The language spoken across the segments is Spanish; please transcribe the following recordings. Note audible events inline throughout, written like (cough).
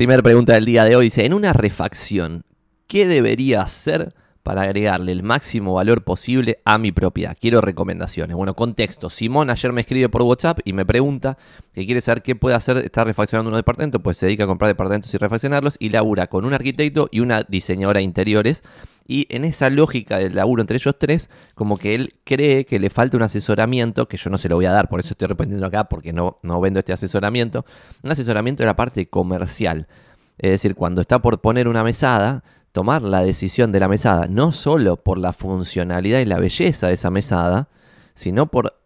Primera pregunta del día de hoy dice, en una refacción, ¿qué debería hacer para agregarle el máximo valor posible a mi propiedad? Quiero recomendaciones. Bueno, contexto. Simón ayer me escribe por WhatsApp y me pregunta que quiere saber qué puede hacer, está refaccionando un departamento, pues se dedica a comprar departamentos y refaccionarlos y labura con un arquitecto y una diseñadora de interiores y en esa lógica del laburo entre ellos tres, como que él cree que le falta un asesoramiento, que yo no se lo voy a dar, por eso estoy respondiendo acá, porque no, no vendo este asesoramiento, un asesoramiento de la parte comercial. Es decir, cuando está por poner una mesada, tomar la decisión de la mesada, no solo por la funcionalidad y la belleza de esa mesada, sino por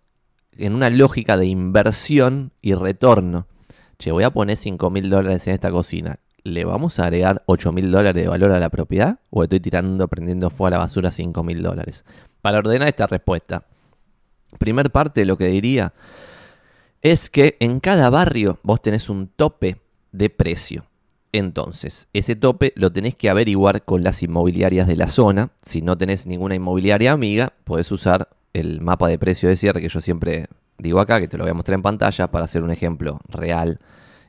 en una lógica de inversión y retorno. Che, voy a poner 5 mil dólares en esta cocina. ¿le vamos a agregar 8 mil dólares de valor a la propiedad? ¿O estoy tirando, prendiendo fuera a la basura 5 mil dólares? Para ordenar esta respuesta, primer parte lo que diría es que en cada barrio vos tenés un tope de precio. Entonces, ese tope lo tenés que averiguar con las inmobiliarias de la zona. Si no tenés ninguna inmobiliaria amiga, podés usar el mapa de precio de cierre que yo siempre digo acá, que te lo voy a mostrar en pantalla para hacer un ejemplo real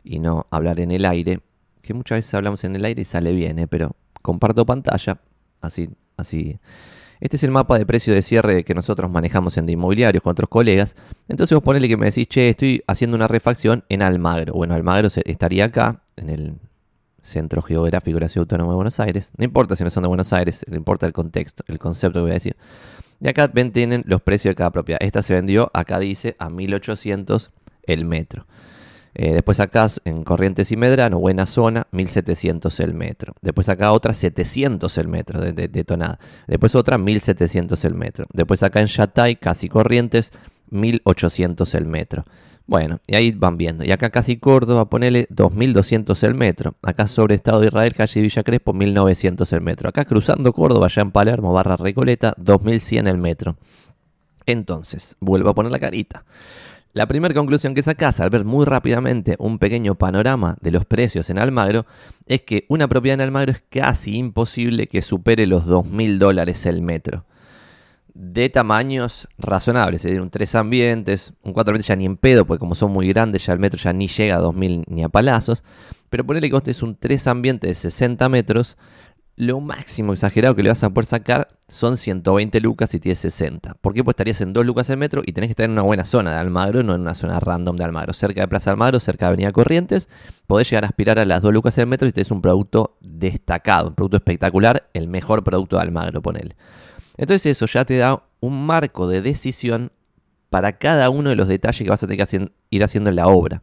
y no hablar en el aire que muchas veces hablamos en el aire y sale bien, ¿eh? pero comparto pantalla, así, así. Este es el mapa de precio de cierre que nosotros manejamos en de inmobiliarios con otros colegas. Entonces vos ponele que me decís, che, estoy haciendo una refacción en Almagro. Bueno, Almagro estaría acá, en el Centro Geográfico de la Autónoma de Buenos Aires. No importa si no son de Buenos Aires, no importa el contexto, el concepto que voy a decir. Y acá ven, tienen los precios de cada propiedad. Esta se vendió, acá dice, a 1800 el metro. Eh, después acá en Corrientes y Medrano, buena zona, 1700 el metro. Después acá otra 700 el metro de, de, tonada. Después otra 1700 el metro. Después acá en Yatay, casi Corrientes, 1800 el metro. Bueno, y ahí van viendo. Y acá casi Córdoba, ponele 2200 el metro. Acá sobre Estado de Israel, calle Villa Crespo, 1900 el metro. Acá cruzando Córdoba, allá en Palermo, barra Recoleta, 2100 el metro. Entonces, vuelvo a poner la carita. La primera conclusión que sacas al ver muy rápidamente un pequeño panorama de los precios en Almagro es que una propiedad en Almagro es casi imposible que supere los 2.000 dólares el metro. De tamaños razonables, es decir, un 3 ambientes, un 4 ambientes ya ni en pedo, porque como son muy grandes ya el metro ya ni llega a 2.000 ni a palazos. Pero ponerle que es un 3 ambientes de 60 metros, lo máximo exagerado que le vas a poder sacar son 120 lucas si tienes 60. ¿Por qué? Pues estarías en 2 lucas el metro y tenés que estar en una buena zona de Almagro, no en una zona random de Almagro. Cerca de Plaza Almagro, cerca de Avenida Corrientes, podés llegar a aspirar a las 2 lucas el metro y tenés un producto destacado, un producto espectacular, el mejor producto de Almagro, ponele. Entonces eso ya te da un marco de decisión para cada uno de los detalles que vas a tener que ir haciendo en la obra.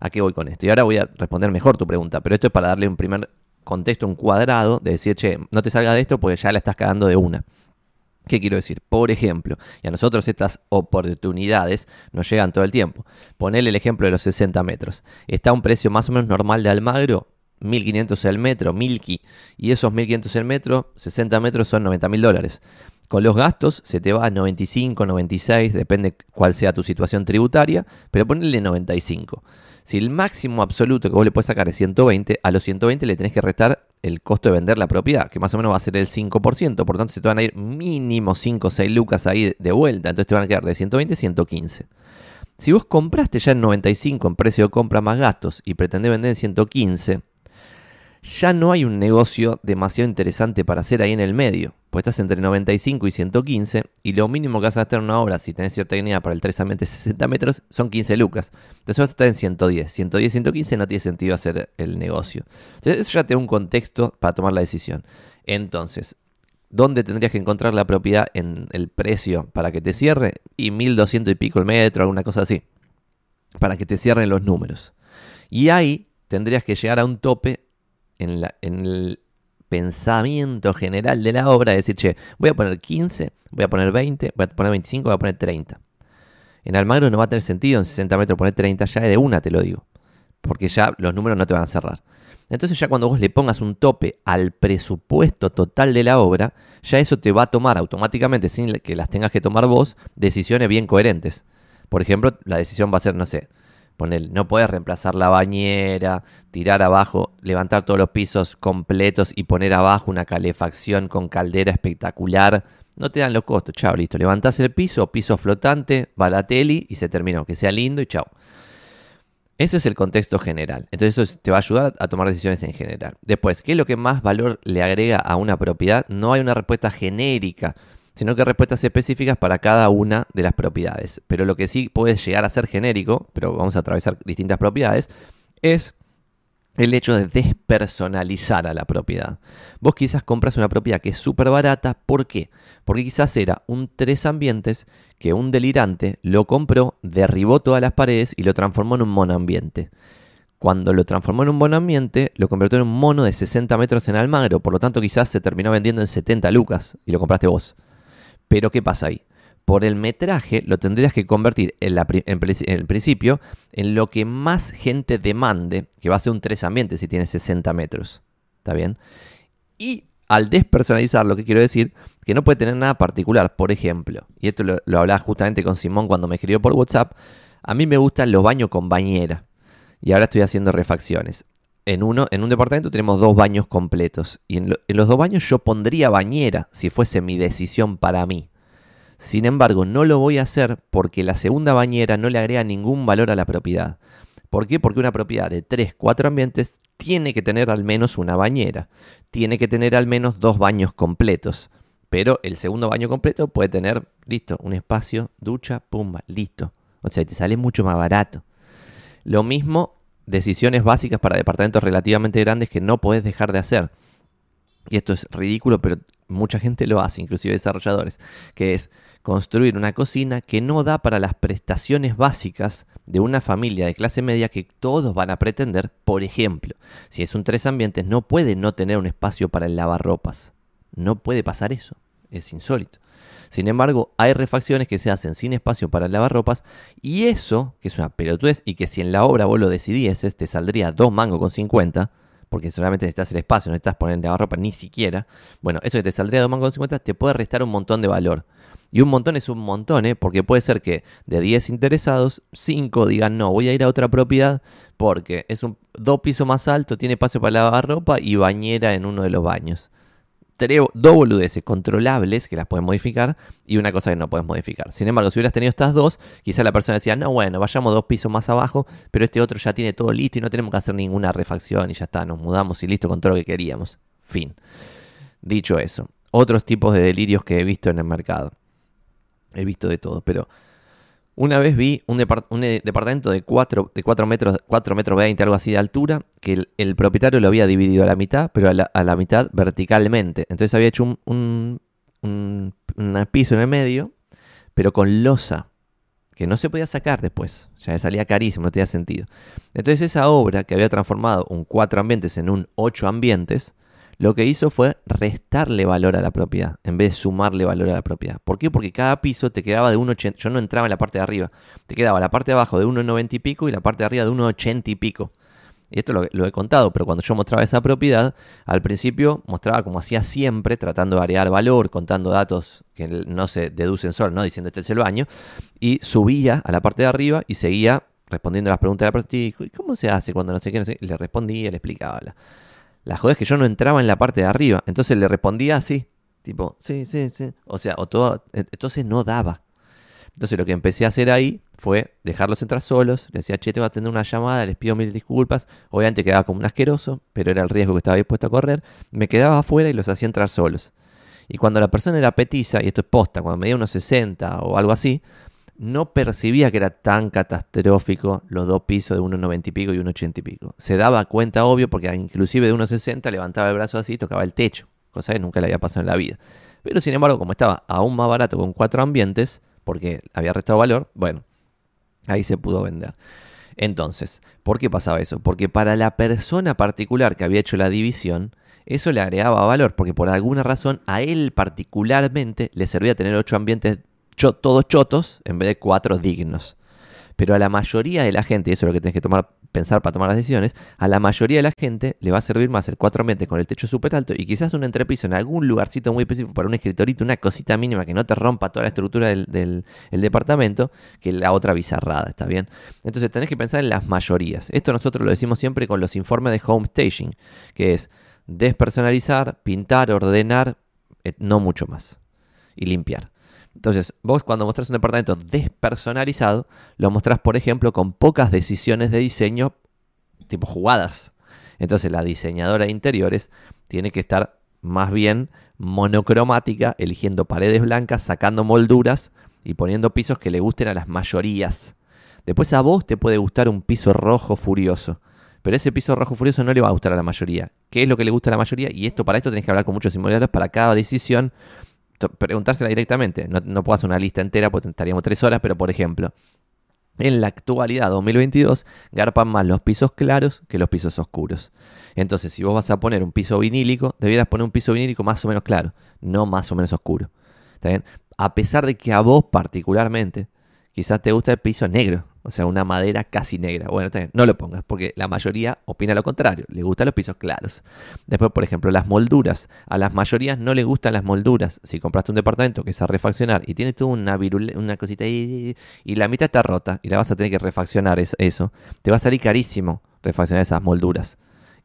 ¿A qué voy con esto? Y ahora voy a responder mejor tu pregunta, pero esto es para darle un primer contexto, un cuadrado de decir, che, no te salga de esto porque ya la estás cagando de una. ¿Qué quiero decir? Por ejemplo, y a nosotros estas oportunidades nos llegan todo el tiempo. Ponele el ejemplo de los 60 metros. Está un precio más o menos normal de Almagro, 1500 el metro, Milky, y esos 1500 el metro, 60 metros son 90 mil dólares. Con los gastos se te va a 95, 96, depende cuál sea tu situación tributaria, pero ponele 95. Si el máximo absoluto que vos le puedes sacar es 120, a los 120 le tenés que restar el costo de vender la propiedad, que más o menos va a ser el 5%, por tanto se te van a ir mínimo 5 o 6 lucas ahí de vuelta, entonces te van a quedar de 120 a 115. Si vos compraste ya en 95 en precio de compra más gastos y pretendés vender en 115, ya no hay un negocio demasiado interesante para hacer ahí en el medio. Pues estás entre 95 y 115 y lo mínimo que vas a gastar en una obra, si tenés cierta dignidad para el 3 ambientes 60 metros, son 15 lucas. Entonces vas a estar en 110. 110, 115 no tiene sentido hacer el negocio. Entonces eso ya te da un contexto para tomar la decisión. Entonces, ¿dónde tendrías que encontrar la propiedad en el precio para que te cierre? Y 1200 y pico el metro, alguna cosa así. Para que te cierren los números. Y ahí tendrías que llegar a un tope en, el pensamiento general de la obra, decir, che, voy a poner 15, voy a poner 20, voy a poner 25, voy a poner 30. En Almagro no va a tener sentido en 60 metros poner 30 ya de una, te lo digo. Porque ya los números no te van a cerrar. Entonces ya cuando vos le pongas un tope al presupuesto total de la obra, ya eso te va a tomar automáticamente, sin que las tengas que tomar vos, decisiones bien coherentes. Por ejemplo, la decisión va a ser, no sé, no puedes reemplazar la bañera, tirar abajo, levantar todos los pisos completos y poner abajo una calefacción con caldera espectacular. No te dan los costos, chao, listo. Levantás el piso, piso flotante, va la tele y se terminó. Que sea lindo y chao. Ese es el contexto general. Entonces eso te va a ayudar a tomar decisiones en general. Después, ¿qué es lo que más valor le agrega a una propiedad? No hay una respuesta genérica, sino que respuestas específicas para cada una de las propiedades. Pero lo que sí puede llegar a ser genérico, pero vamos a atravesar distintas propiedades, es el hecho de despersonalizar a la propiedad. Vos quizás compras una propiedad que es súper barata, ¿por qué? Porque quizás era un tres ambientes que un delirante lo compró, derribó todas las paredes y lo transformó en un monoambiente. Cuando lo transformó en un monoambiente, lo convirtió en un mono de 60 metros en Almagro, por lo tanto quizás se terminó vendiendo en 70 lucas y lo compraste vos. Pero ¿qué pasa ahí? por el metraje lo tendrías que convertir en, el principio en lo que más gente demande, que va a ser un tres ambientes si tiene 60 metros. ¿Está bien? Y al despersonalizar, lo que quiero decir, que no puede tener nada particular. Por ejemplo, y esto lo, lo hablaba justamente con Simón cuando me escribió por WhatsApp, a mí me gustan los baños con bañera. Y ahora estoy haciendo refacciones. En, uno, en un departamento tenemos dos baños completos. Y en los dos baños yo pondría bañera si fuese mi decisión para mí. Sin embargo, no lo voy a hacer porque la segunda bañera no le agrega ningún valor a la propiedad. ¿Por qué? Porque una propiedad de 3, 4 ambientes tiene que tener al menos una bañera. Tiene que tener al menos dos baños completos. Pero el segundo baño completo puede tener, listo, un espacio, ducha, pumba, listo. O sea, te sale mucho más barato. Lo mismo, decisiones básicas para departamentos relativamente grandes que no puedes dejar de hacer. Y esto es ridículo, pero mucha gente lo hace, inclusive desarrolladores, que es construir una cocina que no da para las prestaciones básicas de una familia de clase media que todos van a pretender. Por ejemplo, si es un tres ambientes, no puede no tener un espacio para el lavarropas. No puede pasar eso. Es insólito. Sin embargo, hay refacciones que se hacen sin espacio para el lavarropas y eso, que es una pelotudez y que si en la obra vos lo decidieses, te saldría dos mangos con 50, porque solamente necesitas el espacio, no necesitas poner la ropa ni siquiera. Bueno, eso que te saldría de 2,50 te puede restar un montón de valor. Y un montón es un montón, ¿eh? porque puede ser que de 10 interesados, 5 digan no, voy a ir a otra propiedad porque es un dos pisos más alto, tiene espacio para lavar ropa y bañera en uno de los baños dos boludeces controlables que las puedes modificar y una cosa que no puedes modificar. Sin embargo, si hubieras tenido estas dos, quizá la persona decía, no, bueno, vayamos dos pisos más abajo, pero este otro ya tiene todo listo y no tenemos que hacer ninguna refacción y ya está, nos mudamos y listo con todo lo que queríamos. Fin. Dicho eso, otros tipos de delirios que he visto en el mercado. He visto de todo, pero una vez vi un, eh, departamento de 4, de metros, 4 metros 20, algo así de altura, que el, propietario lo había dividido a la mitad, pero a la, mitad verticalmente. Entonces había hecho un, piso en el medio, pero con losa, que no se podía sacar después. Ya salía carísimo, no tenía sentido. Entonces esa obra que había transformado un 4 ambientes en un 8 ambientes, lo que hizo fue restarle valor a la propiedad en vez de sumarle valor a la propiedad. ¿Por qué? Porque cada piso te quedaba de 1,80. Yo no entraba en la parte de arriba. Te quedaba la parte de abajo de 1,90 y pico y la parte de arriba de 1,80 y pico. Y esto lo, he contado, pero cuando yo mostraba esa propiedad, al principio mostraba como hacía siempre, tratando de agregar valor, contando datos que no se deducen solo, ¿no? diciendo este es el baño, y subía a la parte de arriba y seguía respondiendo las preguntas de la persona. ¿Cómo se hace cuando no sé qué? No sé? Le respondía, le explicaba. La joda es que yo no entraba en la parte de arriba. Entonces le respondía así. Tipo, sí, sí, sí. O sea, o todo. Entonces no daba. Entonces lo que empecé a hacer ahí fue dejarlos entrar solos. Le decía, che, tengo que atender una llamada, les pido mil disculpas. Obviamente quedaba como un asqueroso, pero era el riesgo que estaba dispuesto a correr. Me quedaba afuera y los hacía entrar solos. Y cuando la persona era petiza, y esto es posta, cuando medía unos 60 o algo así, no percibía que era tan catastrófico los dos pisos de 1,90 y pico y 1,80 y pico. Se daba cuenta, obvio, porque inclusive de 1,60 levantaba el brazo así y tocaba el techo, cosa que nunca le había pasado en la vida. Pero sin embargo, como estaba aún más barato con cuatro ambientes, porque había restado valor, bueno, ahí se pudo vender. Entonces, ¿por qué pasaba eso? Porque para la persona particular que había hecho la división, eso le agregaba valor, porque por alguna razón a él particularmente le servía tener ocho ambientes todos chotos en vez de cuatro dignos. Pero a la mayoría de la gente, y eso es lo que tienes que tomar, pensar para tomar las decisiones, a la mayoría de la gente le va a servir más el cuatro ambientes con el techo súper alto y quizás un entrepiso en algún lugarcito muy específico para un escritorito, una cosita mínima que no te rompa toda la estructura del, departamento, que la otra bizarrada, ¿está bien? Entonces tenés que pensar en las mayorías. Esto nosotros lo decimos siempre con los informes de home staging, que es despersonalizar, pintar, ordenar, eh, no mucho más. Y limpiar. Entonces, vos cuando mostrás un departamento despersonalizado, lo mostrás, por ejemplo, con pocas decisiones de diseño, tipo jugadas. Entonces, la diseñadora de interiores tiene que estar más bien monocromática, eligiendo paredes blancas, sacando molduras y poniendo pisos que le gusten a las mayorías. Después a vos te puede gustar un piso rojo furioso. Pero ese piso rojo furioso no le va a gustar a la mayoría. ¿Qué es lo que le gusta a la mayoría? Y esto para esto tenés que hablar con muchos inmobiliarios para cada decisión. Preguntársela directamente. No, no puedo hacer una lista entera porque estaríamos tres horas, pero por ejemplo, en la actualidad 2022 garpan más los pisos claros que los pisos oscuros. Entonces, si vos vas a poner un piso vinílico, debieras poner un piso vinílico más o menos claro, no más o menos oscuro. ¿Está bien? A pesar de que a vos particularmente quizás te gusta el piso negro, o sea, una madera casi negra. Bueno, no lo pongas, porque la mayoría opina lo contrario. Le gustan los pisos claros. Después, por ejemplo, las molduras. A las mayorías no le gustan las molduras. Si compraste un departamento que es a refaccionar y tiene toda una, una cosita y la mitad está rota y la vas a tener que refaccionar eso, te va a salir carísimo refaccionar esas molduras.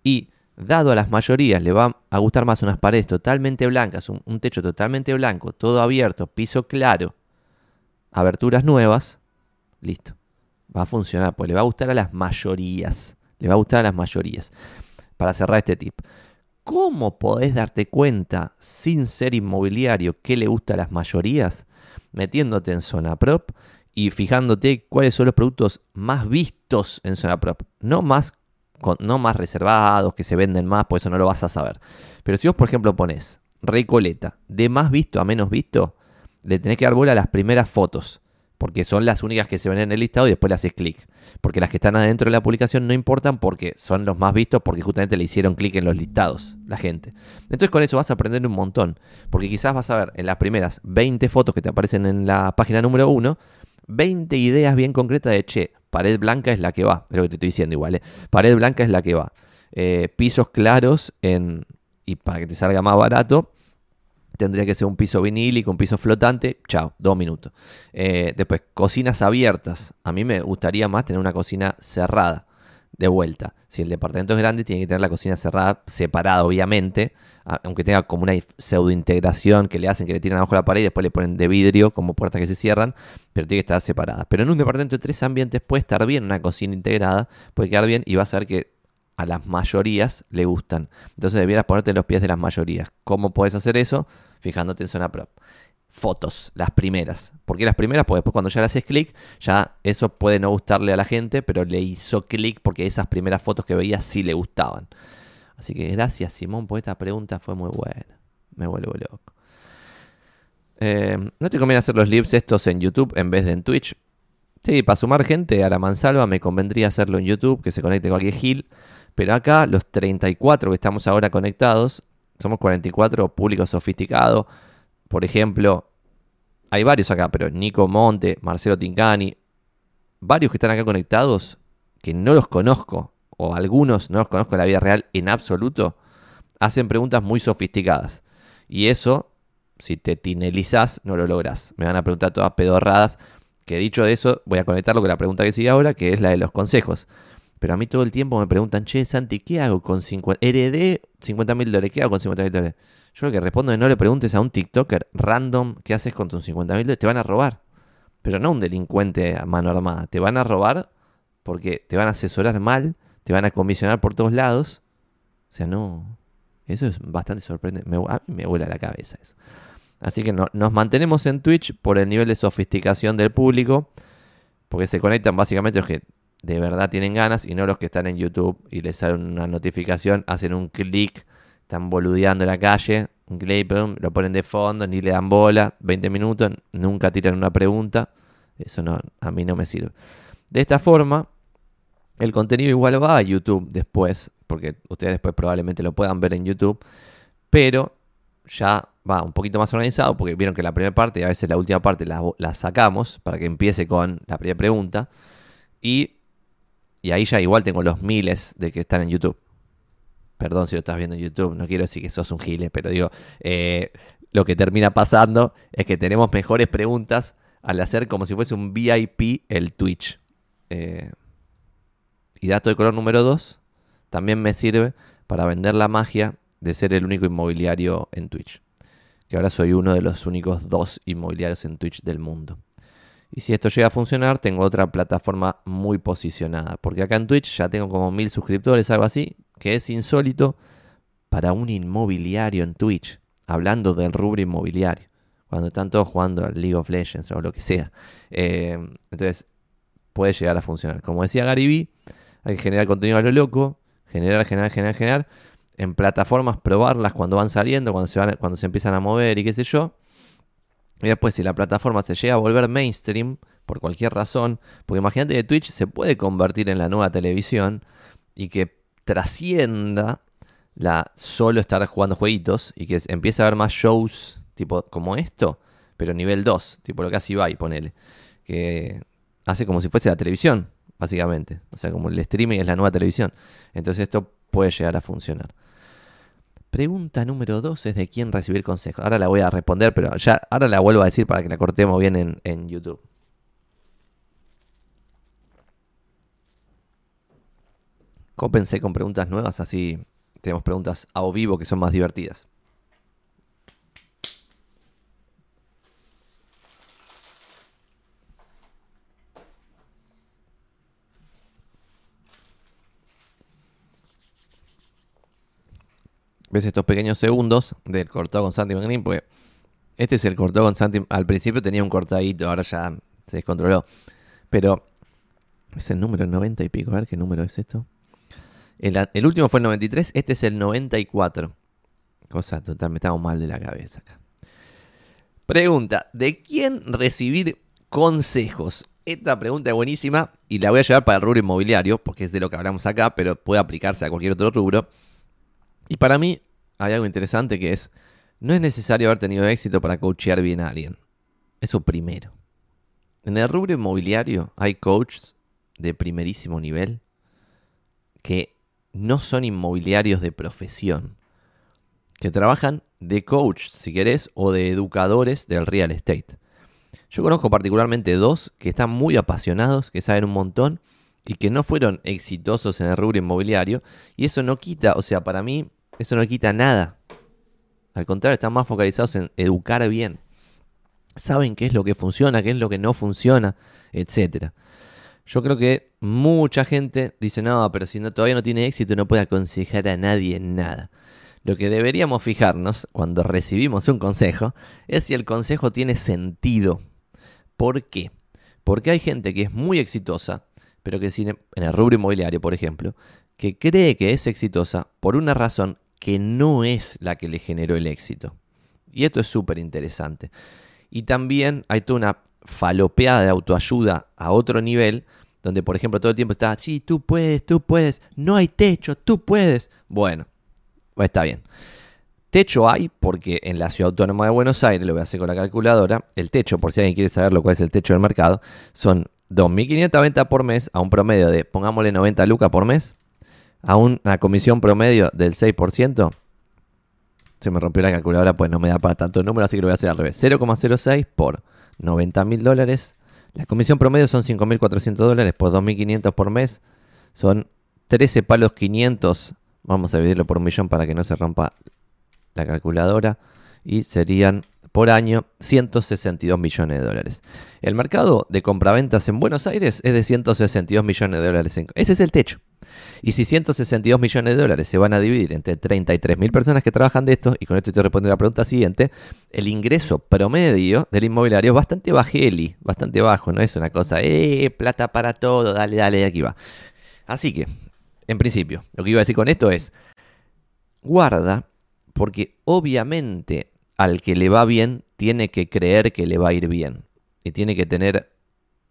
Y dado a las mayorías le va a gustar más unas paredes totalmente blancas, un techo totalmente blanco, todo abierto, piso claro, aberturas nuevas, listo va a funcionar, pues le va a gustar a las mayorías. Le va a gustar a las mayorías. Para cerrar este tip. ¿Cómo podés darte cuenta, sin ser inmobiliario, qué le gusta a las mayorías? Metiéndote en zona prop y fijándote cuáles son los productos más vistos en zona prop. No más, no más reservados, que se venden más, por eso no lo vas a saber. Pero si vos, por ejemplo, pones Recoleta, de más visto a menos visto, le tenés que dar bola a las primeras fotos porque son las únicas que se ven en el listado y después le haces clic. Porque las que están adentro de la publicación no importan porque son los más vistos porque justamente le hicieron clic en los listados la gente. Entonces con eso vas a aprender un montón. Porque quizás vas a ver en las primeras 20 fotos que te aparecen en la página número 1, 20 ideas bien concretas de, che, pared blanca es la que va. Es lo que te estoy diciendo igual. ¿eh? Pared blanca es la que va. Eh, pisos claros en, y para que te salga más barato tendría que ser un piso vinílico, un piso flotante, chao, dos minutos. Eh, después, cocinas abiertas. A mí me gustaría más tener una cocina cerrada, de vuelta. Si el departamento es grande, tiene que tener la cocina cerrada, separada, obviamente, aunque tenga como una pseudo integración que le hacen que le tiran abajo la pared y después le ponen de vidrio como puertas que se cierran, pero tiene que estar separada. Pero en un departamento de tres ambientes puede estar bien una cocina integrada, puede quedar bien y vas a ver que a las mayorías le gustan. Entonces debieras ponerte en los pies de las mayorías. ¿Cómo puedes hacer eso? Fijándote en zona prop. Fotos, las primeras. porque las primeras? Porque después cuando ya le haces clic, ya eso puede no gustarle a la gente, pero le hizo clic porque esas primeras fotos que veía sí le gustaban. Así que gracias Simón por esta pregunta, fue muy buena. Me vuelvo loco. Eh, ¿No te conviene hacer los lives estos en YouTube en vez de en Twitch? Sí, para sumar gente a la mansalva me convendría hacerlo en YouTube, que se conecte cualquier gil. Pero acá, los 34 que estamos ahora conectados, somos 44 público sofisticado. Por ejemplo, hay varios acá, pero Nico Monte, Marcelo Tincani, varios que están acá conectados que no los conozco, o algunos no los conozco en la vida real en absoluto, hacen preguntas muy sofisticadas. Y eso, si te tinelizás, no lo logras. Me van a preguntar todas pedorradas. Que dicho de eso, voy a conectarlo con la pregunta que sigue ahora, que es la de los consejos. Pero a mí todo el tiempo me preguntan, che, Santi, ¿qué hago con 50... Heredé 50 mil dólares, ¿qué hago con 50 mil dólares? Yo lo que respondo es no le preguntes a un TikToker random qué haces con tus 50 mil dólares, te van a robar. Pero no un delincuente a mano armada, te van a robar porque te van a asesorar mal, te van a comisionar por todos lados. O sea, no, eso es bastante sorprendente, a mí me vuela la cabeza eso. Así que nos mantenemos en Twitch por el nivel de sofisticación del público, porque se conectan básicamente los que de verdad tienen ganas y no los que están en YouTube y les sale una notificación, hacen un clic, están boludeando en la calle, un clic, lo ponen de fondo, ni le dan bola, 20 minutos, nunca tiran una pregunta. Eso no, a mí no me sirve. De esta forma, el contenido igual va a YouTube después, porque ustedes después probablemente lo puedan ver en YouTube, pero ya va un poquito más organizado, porque vieron que la primera parte y a veces la última parte la, la sacamos para que empiece con la primera pregunta. Y y ahí ya igual tengo los miles de que están en YouTube. Perdón si lo estás viendo en YouTube, no quiero decir que sos un gile, pero digo, eh, lo que termina pasando es que tenemos mejores preguntas al hacer como si fuese un VIP el Twitch. Eh, y dato de color número 2, también me sirve para vender la magia de ser el único inmobiliario en Twitch. que ahora soy uno de los únicos dos inmobiliarios en Twitch del mundo. Y si esto llega a funcionar, tengo otra plataforma muy posicionada. Porque acá en Twitch ya tengo como mil suscriptores, algo así, que es insólito para un inmobiliario en Twitch, hablando del rubro inmobiliario. Cuando están todos jugando al League of Legends o lo que sea. Eh, entonces, puede llegar a funcionar. Como decía Gary Vee, hay que generar contenido a lo loco, generar, generar, generar, generar. En plataformas, probarlas cuando van saliendo, cuando se, van, cuando se empiezan a mover y qué sé yo y después, si la plataforma se llega a volver mainstream, por cualquier razón, porque imagínate que Twitch se puede convertir en la nueva televisión y que trascienda la solo estar jugando jueguitos y que empiece a haber más shows tipo como esto, pero nivel 2, tipo lo que hace Ibai, ponele, que hace como si fuese la televisión, básicamente, o sea, como el streaming es la nueva televisión. Entonces esto puede llegar a funcionar. Pregunta número dos es de quién recibir consejos. Ahora la voy a responder, pero ya ahora la vuelvo a decir para que la cortemos bien en, en YouTube. Cópense con preguntas nuevas, así tenemos preguntas a vivo que son más divertidas. Ves estos pequeños segundos del cortado con Santi McGreen, pues este es el cortado con Santi. Al principio tenía un cortadito, ahora ya se descontroló. Pero es el número 90 y pico. A ver qué número es esto. El, último fue el 93, este es el 94. Cosa total, me estamos mal de la cabeza acá. Pregunta, ¿de quién recibir consejos? Esta pregunta es buenísima y la voy a llevar para el rubro inmobiliario, porque es de lo que hablamos acá, pero puede aplicarse a cualquier otro rubro. Y para mí hay algo interesante que es, no es necesario haber tenido éxito para coachear bien a alguien. Eso primero. En el rubro inmobiliario hay coaches de primerísimo nivel que no son inmobiliarios de profesión, que trabajan de coach, si querés, o de educadores del real estate. Yo conozco particularmente dos que están muy apasionados, que saben un montón y que no fueron exitosos en el rubro inmobiliario. Y eso no quita, o sea, para mí eso no quita nada. Al contrario, están más focalizados en educar bien. Saben qué es lo que funciona, qué es lo que no funciona, etc. Yo creo que mucha gente dice, no, pero si no, todavía no tiene éxito no puede aconsejar a nadie nada. Lo que deberíamos fijarnos cuando recibimos un consejo es si el consejo tiene sentido. ¿Por qué? Porque hay gente que es muy exitosa, pero que en el rubro inmobiliario, por ejemplo, que cree que es exitosa por una razón que no es la que le generó el éxito. Y esto es súper interesante. Y también hay toda una falopeada de autoayuda a otro nivel, donde por ejemplo todo el tiempo está, sí, tú puedes, tú puedes, no hay techo, tú puedes. Bueno, está bien. Techo hay porque en la ciudad autónoma de Buenos Aires, lo voy a hacer con la calculadora, el techo, por si alguien quiere saber lo que es el techo del mercado, son 2.500 ventas por mes a un promedio de, pongámosle 90 lucas por mes, a una comisión promedio del 6%, se me rompió la calculadora, pues no me da para tanto número, así que lo voy a hacer al revés. 0,06 por 90 mil dólares. La comisión promedio son 5.400 dólares por 2.500 por mes. Son 13 palos 500. Vamos a dividirlo por un millón para que no se rompa la calculadora. Y serían por año 162 millones de dólares. El mercado de compraventas en Buenos Aires es de 162 millones de dólares. Ese es el techo. Y si 162 millones de dólares se van a dividir entre 33 mil personas que trabajan de esto, y con esto te respondo la pregunta siguiente, el ingreso promedio del inmobiliario es bastante bajeli, bastante bajo, no es una cosa, eh, plata para todo, dale, dale, aquí va. Así que, en principio, lo que iba a decir con esto es, guarda, porque obviamente al que le va bien tiene que creer que le va a ir bien. Y tiene que tener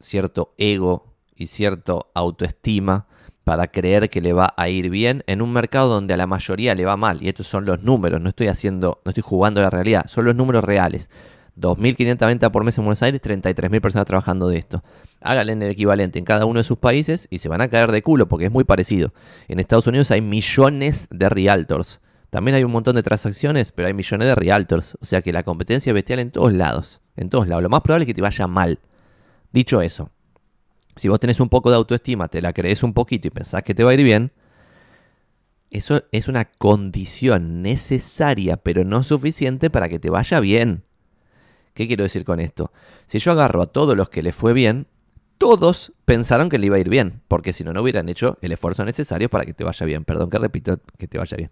cierto ego y cierto autoestima para creer que le va a ir bien en un mercado donde a la mayoría le va mal. Y estos son los números, no estoy haciendo, no estoy jugando la realidad, son los números reales. 2.500 ventas por mes en Buenos Aires, 33.000 personas trabajando de esto. Háganle el equivalente en cada uno de sus países y se van a caer de culo porque es muy parecido. En Estados Unidos hay millones de realtors. También hay un montón de transacciones, pero hay millones de realtors. O sea que la competencia es bestial en todos lados. En todos lados. Lo más probable es que te vaya mal. Dicho eso, si vos tenés un poco de autoestima, te la crees un poquito y pensás que te va a ir bien, Eso es una condición necesaria, pero no suficiente para que te vaya bien. ¿Qué quiero decir con esto? Si yo agarro a todos los que les fue bien, todos pensaron que le iba a ir bien, porque si no, no hubieran hecho el esfuerzo necesario para que te vaya bien. Perdón que repito, que te vaya bien.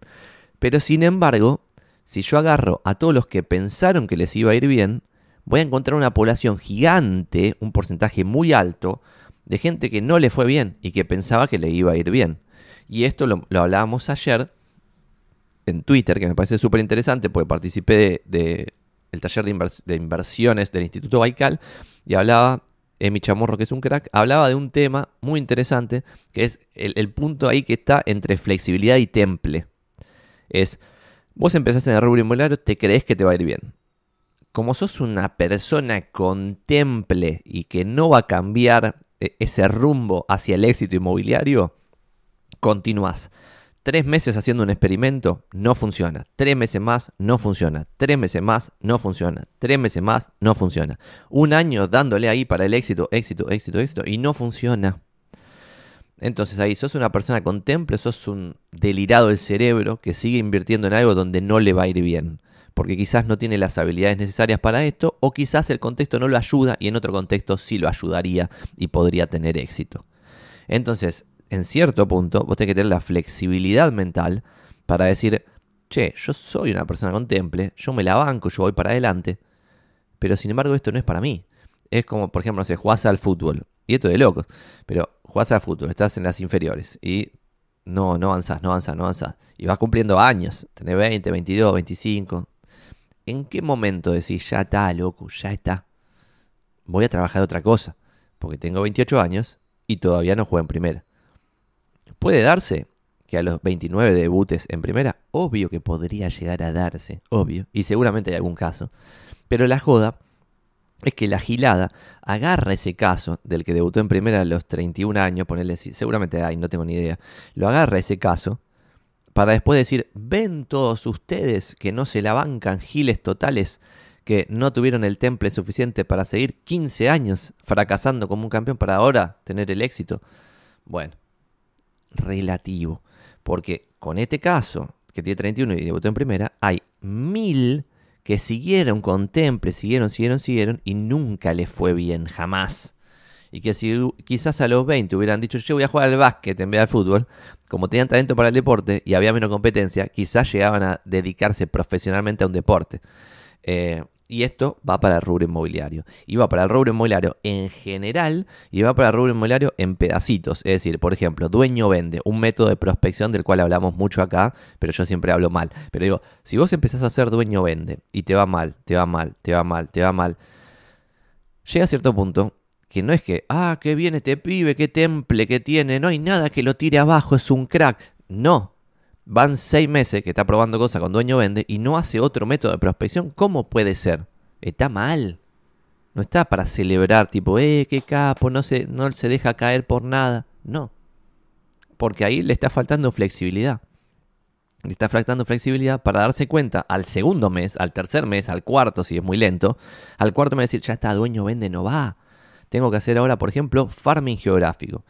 Pero sin embargo, si yo agarro a todos los que pensaron que les iba a ir bien, voy a encontrar una población gigante, un porcentaje muy alto, de gente que no le fue bien y que pensaba que le iba a ir bien. Y esto lo, hablábamos ayer en Twitter, que me parece súper interesante, porque participé de, el taller de, inversiones del Instituto Baikal y hablaba, Emi Chamorro, que es un crack, hablaba de un tema muy interesante, que es el punto ahí que está entre flexibilidad y temple. Es, vos empezás en el rubro inmobiliario, te crees que te va a ir bien. Como sos una persona contemple y que no va a cambiar e, ese rumbo hacia el éxito inmobiliario, continúas. Tres meses haciendo un experimento, no funciona. Tres meses más, no funciona. Tres meses más, no funciona. Tres meses más, no funciona. Un año dándole ahí para el éxito, éxito, éxito, éxito, y no funciona. Entonces ahí sos una persona con temple, sos un delirado del cerebro que sigue invirtiendo en algo donde no le va a ir bien. Porque quizás no tiene las habilidades necesarias para esto, o quizás el contexto no lo ayuda y en otro contexto sí lo ayudaría y podría tener éxito. Entonces, en cierto punto, vos tenés que tener la flexibilidad mental para decir, che, yo soy una persona con temple, yo me la banco, yo voy para adelante, pero sin embargo esto no es para mí. Es como, por ejemplo, no sé, jugás al fútbol, y esto de locos, pero jugás al fútbol, estás en las inferiores y no, no avanzás, no avanzás, no avanzás. Y vas cumpliendo años, tenés 20, 22, 25. ¿En qué momento decís, ya está, loco, ya está? Voy a trabajar otra cosa, porque tengo 28 años y todavía no juego en primera. ¿Puede darse que a los 29 debutes en primera? Obvio que podría llegar a darse, obvio, y seguramente hay algún caso. Pero la joda es que la gilada agarra ese caso del que debutó en primera a los 31 años, ponerle seguramente hay, no tengo ni idea, lo agarra ese caso para después decir, ven todos ustedes que no se la bancan giles totales, que no tuvieron el temple suficiente para seguir 15 años fracasando como un campeón para ahora tener el éxito. Bueno, relativo. Porque con este caso, que tiene 31 y debutó en primera, hay mil que siguieron con Temple, siguieron, siguieron, siguieron y nunca les fue bien, jamás. Y que si quizás a los 20 hubieran dicho, yo voy a jugar al básquet en vez del fútbol, como tenían talento para el deporte y había menos competencia, quizás llegaban a dedicarse profesionalmente a un deporte. Eh, y esto va para el rubro inmobiliario. Y va para el rubro inmobiliario en general y va para el rubro inmobiliario en pedacitos. Es decir, por ejemplo, dueño vende, un método de prospección del cual hablamos mucho acá, pero yo siempre hablo mal. Pero digo, si vos empezás a hacer dueño vende y te va mal, te va mal, te va mal, te va mal, llega a cierto punto que no es que, ah, qué viene este pibe, qué temple que tiene, no hay nada que lo tire abajo, es un crack. No, Van seis meses que está probando cosas con dueño vende y no hace otro método de prospección. ¿Cómo puede ser? Está mal. No está para celebrar, tipo, eh, qué capo, no se, no se deja caer por nada. No. Porque ahí le está faltando flexibilidad. Le está faltando flexibilidad para darse cuenta al segundo mes, al tercer mes, al cuarto, si es muy lento. Al cuarto mes decir, ya está, dueño vende, no va. Tengo que hacer ahora, por ejemplo, farming geográfico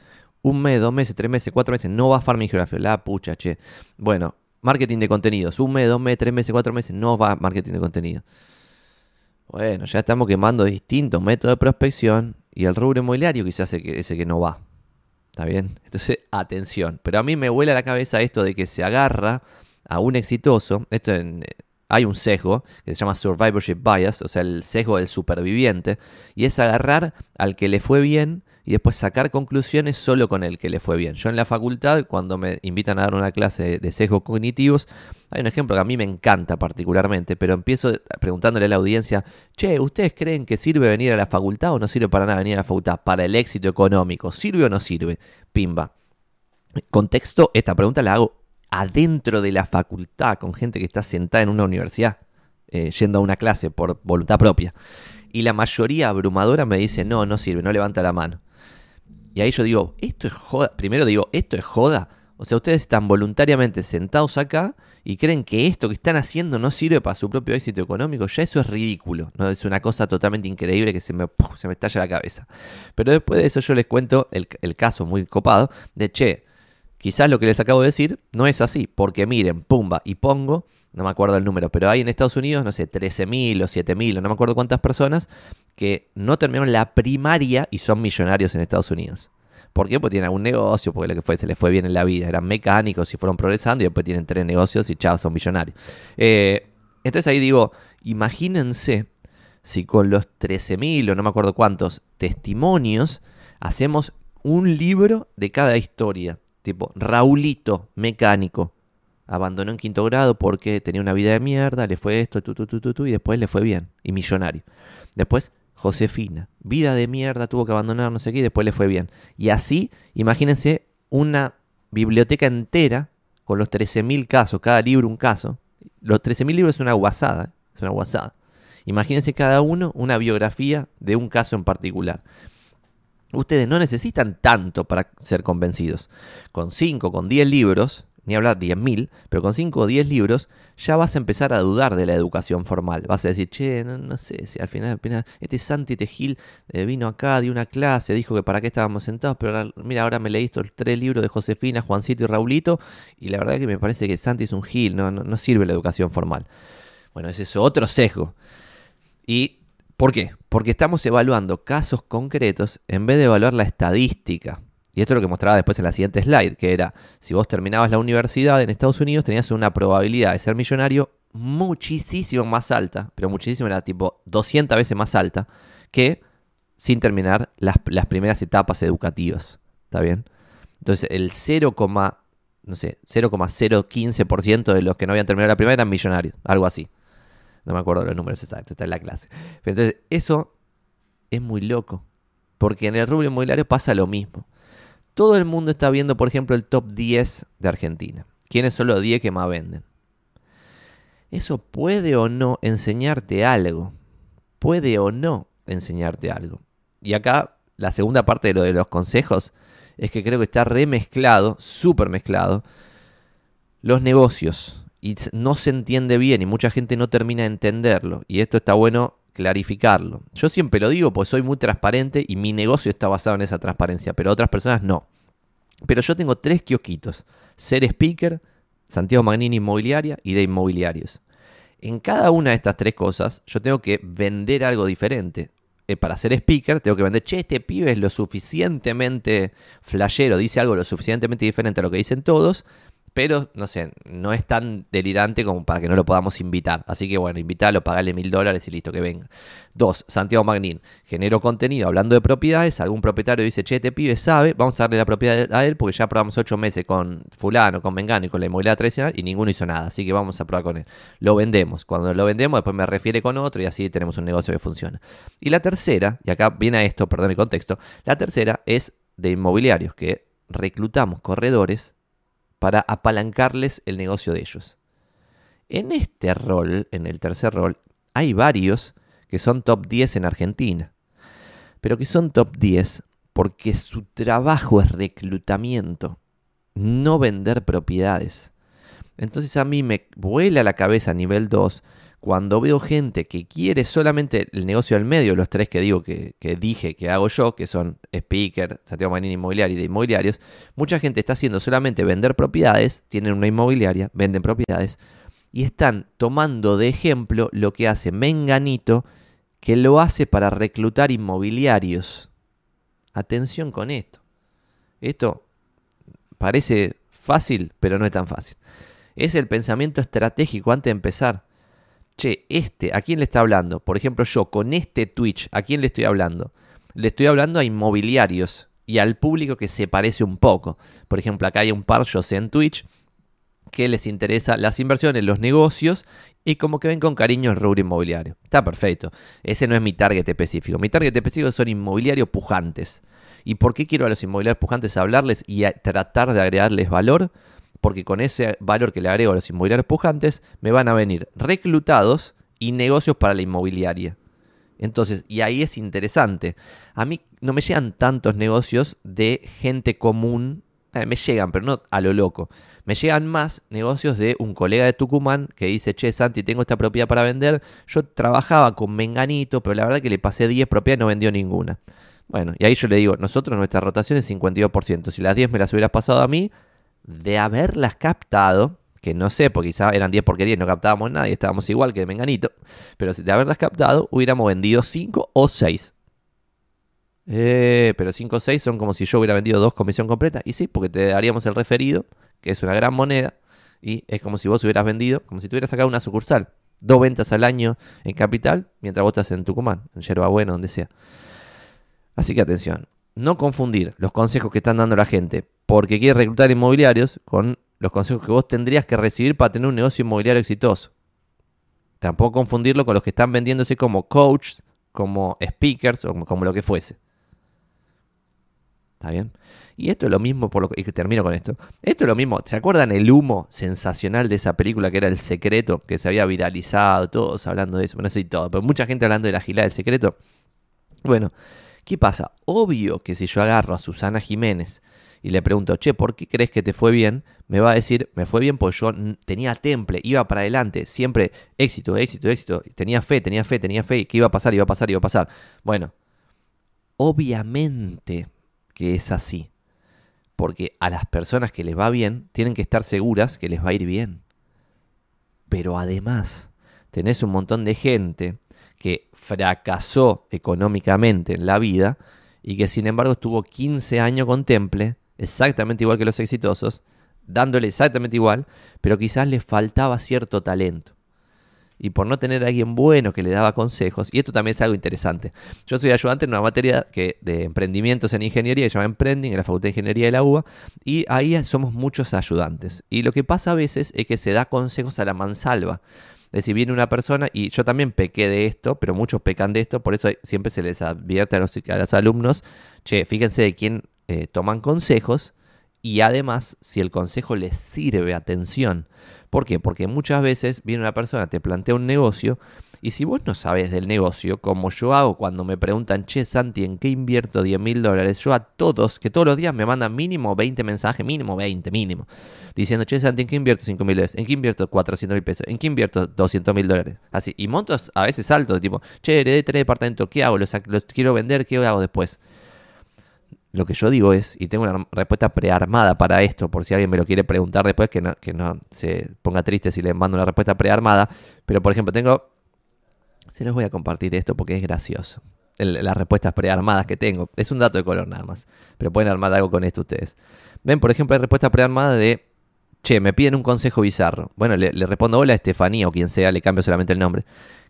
un mes, dos meses, tres meses, cuatro meses, no va a farming geografía, la pucha, che. Bueno, marketing de contenidos, un mes, dos meses, tres meses, cuatro meses, no va marketing de contenido. Bueno, ya estamos quemando distintos métodos de prospección y el rubro inmobiliario quizás ese que, no va. ¿Está bien? Entonces, atención. Pero a mí me vuela la cabeza esto de que se agarra a un exitoso. Esto hay un sesgo que se llama survivorship bias, o sea, el sesgo del superviviente, y es agarrar al que le fue bien y después sacar conclusiones solo con el que le fue bien. Yo en la facultad, cuando me invitan a dar una clase de sesgos cognitivos, hay un ejemplo que a mí me encanta particularmente, pero empiezo preguntándole a la audiencia, che, ¿ustedes creen que sirve venir a la facultad o no sirve para nada venir a la facultad? Para el éxito económico, ¿sirve o no sirve? Pimba. Contexto, esta pregunta la hago adentro de la facultad, con gente que está sentada en una universidad, eh, yendo a una clase por voluntad propia. Y la mayoría abrumadora me dice, no, no sirve, no levanta la mano. Y ahí yo digo, esto es joda. Primero digo, esto es joda. O sea, ustedes están voluntariamente sentados acá y creen que esto que están haciendo no sirve para su propio éxito económico. Ya eso es ridículo. ¿no? Es una cosa totalmente increíble que se me, se me estalla la cabeza. Pero después de eso yo les cuento el, caso muy copado de, che, quizás lo que les acabo de decir no es así, porque miren, pumba, y pongo, no me acuerdo el número, pero hay en Estados Unidos, no sé, 13.000 o 7.000 o no me acuerdo cuántas personas que no terminaron la primaria y son millonarios en Estados Unidos. ¿Por qué? Porque tienen algún negocio, porque lo que fue, se les fue bien en la vida. Eran mecánicos y fueron progresando y después tienen tres negocios y chao, son millonarios. Eh, entonces ahí digo, imagínense si con los 13.000 o no me acuerdo cuántos testimonios hacemos un libro de cada historia. Tipo, Raulito, mecánico. Abandonó en quinto grado porque tenía una vida de mierda, le fue esto, tu, tu, tu, tu, y después le fue bien. Y millonario. Después, Josefina, vida de mierda, tuvo que abandonar no sé qué y después le fue bien. Y así, imagínense una biblioteca entera con los 13.000 casos, cada libro un caso. Los 13.000 libros es una guasada, es una guasada. Imagínense cada uno una biografía de un caso en particular. Ustedes no necesitan tanto para ser convencidos. Con 5, con 10 libros, ni hablar 10.000, pero con 5 o 10 libros ya vas a empezar a dudar de la educación formal. Vas a decir, che, no, sé si al final, este Santi Tejil eh, vino acá, dio una clase, dijo que para qué estábamos sentados, pero mira, ahora me leí estos tres libros de Josefina, Juancito y Raulito, y la verdad que me parece que Santi es un gil, no, no sirve la educación formal. Bueno, ese es otro sesgo. ¿Y por qué? Porque estamos evaluando casos concretos en vez de evaluar la estadística. Y esto es lo que mostraba después en la siguiente slide, que era, si vos terminabas la universidad en Estados Unidos, tenías una probabilidad de ser millonario muchísimo más alta, pero muchísimo era tipo 200 veces más alta, que sin terminar las, primeras etapas educativas. ¿Está bien? Entonces el 0, no sé, 0,015% de los que no habían terminado la primera eran millonarios, algo así. No me acuerdo los números exactos, está en la clase. Pero entonces eso es muy loco, porque en el rubro inmobiliario pasa lo mismo. Todo el mundo está viendo, por ejemplo, el top 10 de Argentina. ¿Quiénes son los 10 que más venden? Eso puede o no enseñarte algo. Puede o no enseñarte algo. Y acá la segunda parte de lo de los consejos es que creo que está remezclado, súper mezclado, los negocios. Y no se entiende bien y mucha gente no termina de entenderlo. Y esto está bueno clarificarlo. Yo siempre lo digo, pues soy muy transparente y mi negocio está basado en esa transparencia, pero otras personas no. Pero yo tengo tres kiosquitos. Ser speaker, Santiago Magnini Inmobiliaria y de Inmobiliarios. En cada una de estas tres cosas yo tengo que vender algo diferente. Eh, para ser speaker tengo que vender, che, este pibe es lo suficientemente flashero, dice algo lo suficientemente diferente a lo que dicen todos, pero no sé, no es tan delirante como para que no lo podamos invitar. Así que bueno, invitarlo, pagarle mil dólares y listo, que venga. Dos, Santiago Magnín, genero contenido hablando de propiedades. Algún propietario dice, che, este pibe sabe, vamos a darle la propiedad a él porque ya probamos ocho meses con Fulano, con Mengano y con la inmobiliaria tradicional y ninguno hizo nada. Así que vamos a probar con él. Lo vendemos. Cuando lo vendemos, después me refiere con otro y así tenemos un negocio que funciona. Y la tercera, y acá viene a esto, perdón el contexto, la tercera es de inmobiliarios, que reclutamos corredores para apalancarles el negocio de ellos. En este rol, en el tercer rol, hay varios que son top 10 en Argentina, pero que son top 10 porque su trabajo es reclutamiento, no vender propiedades. Entonces a mí me vuela la cabeza a nivel 2 cuando veo gente que quiere solamente el negocio del medio, los tres que digo que, dije que hago yo, que son Speaker, Santiago Manini Inmobiliario y de inmobiliarios, mucha gente está haciendo solamente vender propiedades, tienen una inmobiliaria, venden propiedades, y están tomando de ejemplo lo que hace Menganito, que lo hace para reclutar inmobiliarios. Atención con esto. Esto parece fácil, pero no es tan fácil. Es el pensamiento estratégico antes de empezar che, este, ¿a quién le está hablando? Por ejemplo, yo con este Twitch, ¿a quién le estoy hablando? Le estoy hablando a inmobiliarios y al público que se parece un poco. Por ejemplo, acá hay un par, yo sé en Twitch, que les interesa las inversiones, los negocios y como que ven con cariño el rubro inmobiliario. Está perfecto. Ese no es mi target específico. Mi target específico son inmobiliarios pujantes. ¿Y por qué quiero a los inmobiliarios pujantes hablarles y tratar de agregarles valor? Porque con ese valor que le agrego a los inmobiliarios pujantes, me van a venir reclutados y negocios para la inmobiliaria. Entonces, y ahí es interesante. A mí no me llegan tantos negocios de gente común. Eh, me llegan, pero no a lo loco. Me llegan más negocios de un colega de Tucumán que dice, che, Santi, tengo esta propiedad para vender. Yo trabajaba con Menganito, pero la verdad que le pasé 10 propiedades y no vendió ninguna. Bueno, y ahí yo le digo, nosotros nuestra rotación es 52%. Si las 10 me las hubieras pasado a mí, de haberlas captado, que no sé, porque quizás eran 10 porquerías, no captábamos nada y estábamos igual que Menganito, pero de haberlas captado hubiéramos vendido 5 o 6. Eh, pero 5 o 6 son como si yo hubiera vendido dos comisión completa. Y sí, porque te daríamos el referido, que es una gran moneda, y es como si vos hubieras vendido, como si tuvieras sacado una sucursal. Dos ventas al año en capital, mientras vos estás en Tucumán, en Yerba Buena, donde sea. Así que atención, no confundir los consejos que están dando la gente porque quiere reclutar inmobiliarios con los consejos que vos tendrías que recibir para tener un negocio inmobiliario exitoso. Tampoco confundirlo con los que están vendiéndose como coaches, como speakers o como lo que fuese. ¿Está bien? Y esto es lo mismo, por lo que, y termino con esto. Esto es lo mismo. ¿Se acuerdan el humo sensacional de esa película que era El Secreto? Que se había viralizado, todos hablando de eso. Bueno, no todo, pero mucha gente hablando de la gilada del secreto. Bueno, ¿qué pasa? Obvio que si yo agarro a Susana Jiménez y le pregunto, che, ¿por qué crees que te fue bien? Me va a decir, me fue bien porque yo tenía temple, iba para adelante, siempre éxito, éxito, éxito. Tenía fe, tenía fe, tenía fe, que iba a pasar, iba a pasar, iba a pasar. Bueno, obviamente que es así. Porque a las personas que les va bien, tienen que estar seguras que les va a ir bien. Pero además, tenés un montón de gente que fracasó económicamente en la vida y que sin embargo estuvo 15 años con Temple, exactamente igual que los exitosos, dándole exactamente igual, pero quizás le faltaba cierto talento y por no tener a alguien bueno que le daba consejos, y esto también es algo interesante. Yo soy ayudante en una materia que, de emprendimientos en ingeniería, que se llama Emprending, en la Facultad de Ingeniería de la UBA, y ahí somos muchos ayudantes. Y lo que pasa a veces es que se da consejos a la mansalva. Es decir, viene una persona, y yo también pequé de esto, pero muchos pecan de esto, por eso siempre se les advierte a los, a los alumnos, che, fíjense de quién eh, toman consejos, y además, si el consejo les sirve, atención, ¿Por qué? Porque muchas veces viene una persona, te plantea un negocio y si vos no sabes del negocio, como yo hago cuando me preguntan, che, Santi, ¿en qué invierto 10 mil dólares? Yo a todos, que todos los días me mandan mínimo 20 mensajes, mínimo 20, mínimo, diciendo, che, Santi, ¿en qué invierto 5 mil dólares? ¿En qué invierto 400 mil pesos? ¿En qué invierto 200 mil dólares? Así, y montos a veces altos, tipo, che, heredé tres departamentos, ¿qué hago? ¿Los, los quiero vender? ¿Qué hago después? Lo que yo digo es, y tengo una respuesta prearmada para esto, por si alguien me lo quiere preguntar después, que no, que no se ponga triste si le mando una respuesta prearmada. Pero, por ejemplo, tengo... Se los voy a compartir esto porque es gracioso. las respuestas prearmadas que tengo. Es un dato de color nada más. Pero pueden armar algo con esto ustedes. Ven, por ejemplo, hay respuesta prearmada de... Che, me piden un consejo bizarro. Bueno, le, le respondo hola a Estefanía o quien sea, le cambio solamente el nombre.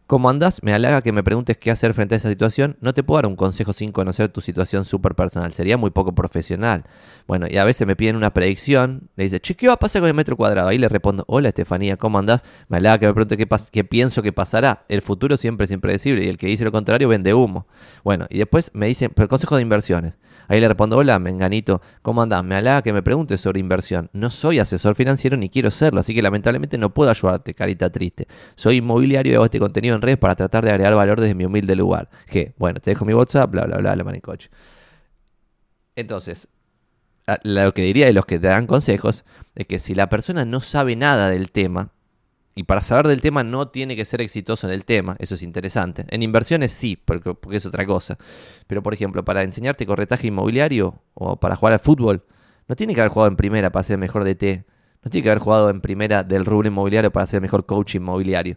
¿Cómo andás? Me halaga que me preguntes qué hacer frente a esa situación. No te puedo dar un consejo sin conocer tu situación súper personal. Sería muy poco profesional. Bueno, y a veces me piden una predicción. Le dice, che, ¿qué va a pasar con el metro cuadrado? Ahí le respondo, hola Estefanía, ¿cómo andás? Me halaga que me pregunte qué, qué pienso que pasará. El futuro siempre es impredecible y el que dice lo contrario vende humo. Bueno, y después me dicen, pero consejo de inversiones. Ahí le respondo, hola, Menganito, ¿cómo andás? Me halaga que me preguntes sobre inversión. No soy asesor financiero ni quiero serlo, así que lamentablemente no puedo ayudarte, carita triste. Soy inmobiliario y hago este contenido en redes para tratar de agregar valor desde mi humilde lugar. Que, bueno, te dejo mi WhatsApp, bla, bla, bla, la manicoche. Entonces, lo que diría de los que te dan consejos es que si la persona no sabe nada del tema, y para saber del tema no tiene que ser exitoso en el tema, eso es interesante. En inversiones sí, porque, es otra cosa. Pero por ejemplo, para enseñarte corretaje inmobiliario o para jugar al fútbol, no tiene que haber jugado en primera para ser mejor DT. No tiene que haber jugado en primera del rubro inmobiliario para ser mejor coach inmobiliario.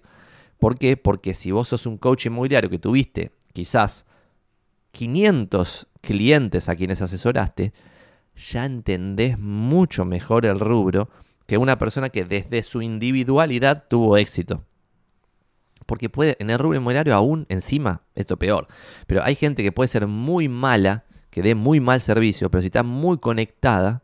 ¿Por qué? Porque si vos sos un coach inmobiliario que tuviste quizás 500 clientes a quienes asesoraste, ya entendés mucho mejor el rubro que una persona que desde su individualidad tuvo éxito. Porque puede, en el rubro inmobiliario aún encima, esto peor, pero hay gente que puede ser muy mala, que dé muy mal servicio, pero si está muy conectada,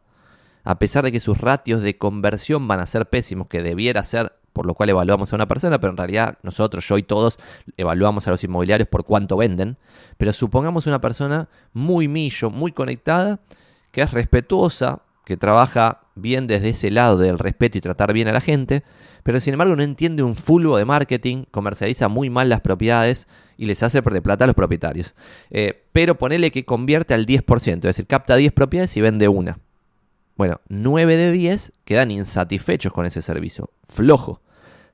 a pesar de que sus ratios de conversión van a ser pésimos, que debiera ser por lo cual evaluamos a una persona, pero en realidad nosotros, yo y todos, evaluamos a los inmobiliarios por cuánto venden. Pero supongamos una persona muy millo, muy conectada, que es respetuosa, que trabaja bien desde ese lado del respeto y tratar bien a la gente, pero sin embargo no entiende un fulbo de marketing, comercializa muy mal las propiedades y les hace perder plata a los propietarios. Eh, pero ponele que convierte al 10%, es decir, capta 10 propiedades y vende una. Bueno, 9 de 10 quedan insatisfechos con ese servicio, flojo.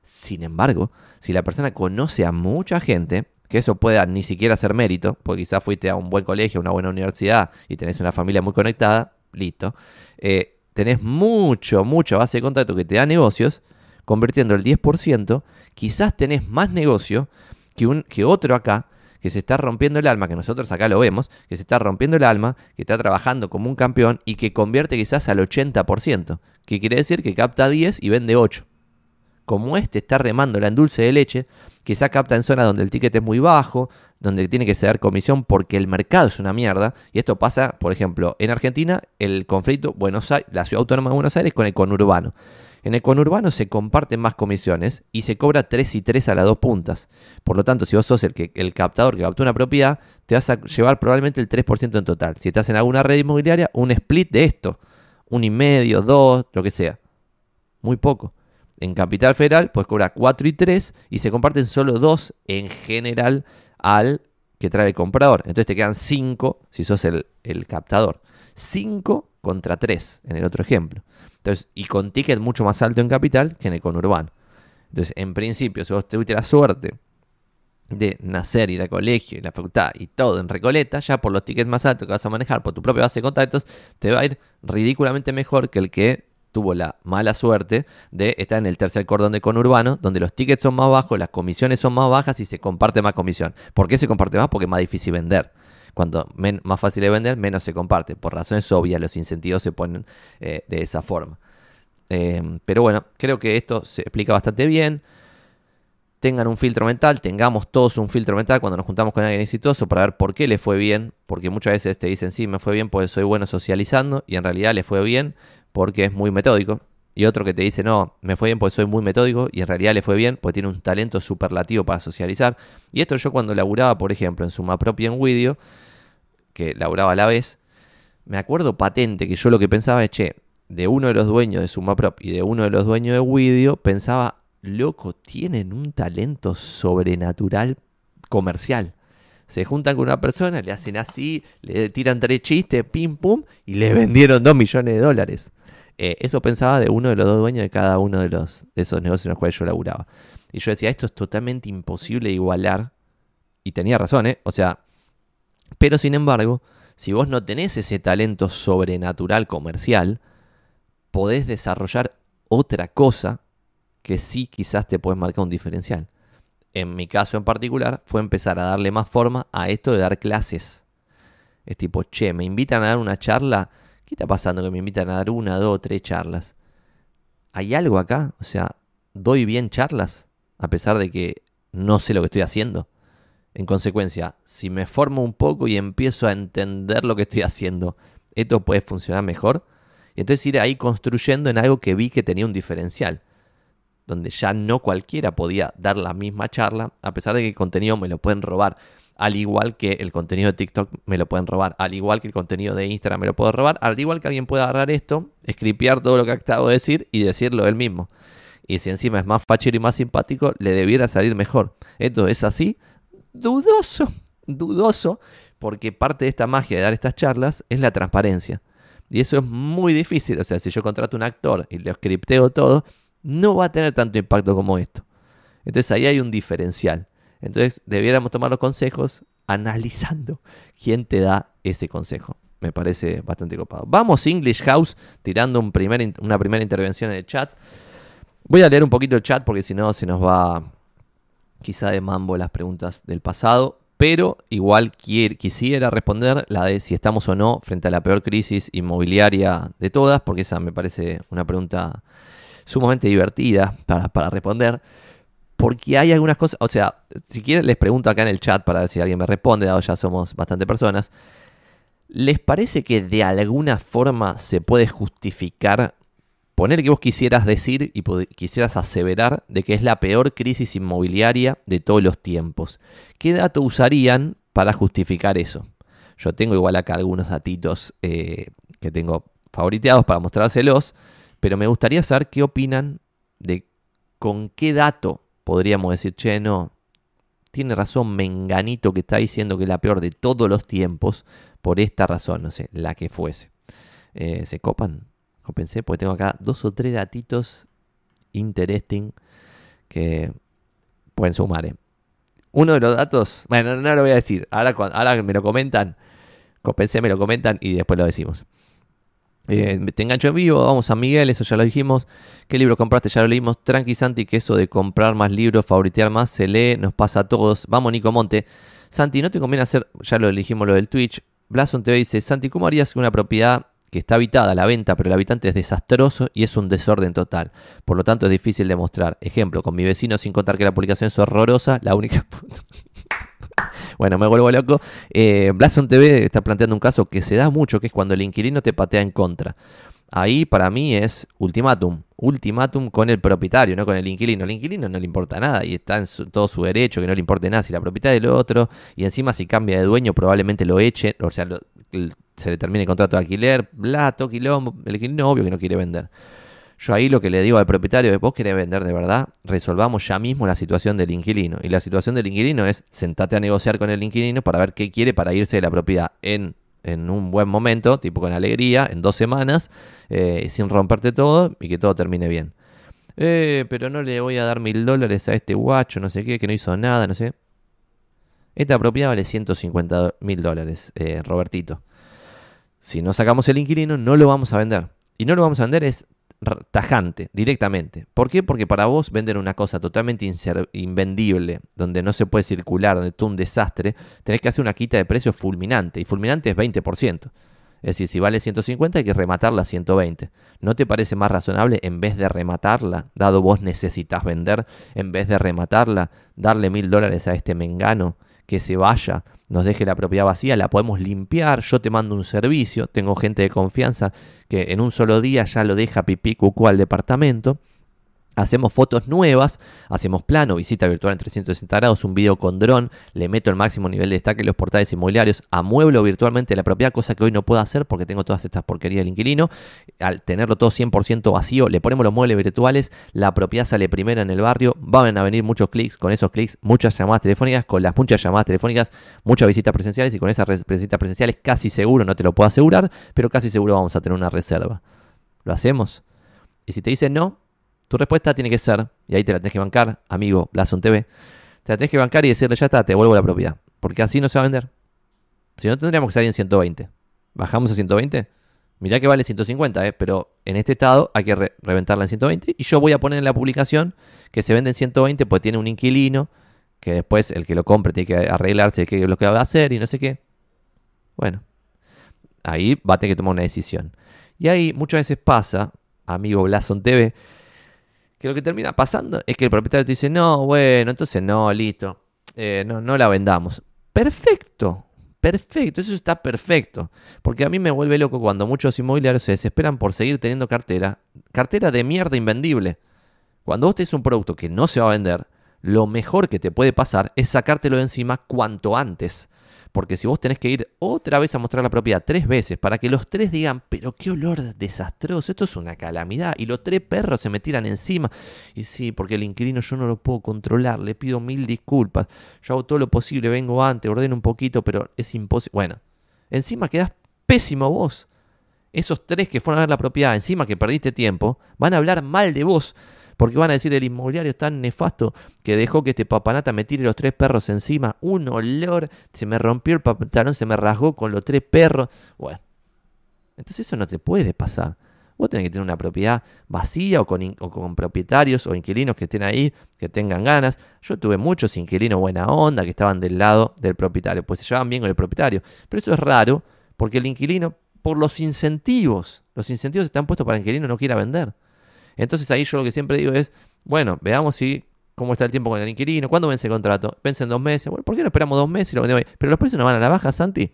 Sin embargo, si la persona conoce a mucha gente, que eso pueda ni siquiera ser mérito, porque quizás fuiste a un buen colegio, a una buena universidad y tenés una familia muy conectada, listo. Eh, tenés mucho, mucha base de contacto que te da negocios, convirtiendo el 10%, quizás tenés más negocio que, un, que otro acá que se está rompiendo el alma, que nosotros acá lo vemos, que se está rompiendo el alma, que está trabajando como un campeón y que convierte quizás al 80%, que quiere decir que capta 10 y vende 8. Como este está remando la en dulce de leche, quizás capta en zonas donde el ticket es muy bajo, donde tiene que ceder comisión porque el mercado es una mierda. Y esto pasa, por ejemplo, en Argentina, el conflicto Buenos Aires, la ciudad autónoma de Buenos Aires con el conurbano. En el conurbano se comparten más comisiones y se cobra 3 y 3 a las dos puntas. Por lo tanto, si vos sos el, que, el captador que captó una propiedad, te vas a llevar probablemente el 3% en total. Si estás en alguna red inmobiliaria, un split de esto. Un y medio, dos, lo que sea. Muy poco. En Capital Federal, pues cobra 4 y 3 y se comparten solo 2 en general al que trae el comprador. Entonces te quedan 5 si sos el, el captador. 5 contra 3 en el otro ejemplo. Entonces, y con ticket mucho más alto en capital que en el conurbano. Entonces, en principio, si vos tuviste la suerte de nacer, ir al colegio, y la facultad y todo en Recoleta, ya por los tickets más altos que vas a manejar por tu propia base de contactos, te va a ir ridículamente mejor que el que tuvo la mala suerte de estar en el tercer cordón de conurbano, donde los tickets son más bajos, las comisiones son más bajas y se comparte más comisión. ¿Por qué se comparte más? Porque es más difícil vender. Cuando más fácil de vender, menos se comparte. Por razones obvias, los incentivos se ponen eh, de esa forma. Em, pero bueno, creo que esto se explica bastante bien. Tengan un filtro mental, tengamos todos un filtro mental cuando nos juntamos con alguien exitoso para ver por qué le fue bien. Porque muchas veces te dicen, sí, me fue bien porque soy bueno socializando y en realidad le fue bien porque es muy metódico. Y otro que te dice, no, me fue bien porque soy muy metódico y en realidad le fue bien porque tiene un talento superlativo para socializar. Y esto yo cuando laburaba, por ejemplo, en Suma Propia en Widio, que laburaba a la vez, me acuerdo patente que yo lo que pensaba es, che, de uno de los dueños de SumaProp y de uno de los dueños de Widio, pensaba, loco, tienen un talento sobrenatural comercial. Se juntan con una persona, le hacen así, le tiran tres chistes, pim pum, y le vendieron dos millones de dólares. Eh, eso pensaba de uno de los dos dueños de cada uno de, los, de esos negocios en los cuales yo laburaba. Y yo decía, esto es totalmente imposible igualar. Y tenía razón, ¿eh? O sea, pero sin embargo, si vos no tenés ese talento sobrenatural comercial, podés desarrollar otra cosa que sí quizás te puede marcar un diferencial. En mi caso en particular fue empezar a darle más forma a esto de dar clases. Es tipo, che, me invitan a dar una charla. ¿Qué está pasando que me invitan a dar una, dos, tres charlas? ¿Hay algo acá? O sea, ¿doy bien charlas? A pesar de que no sé lo que estoy haciendo. En consecuencia, si me formo un poco y empiezo a entender lo que estoy haciendo, esto puede funcionar mejor. Y entonces ir ahí construyendo en algo que vi que tenía un diferencial, donde ya no cualquiera podía dar la misma charla, a pesar de que el contenido me lo pueden robar, al igual que el contenido de TikTok me lo pueden robar, al igual que el contenido de Instagram me lo puedo robar, al igual que alguien puede agarrar esto, escripiar todo lo que acabo de decir y decirlo él mismo. Y si encima es más fachero y más simpático, le debiera salir mejor. Esto es así dudoso, dudoso, porque parte de esta magia de dar estas charlas es la transparencia. Y eso es muy difícil. O sea, si yo contrato un actor y le scripteo todo, no va a tener tanto impacto como esto. Entonces ahí hay un diferencial. Entonces debiéramos tomar los consejos analizando quién te da ese consejo. Me parece bastante copado. Vamos English House tirando una primera intervención en el chat. Voy a leer un poquito el chat porque si no se nos va quizá de mambo las preguntas del pasado, pero igual quisiera responder la de si estamos o no frente a la peor crisis inmobiliaria de todas, porque esa me parece una pregunta sumamente divertida para responder. Porque hay algunas cosas, o sea, si quieren les pregunto acá en el chat para ver si alguien me responde, dado ya somos bastante personas. ¿Les parece que de alguna forma se puede justificar Poner que vos quisieras decir y quisieras aseverar de que es la peor crisis inmobiliaria de todos los tiempos. ¿Qué dato usarían para justificar eso? Yo tengo igual acá algunos datitos eh, que tengo favoriteados para mostrárselos, pero me gustaría saber qué opinan de con qué dato podríamos decir, che, no, tiene razón Menganito que está diciendo que es la peor de todos los tiempos por esta razón, no sé, la que fuese. Eh, ¿Se copan? pensé, porque tengo acá dos o tres datitos interesting que pueden sumar. ¿eh? Uno de los datos, bueno, no, lo voy a decir, ahora, ahora me lo comentan, pensé, me lo comentan y después lo decimos. Eh, te engancho en vivo, vamos a Miguel, eso ya lo dijimos. ¿Qué libro compraste? Ya lo leímos. Tranqui Santi, que eso de comprar más libros, favoritear más, se lee, nos pasa a todos. Vamos, Nico Monte. Santi, ¿no te conviene hacer, ya lo elegimos lo del Twitch? Blason TV dice, Santi, ¿cómo harías una propiedad que está habitada la venta, pero el habitante es desastroso y es un desorden total? Por lo tanto, es difícil de mostrar. Ejemplo, con mi vecino, sin contar que la publicación es horrorosa, la única... (laughs) (laughs) bueno, me vuelvo loco. Eh, Blason TV está planteando un caso que se da mucho, que es cuando el inquilino te patea en contra. Ahí para mí es ultimátum, ultimátum con el propietario, no con el inquilino. El inquilino no le importa nada y está en todo su derecho, que no le importe nada si la propiedad del otro. Y encima si cambia de dueño probablemente lo echen, o sea, se le termine el contrato de alquiler, blato, quilombo, el inquilino obvio que no quiere vender. Yo ahí lo que le digo al propietario es, vos querés vender de verdad, resolvamos ya mismo la situación del inquilino. Y la situación del inquilino es, sentate a negociar con el inquilino para ver qué quiere para irse de la propiedad en, en un buen momento, tipo con alegría, en dos semanas, eh, sin romperte todo y que todo termine bien. Eh, pero no le voy a dar mil dólares a este guacho, no sé qué, que no hizo nada, no sé. Esta propiedad vale 150 mil dólares, eh, Robertito. Si no sacamos el inquilino, no lo vamos a vender. Y no lo vamos a vender es tajante, directamente. ¿Por qué? Porque para vos vender una cosa totalmente invendible, donde no se puede circular, donde es un desastre, tenés que hacer una quita de precio fulminante. Y fulminante es 20%. Es decir, si vale 150 hay que rematarla a 120. ¿No te parece más razonable en vez de rematarla, dado vos necesitas vender, en vez de rematarla, darle mil dólares a este mengano que se vaya, nos deje la propiedad vacía, la podemos limpiar, yo te mando un servicio, tengo gente de confianza que en un solo día ya lo deja pipí cucú al departamento Hacemos fotos nuevas, hacemos plano, visita virtual en 360 grados, un video con dron, le meto el máximo nivel de destaque en los portales inmobiliarios, amueblo virtualmente la propiedad, cosa que hoy no puedo hacer porque tengo todas estas porquerías del inquilino. Al tenerlo todo 100% vacío, le ponemos los muebles virtuales, la propiedad sale primera en el barrio, van a venir muchos clics, con esos clics muchas llamadas telefónicas, con las muchas llamadas telefónicas, muchas visitas presenciales y con esas visitas presenciales casi seguro, no te lo puedo asegurar, pero casi seguro vamos a tener una reserva. ¿Lo hacemos? Y si te dicen no, tu respuesta tiene que ser, y ahí te la tenés que bancar, amigo Blason TV, te la tenés que bancar y decirle, ya está, te devuelvo la propiedad. Porque así no se va a vender. Si no, tendríamos que salir en 120. ¿Bajamos a 120? Mirá que vale 150, ¿eh? pero en este estado hay que reventarla en 120. Y yo voy a poner en la publicación que se vende en 120 pues tiene un inquilino, que después el que lo compre tiene que arreglarse qué es lo que va a hacer y no sé qué. Bueno, ahí va a tener que tomar una decisión. Y ahí muchas veces pasa, amigo Blason TV, que lo que termina pasando es que el propietario te dice, no, bueno, entonces no, listo, eh, no, no la vendamos. Perfecto, perfecto, eso está perfecto. Porque a mí me vuelve loco cuando muchos inmobiliarios se desesperan por seguir teniendo cartera, cartera de mierda invendible. Cuando vos tenés un producto que no se va a vender, lo mejor que te puede pasar es sacártelo de encima cuanto antes. Porque si vos tenés que ir otra vez a mostrar la propiedad tres veces para que los tres digan, pero qué olor desastroso, esto es una calamidad. Y los tres perros se me tiran encima. Y sí, porque el inquilino yo no lo puedo controlar, le pido mil disculpas. Yo hago todo lo posible, vengo antes, ordeno un poquito, pero es imposible. Bueno, encima quedás pésimo vos. Esos tres que fueron a ver la propiedad, encima que perdiste tiempo, van a hablar mal de vos. Porque van a decir el inmobiliario es tan nefasto que dejó que este papanata me tire los tres perros encima. Un olor, se me rompió el pantalón, se me rasgó con los tres perros. Bueno, entonces eso no te puede pasar. Vos tenés que tener una propiedad vacía o con, con, propietarios o inquilinos que estén ahí, que tengan ganas. Yo tuve muchos inquilinos buena onda que estaban del lado del propietario, pues se llevaban bien con el propietario. Pero eso es raro porque el inquilino, por los incentivos, los incentivos están puestos para el inquilino no quiera vender. Entonces ahí yo lo que siempre digo es, bueno, veamos si cómo está el tiempo con el inquilino, cuándo vence el contrato, vence en dos meses, bueno, ¿por qué no esperamos dos meses y lo vendemos? Pero los precios no van a la baja, Santi.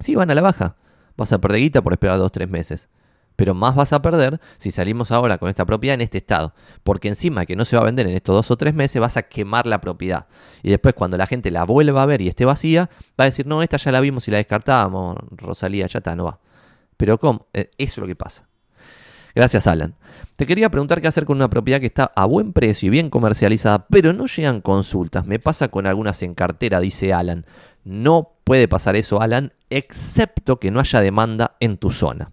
Sí, van a la baja. Vas a perder guita por esperar dos, tres meses. Pero más vas a perder si salimos ahora con esta propiedad en este estado. Porque encima que no se va a vender en estos dos o tres meses, vas a quemar la propiedad. Y después cuando la gente la vuelva a ver y esté vacía, va a decir, no, esta ya la vimos y la descartábamos, Rosalía, ya está, no va. Pero ¿cómo? Eh, eso es lo que pasa. Gracias, Alan. Te quería preguntar qué hacer con una propiedad que está a buen precio y bien comercializada, pero no llegan consultas. Me pasa con algunas en cartera, dice Alan. No puede pasar eso, Alan, excepto que no haya demanda en tu zona.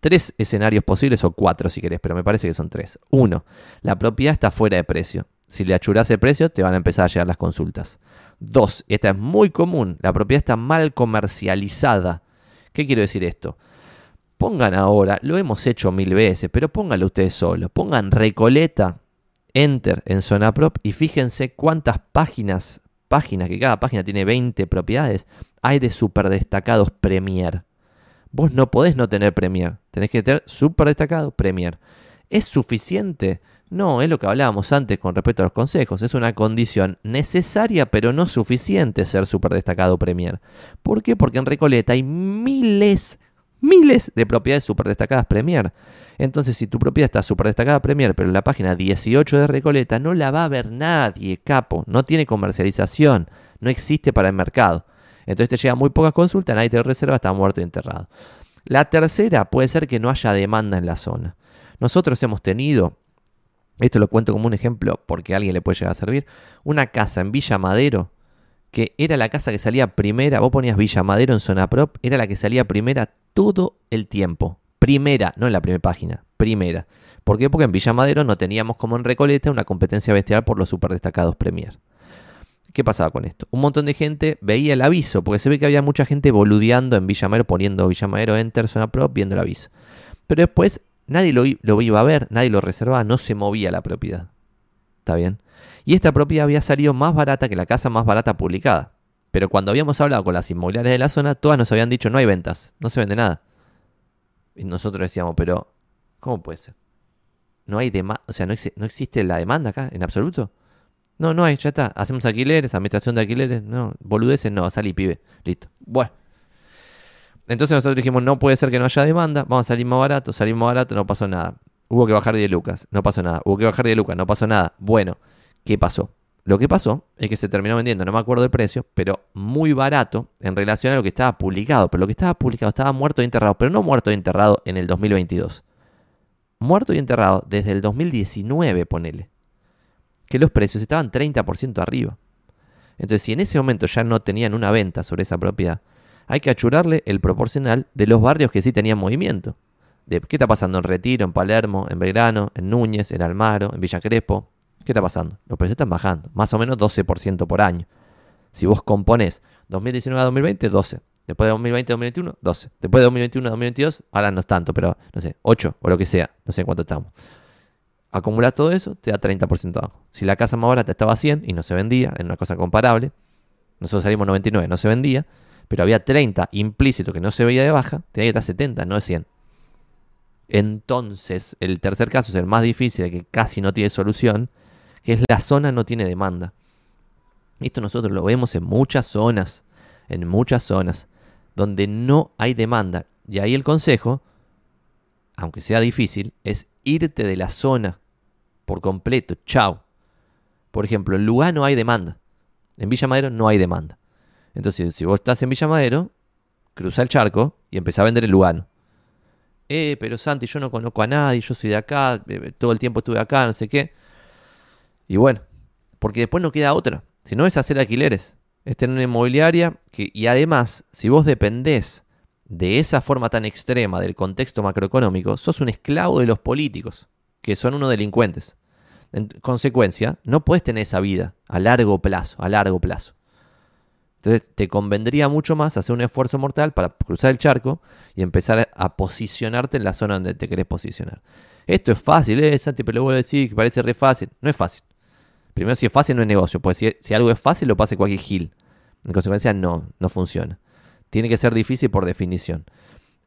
Tres escenarios posibles o cuatro si querés, pero me parece que son tres. Uno, la propiedad está fuera de precio. Si le achuras el precio, te van a empezar a llegar las consultas. Dos, esta es muy común, la propiedad está mal comercializada. ¿Qué quiero decir esto? Pongan ahora, lo hemos hecho mil veces, pero pónganlo ustedes solos. Pongan Recoleta, Enter en Zona Prop y fíjense cuántas páginas, páginas, que cada página tiene 20 propiedades, hay de super destacados Premier. Vos no podés no tener Premier, tenés que tener super destacado Premier. ¿Es suficiente? No, es lo que hablábamos antes con respecto a los consejos. Es una condición necesaria pero no suficiente ser super destacado Premier. ¿Por qué? Porque en Recoleta hay miles, miles de propiedades super destacadas Premier. Entonces, si tu propiedad está super destacada Premier, pero en la página 18 de Recoleta no la va a ver nadie, capo. No tiene comercialización, no existe para el mercado. Entonces te llega muy pocas consultas, nadie te reserva, está muerto y enterrado. La tercera puede ser que no haya demanda en la zona. Nosotros hemos tenido, esto lo cuento como un ejemplo porque a alguien le puede llegar a servir, una casa en Villa Madero que era la casa que salía primera, vos ponías Villa Madero en zona prop, era la que salía primera todo el tiempo. Primera, no en la primera página, primera. ¿Por qué? Porque en Villa Madero no teníamos como en Recoleta una competencia bestial por los super destacados Premier. ¿Qué pasaba con esto? Un montón de gente veía el aviso, porque se ve que había mucha gente boludeando en Villa Madero, poniendo Villa Madero Enter, zona prop, viendo el aviso. Pero después nadie lo, lo iba a ver, nadie lo reservaba, no se movía la propiedad. ¿Está bien? Y esta propiedad había salido más barata que la casa más barata publicada. Pero cuando habíamos hablado con las inmobiliarias de la zona, todas nos habían dicho no hay ventas, no se vende nada. Y nosotros decíamos, pero ¿cómo puede ser? No hay demanda, o sea, no, no existe la demanda acá en absoluto. No, no hay, ya está. Hacemos alquileres, administración de alquileres. No, boludeces, no, salí, pibe. Listo. Bueno. Entonces nosotros dijimos, no puede ser que no haya demanda, vamos a salir más barato, salimos más barato, no pasó nada. Hubo que bajar 10 lucas, no pasó nada. Hubo que bajar 10 lucas, no pasó nada. Bueno, ¿qué pasó? Lo que pasó es que se terminó vendiendo, no me acuerdo del precio, pero muy barato en relación a lo que estaba publicado. Pero lo que estaba publicado estaba muerto y enterrado, pero no muerto y enterrado en el 2022. Muerto y enterrado desde el 2019, ponele que los precios estaban 30% arriba. Entonces, si en ese momento ya no tenían una venta sobre esa propiedad, hay que achurarle el proporcional de los barrios que sí tenían movimiento. De, ¿Qué está pasando en Retiro, en Palermo, en Belgrano, en Núñez, en Almaro, en Villa Crespo? ¿Qué está pasando? Los precios están bajando, más o menos 12% por año. Si vos componés 2019 a 2020, 12. Después de 2020 a 2021, 12. Después de 2021 a 2022, ahora no es tanto, pero no sé, 8 o lo que sea. No sé en cuánto estamos acumulas todo eso, te da 30% abajo. Si la casa más barata estaba a 100 y no se vendía, en una cosa comparable, nosotros salimos 99, no se vendía, pero había 30 implícito que no se veía de baja, tenía que estar 70, no de 100. Entonces, el tercer caso es el más difícil, el que casi no tiene solución, que es la zona no tiene demanda. Esto nosotros lo vemos en muchas zonas, en muchas zonas, donde no hay demanda. Y ahí el consejo, aunque sea difícil, es irte de la zona por completo. Chao. Por ejemplo, en Lugano hay demanda. En Villa Madero no hay demanda. Entonces, si vos estás en Villa Madero, cruza el charco y empezá a vender en Lugano. Eh, pero Santi, yo no conozco a nadie, yo soy de acá, eh, todo el tiempo estuve acá, no sé qué. Y bueno, porque después no queda otra. Si no es hacer alquileres, es tener una inmobiliaria que, y además, si vos dependés de esa forma tan extrema del contexto macroeconómico, sos un esclavo de los políticos, que son unos delincuentes. En consecuencia, no puedes tener esa vida a largo plazo, a largo plazo. Entonces, te convendría mucho más hacer un esfuerzo mortal para cruzar el charco y empezar a posicionarte en la zona donde te querés posicionar. Esto es fácil, ¿eh, Santi? Pero lo voy a decir que parece re fácil. No es fácil. Primero, si es fácil, no es negocio. Pues si, si algo es fácil, lo pase cualquier gil. En consecuencia, no, no funciona. Tiene que ser difícil por definición.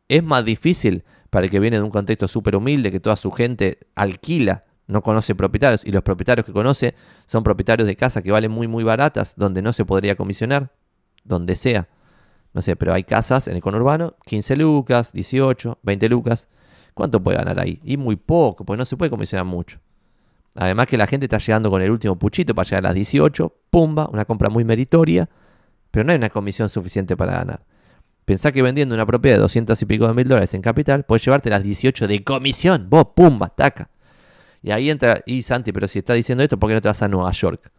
Es más difícil para el que viene de un contexto súper humilde, que toda su gente alquila, no conoce propietarios, y los propietarios que conoce son propietarios de casas que valen muy, muy baratas, donde no se podría comisionar, donde sea. No sé, pero hay casas en el conurbano, 15 lucas, 18, 20 lucas. ¿Cuánto puede ganar ahí? Y muy poco, porque no se puede comisionar mucho. Además que la gente está llegando con el último puchito para llegar a las 18, pumba, una compra muy meritoria, pero no hay una comisión suficiente para ganar. Pensá que vendiendo una propiedad de 200 y pico de mil dólares en capital, puedes llevarte las 18 de comisión. Vos, pumba, taca. Y ahí entra, y Santi, pero si está diciendo esto, ¿por qué no te vas a Nueva York?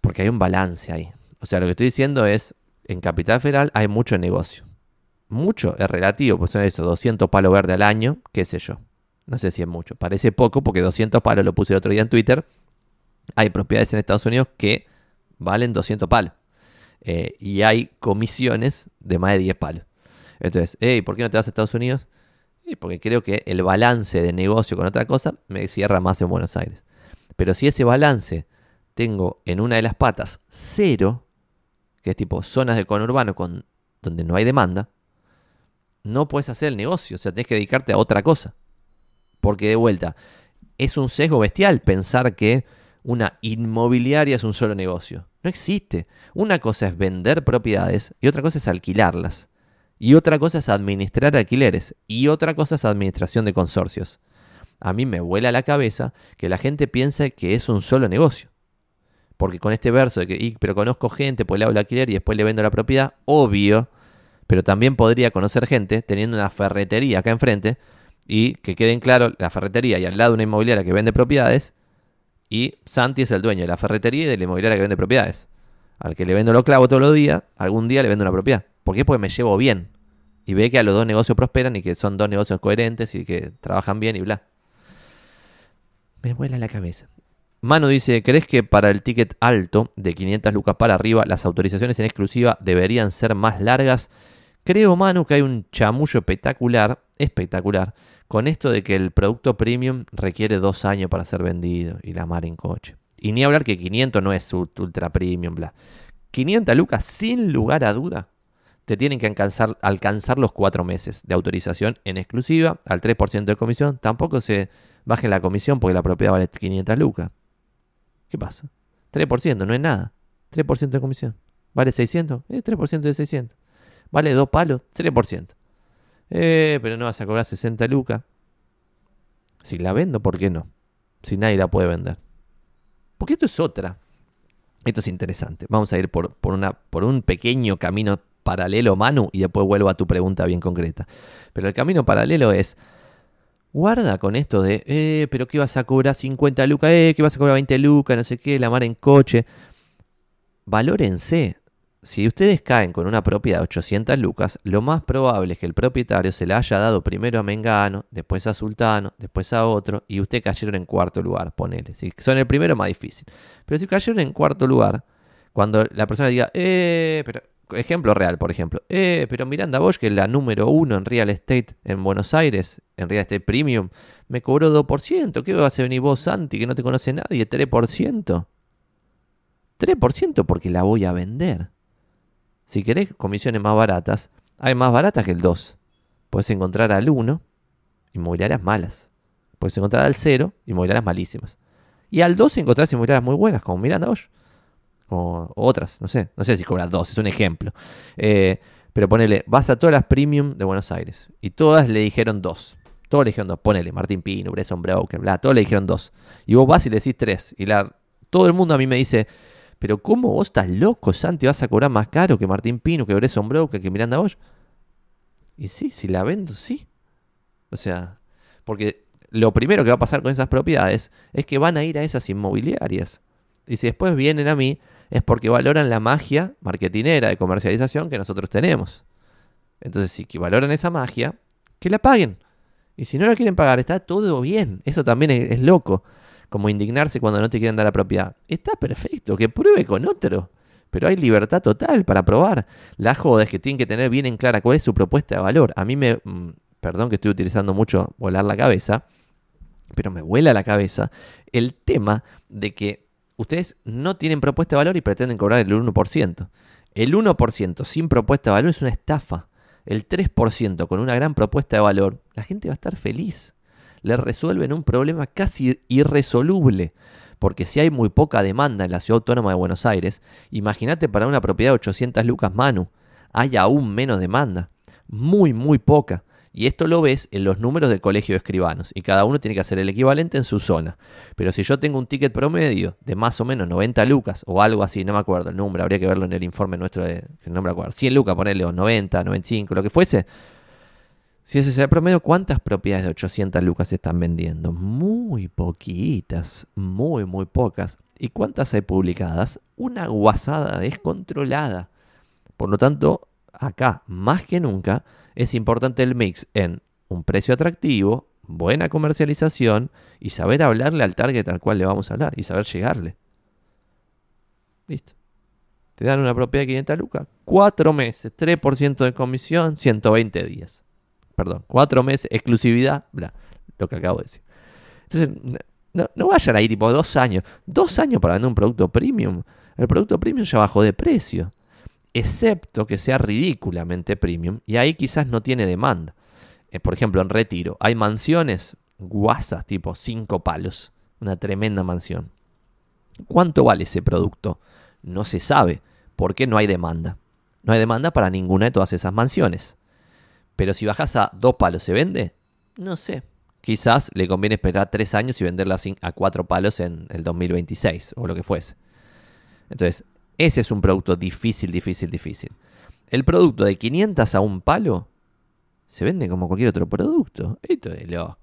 Porque hay un balance ahí. O sea, lo que estoy diciendo es, en Capital Federal hay mucho negocio. Mucho es relativo, pues son eso, 200 palos verdes al año, qué sé yo. No sé si es mucho. Parece poco porque 200 palos lo puse el otro día en Twitter. Hay propiedades en Estados Unidos que valen 200 palos. Eh, y hay comisiones de más de 10 palos. Entonces, hey, ¿por qué no te vas a Estados Unidos? Porque creo que el balance de negocio con otra cosa me cierra más en Buenos Aires. Pero si ese balance tengo en una de las patas cero, que es tipo zonas de conurbano con, donde no hay demanda, no puedes hacer el negocio, o sea, tienes que dedicarte a otra cosa. Porque de vuelta, es un sesgo bestial pensar que una inmobiliaria es un solo negocio. No existe. Una cosa es vender propiedades y otra cosa es alquilarlas. Y otra cosa es administrar alquileres. Y otra cosa es administración de consorcios. A mí me vuela la cabeza que la gente piense que es un solo negocio. Porque con este verso de que, pero conozco gente, pues le hago el alquiler y después le vendo la propiedad, obvio. Pero también podría conocer gente teniendo una ferretería acá enfrente y que queden claro la ferretería y al lado una inmobiliaria que vende propiedades y Santi es el dueño de la ferretería y de la inmobiliaria que vende propiedades. Al que le vendo los clavos todos los días, algún día le vendo una propiedad. ¿Por qué? Porque me llevo bien. Y ve que a los dos negocios prosperan y que son dos negocios coherentes y que trabajan bien y bla. Me vuela la cabeza. Manu dice, ¿crees que para el ticket alto de 500 lucas para arriba las autorizaciones en exclusiva deberían ser más largas? Creo, Manu, que hay un chamullo espectacular, espectacular, con esto de que el producto premium requiere dos años para ser vendido y la mar en coche. Y ni hablar que 500 no es ultra premium, bla. 500 lucas, sin lugar a duda, te tienen que alcanzar, alcanzar los cuatro meses de autorización en exclusiva al 3% de comisión. Tampoco se baje la comisión porque la propiedad vale 500 lucas. ¿Qué pasa? 3% no es nada. 3% de comisión. ¿Vale 600? Eh, 3% de 600. ¿Vale dos palos? 3%. Eh, pero no vas a cobrar 60 lucas. Si la vendo, ¿por qué no? Si nadie la puede vender. Porque esto es otra. Esto es interesante. Vamos a ir por, por, una, por un pequeño camino paralelo, Manu, y después vuelvo a tu pregunta bien concreta. Pero el camino paralelo es, guarda con esto de, eh, pero que vas a cobrar 50 lucas, eh, vas a cobrar 20 lucas, no sé qué, la mar en coche. Valórense si ustedes caen con una propiedad de 800 lucas, lo más probable es que el propietario se la haya dado primero a Mengano, después a Sultano, después a otro, y usted cayeron en cuarto lugar, ponele. Si son el primero, más difícil. Pero si cayeron en cuarto lugar, cuando la persona diga, eh, pero, ejemplo real, por ejemplo, eh, pero Miranda Bosch, que es la número uno en real estate en Buenos Aires, en real estate premium, me cobró 2%. ¿Qué vas a venir vos, Santi, que no te conoce nadie? 3%. 3% porque la voy a vender. Si querés comisiones más baratas, hay más baratas que el 2. Puedes encontrar al 1, inmobiliarias malas. Puedes encontrar al 0, inmobiliarias malísimas. Y al 2 encontrás inmobiliarias muy buenas, como Miranda Bosch. Como otras, no sé. No sé si cobras 2, es un ejemplo. Eh, pero ponele, vas a todas las premium de Buenos Aires. Y todas le dijeron 2. Todos le dijeron 2. Ponele, Martín Pino, Bresson Broker, bla. Todos le dijeron 2. Y vos vas y le decís 3. Y la, todo el mundo a mí me dice, pero ¿cómo vos estás loco, Santi? ¿Vas a cobrar más caro que Martín Pino, que Bresson Broker, que Miranda Bosch? Y sí, si la vendo, sí. O sea, porque lo primero que va a pasar con esas propiedades es que van a ir a esas inmobiliarias. Y si después vienen a mí, es porque valoran la magia marketinera de comercialización que nosotros tenemos. Entonces, si valoran esa magia, que la paguen. Y si no la quieren pagar, está todo bien. Eso también es loco como indignarse cuando no te quieren dar la propiedad. Está perfecto, que pruebe con otro. Pero hay libertad total para probar. La joda es que tienen que tener bien en clara cuál es su propuesta de valor. A mí me... Mm, perdón que estoy utilizando mucho volar la cabeza, pero me vuela la cabeza el tema de que ustedes no tienen propuesta de valor y pretenden cobrar el 1%. El 1% sin propuesta de valor es una estafa. El 3% con una gran propuesta de valor, la gente va a estar feliz le resuelven un problema casi irresoluble. Porque si hay muy poca demanda en la ciudad autónoma de Buenos Aires, imagínate para una propiedad de 800 lucas Manu, hay aún menos demanda. Muy, muy poca. Y esto lo ves en los números del colegio de escribanos. Y cada uno tiene que hacer el equivalente en su zona. Pero si yo tengo un ticket promedio de más o menos 90 lucas o algo así, no me acuerdo el número, habría que verlo en el informe nuestro de. No me acuerdo. 100 lucas, ponerle, o 90, 95, lo que fuese. Si ese es el promedio, ¿cuántas propiedades de 800 lucas se están vendiendo? Muy poquitas, muy, muy pocas. ¿Y cuántas hay publicadas? Una guasada descontrolada. Por lo tanto, acá, más que nunca, es importante el mix en un precio atractivo, buena comercialización y saber hablarle al target al cual le vamos a hablar y saber llegarle. Listo. Te dan una propiedad de 500 lucas, 4 meses, 3% de comisión, 120 días. Perdón, cuatro meses, exclusividad, bla, lo que acabo de decir. Entonces, no, no vayan ahí tipo dos años. Dos años para vender un producto premium. El producto premium ya bajó de precio. Excepto que sea ridículamente premium. Y ahí quizás no tiene demanda. Eh, por ejemplo, en retiro. Hay mansiones guasas tipo cinco palos. Una tremenda mansión. ¿Cuánto vale ese producto? No se sabe. Porque no hay demanda. No hay demanda para ninguna de todas esas mansiones. Pero si bajas a dos palos, ¿se vende? No sé. Quizás le conviene esperar tres años y venderla a cuatro palos en el 2026 o lo que fuese. Entonces, ese es un producto difícil, difícil, difícil. El producto de 500 a un palo se vende como cualquier otro producto. Esto es loco.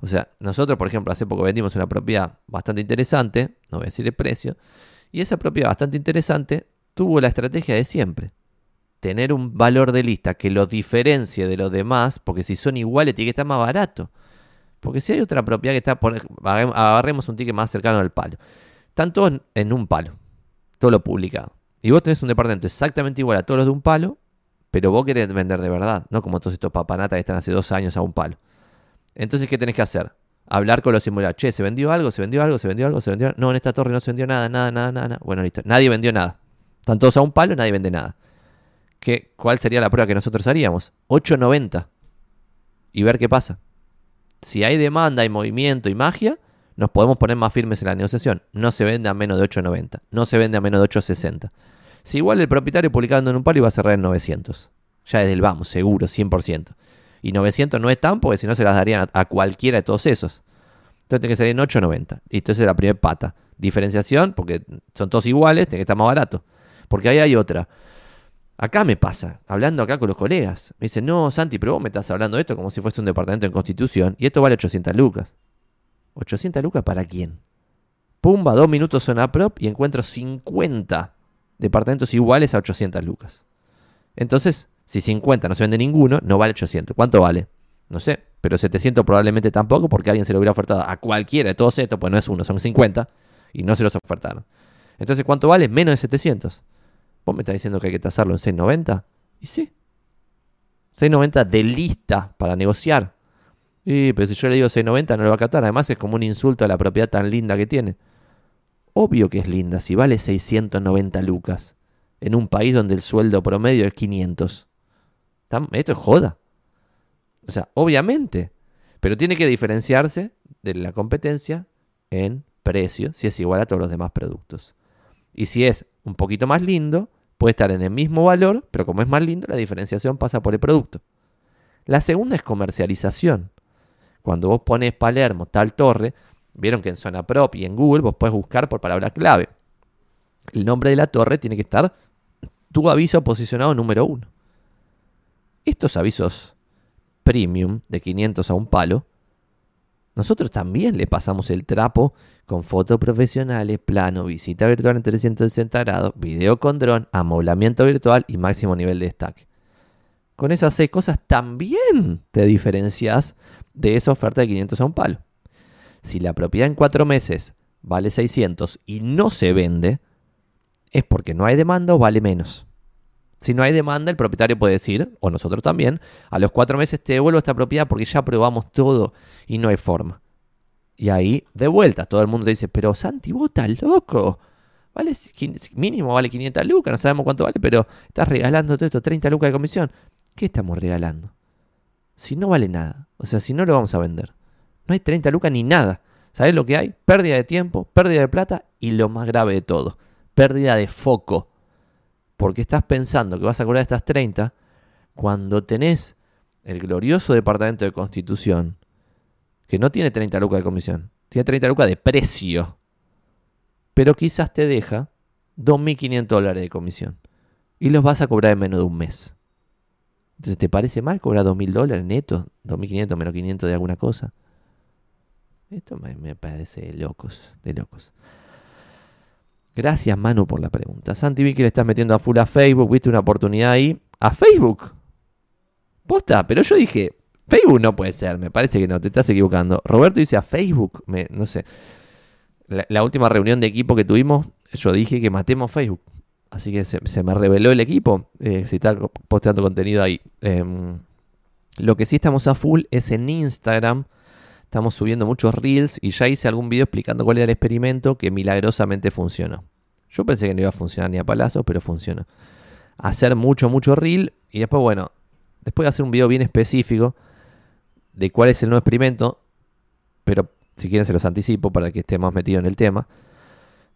O sea, nosotros, por ejemplo, hace poco vendimos una propiedad bastante interesante, no voy a decir el precio, y esa propiedad bastante interesante tuvo la estrategia de siempre. Tener un valor de lista que lo diferencie de los demás, porque si son iguales tiene que estar más barato. Porque si hay otra propiedad que está, por, agarremos un ticket más cercano al palo. Están todos en un palo, todo lo publicado. Y vos tenés un departamento exactamente igual a todos los de un palo, pero vos querés vender de verdad, no como todos estos papanatas que están hace dos años a un palo. Entonces, ¿qué tenés que hacer? Hablar con los inmobiliarios. Che, ¿se vendió algo? ¿Se vendió algo? ¿Se vendió algo? ¿Se vendió algo? No, en esta torre no se vendió nada, nada, nada, nada. Bueno, listo. Nadie vendió nada. Están todos a un palo, nadie vende nada. ¿Qué, ¿Cuál sería la prueba que nosotros haríamos? 8.90. Y ver qué pasa. Si hay demanda, hay movimiento y magia, nos podemos poner más firmes en la negociación. No se vende a menos de 8.90. No se vende a menos de 8.60. Si igual el propietario publicando en un palo iba a cerrar en 900. Ya desde el vamos, seguro, 100%. Y 900 no es tan porque si no se las darían a, cualquiera de todos esos. Entonces tiene que salir en 8.90. Y entonces es la primera pata. Diferenciación, porque son todos iguales, tiene que estar más barato. Porque ahí hay otra. Acá me pasa, hablando acá con los colegas. Me dicen, no, Santi, pero vos me estás hablando de esto como si fuese un departamento en constitución. Y esto vale 800 lucas. ¿800 lucas para quién? Pumba, dos minutos zona prop y encuentro 50 departamentos iguales a 800 lucas. Entonces, si 50 no se vende ninguno, no vale 800. ¿Cuánto vale? No sé, pero 700 probablemente tampoco porque alguien se lo hubiera ofertado a cualquiera de todos estos, pues no es uno, son 50 y no se los ofertaron. Entonces, ¿cuánto vale? Menos de 700. ¿Vos me estás diciendo que hay que tasarlo en 690? Y sí. 690 de lista para negociar. Y, pero si yo le digo 690 no lo va a captar. Además es como un insulto a la propiedad tan linda que tiene. Obvio que es linda si vale 690 lucas. En un país donde el sueldo promedio es 500. Esto es joda. O sea, obviamente. Pero tiene que diferenciarse de la competencia en precio si es igual a todos los demás productos. Y si es un poquito más lindo, puede estar en el mismo valor, pero como es más lindo, la diferenciación pasa por el producto. La segunda es comercialización. Cuando vos pones Palermo, tal torre, vieron que en zona prop y en Google vos puedes buscar por palabra clave. El nombre de la torre tiene que estar tu aviso posicionado número uno. Estos avisos premium de 500 a un palo nosotros también le pasamos el trapo con fotos profesionales, plano, visita virtual en 360 grados, video con dron, amoblamiento virtual y máximo nivel de destaque. Con esas seis cosas también te diferencias de esa oferta de 500 a un palo. Si la propiedad en cuatro meses vale 600 y no se vende, es porque no hay demanda o vale menos. Si no hay demanda, el propietario puede decir, o nosotros también, a los cuatro meses te devuelvo esta propiedad porque ya probamos todo y no hay forma. Y ahí, de vuelta, todo el mundo te dice, pero Santi, vos estás loco. Vale, mínimo vale 500 lucas, no sabemos cuánto vale, pero estás regalando todo esto, 30 lucas de comisión. ¿Qué estamos regalando? Si no vale nada, o sea, si no lo vamos a vender. No hay 30 lucas ni nada. ¿Sabes lo que hay? Pérdida de tiempo, pérdida de plata y lo más grave de todo, pérdida de foco porque estás pensando que vas a cobrar estas 30 cuando tenés el glorioso departamento de constitución que no tiene 30 lucas de comisión, tiene 30 lucas de precio, pero quizás te deja 2.500 dólares de comisión y los vas a cobrar en menos de un mes. Entonces, ¿te parece mal cobrar 2.000 dólares netos? 2.500 menos 500 de alguna cosa. Esto me, me parece locos, de locos. Gracias, Manu, por la pregunta. Santi vi que le estás metiendo a full a Facebook. ¿Viste una oportunidad ahí? ¿A Facebook? Posta, pero yo dije, Facebook no puede ser. Me parece que no, te estás equivocando. Roberto dice a Facebook. Me, no sé. La, última reunión de equipo que tuvimos, yo dije que matemos Facebook. Así que se, me reveló el equipo. Eh, si está posteando contenido ahí. Em, Lo que sí estamos a full es en Instagram. Estamos subiendo muchos reels y ya hice algún video explicando cuál era el experimento que milagrosamente funcionó. Yo pensé que no iba a funcionar ni a palazos, pero funcionó. Hacer mucho, mucho reel y después, bueno, después de hacer un video bien específico de cuál es el nuevo experimento, pero si quieren se los anticipo para que esté más metido en el tema.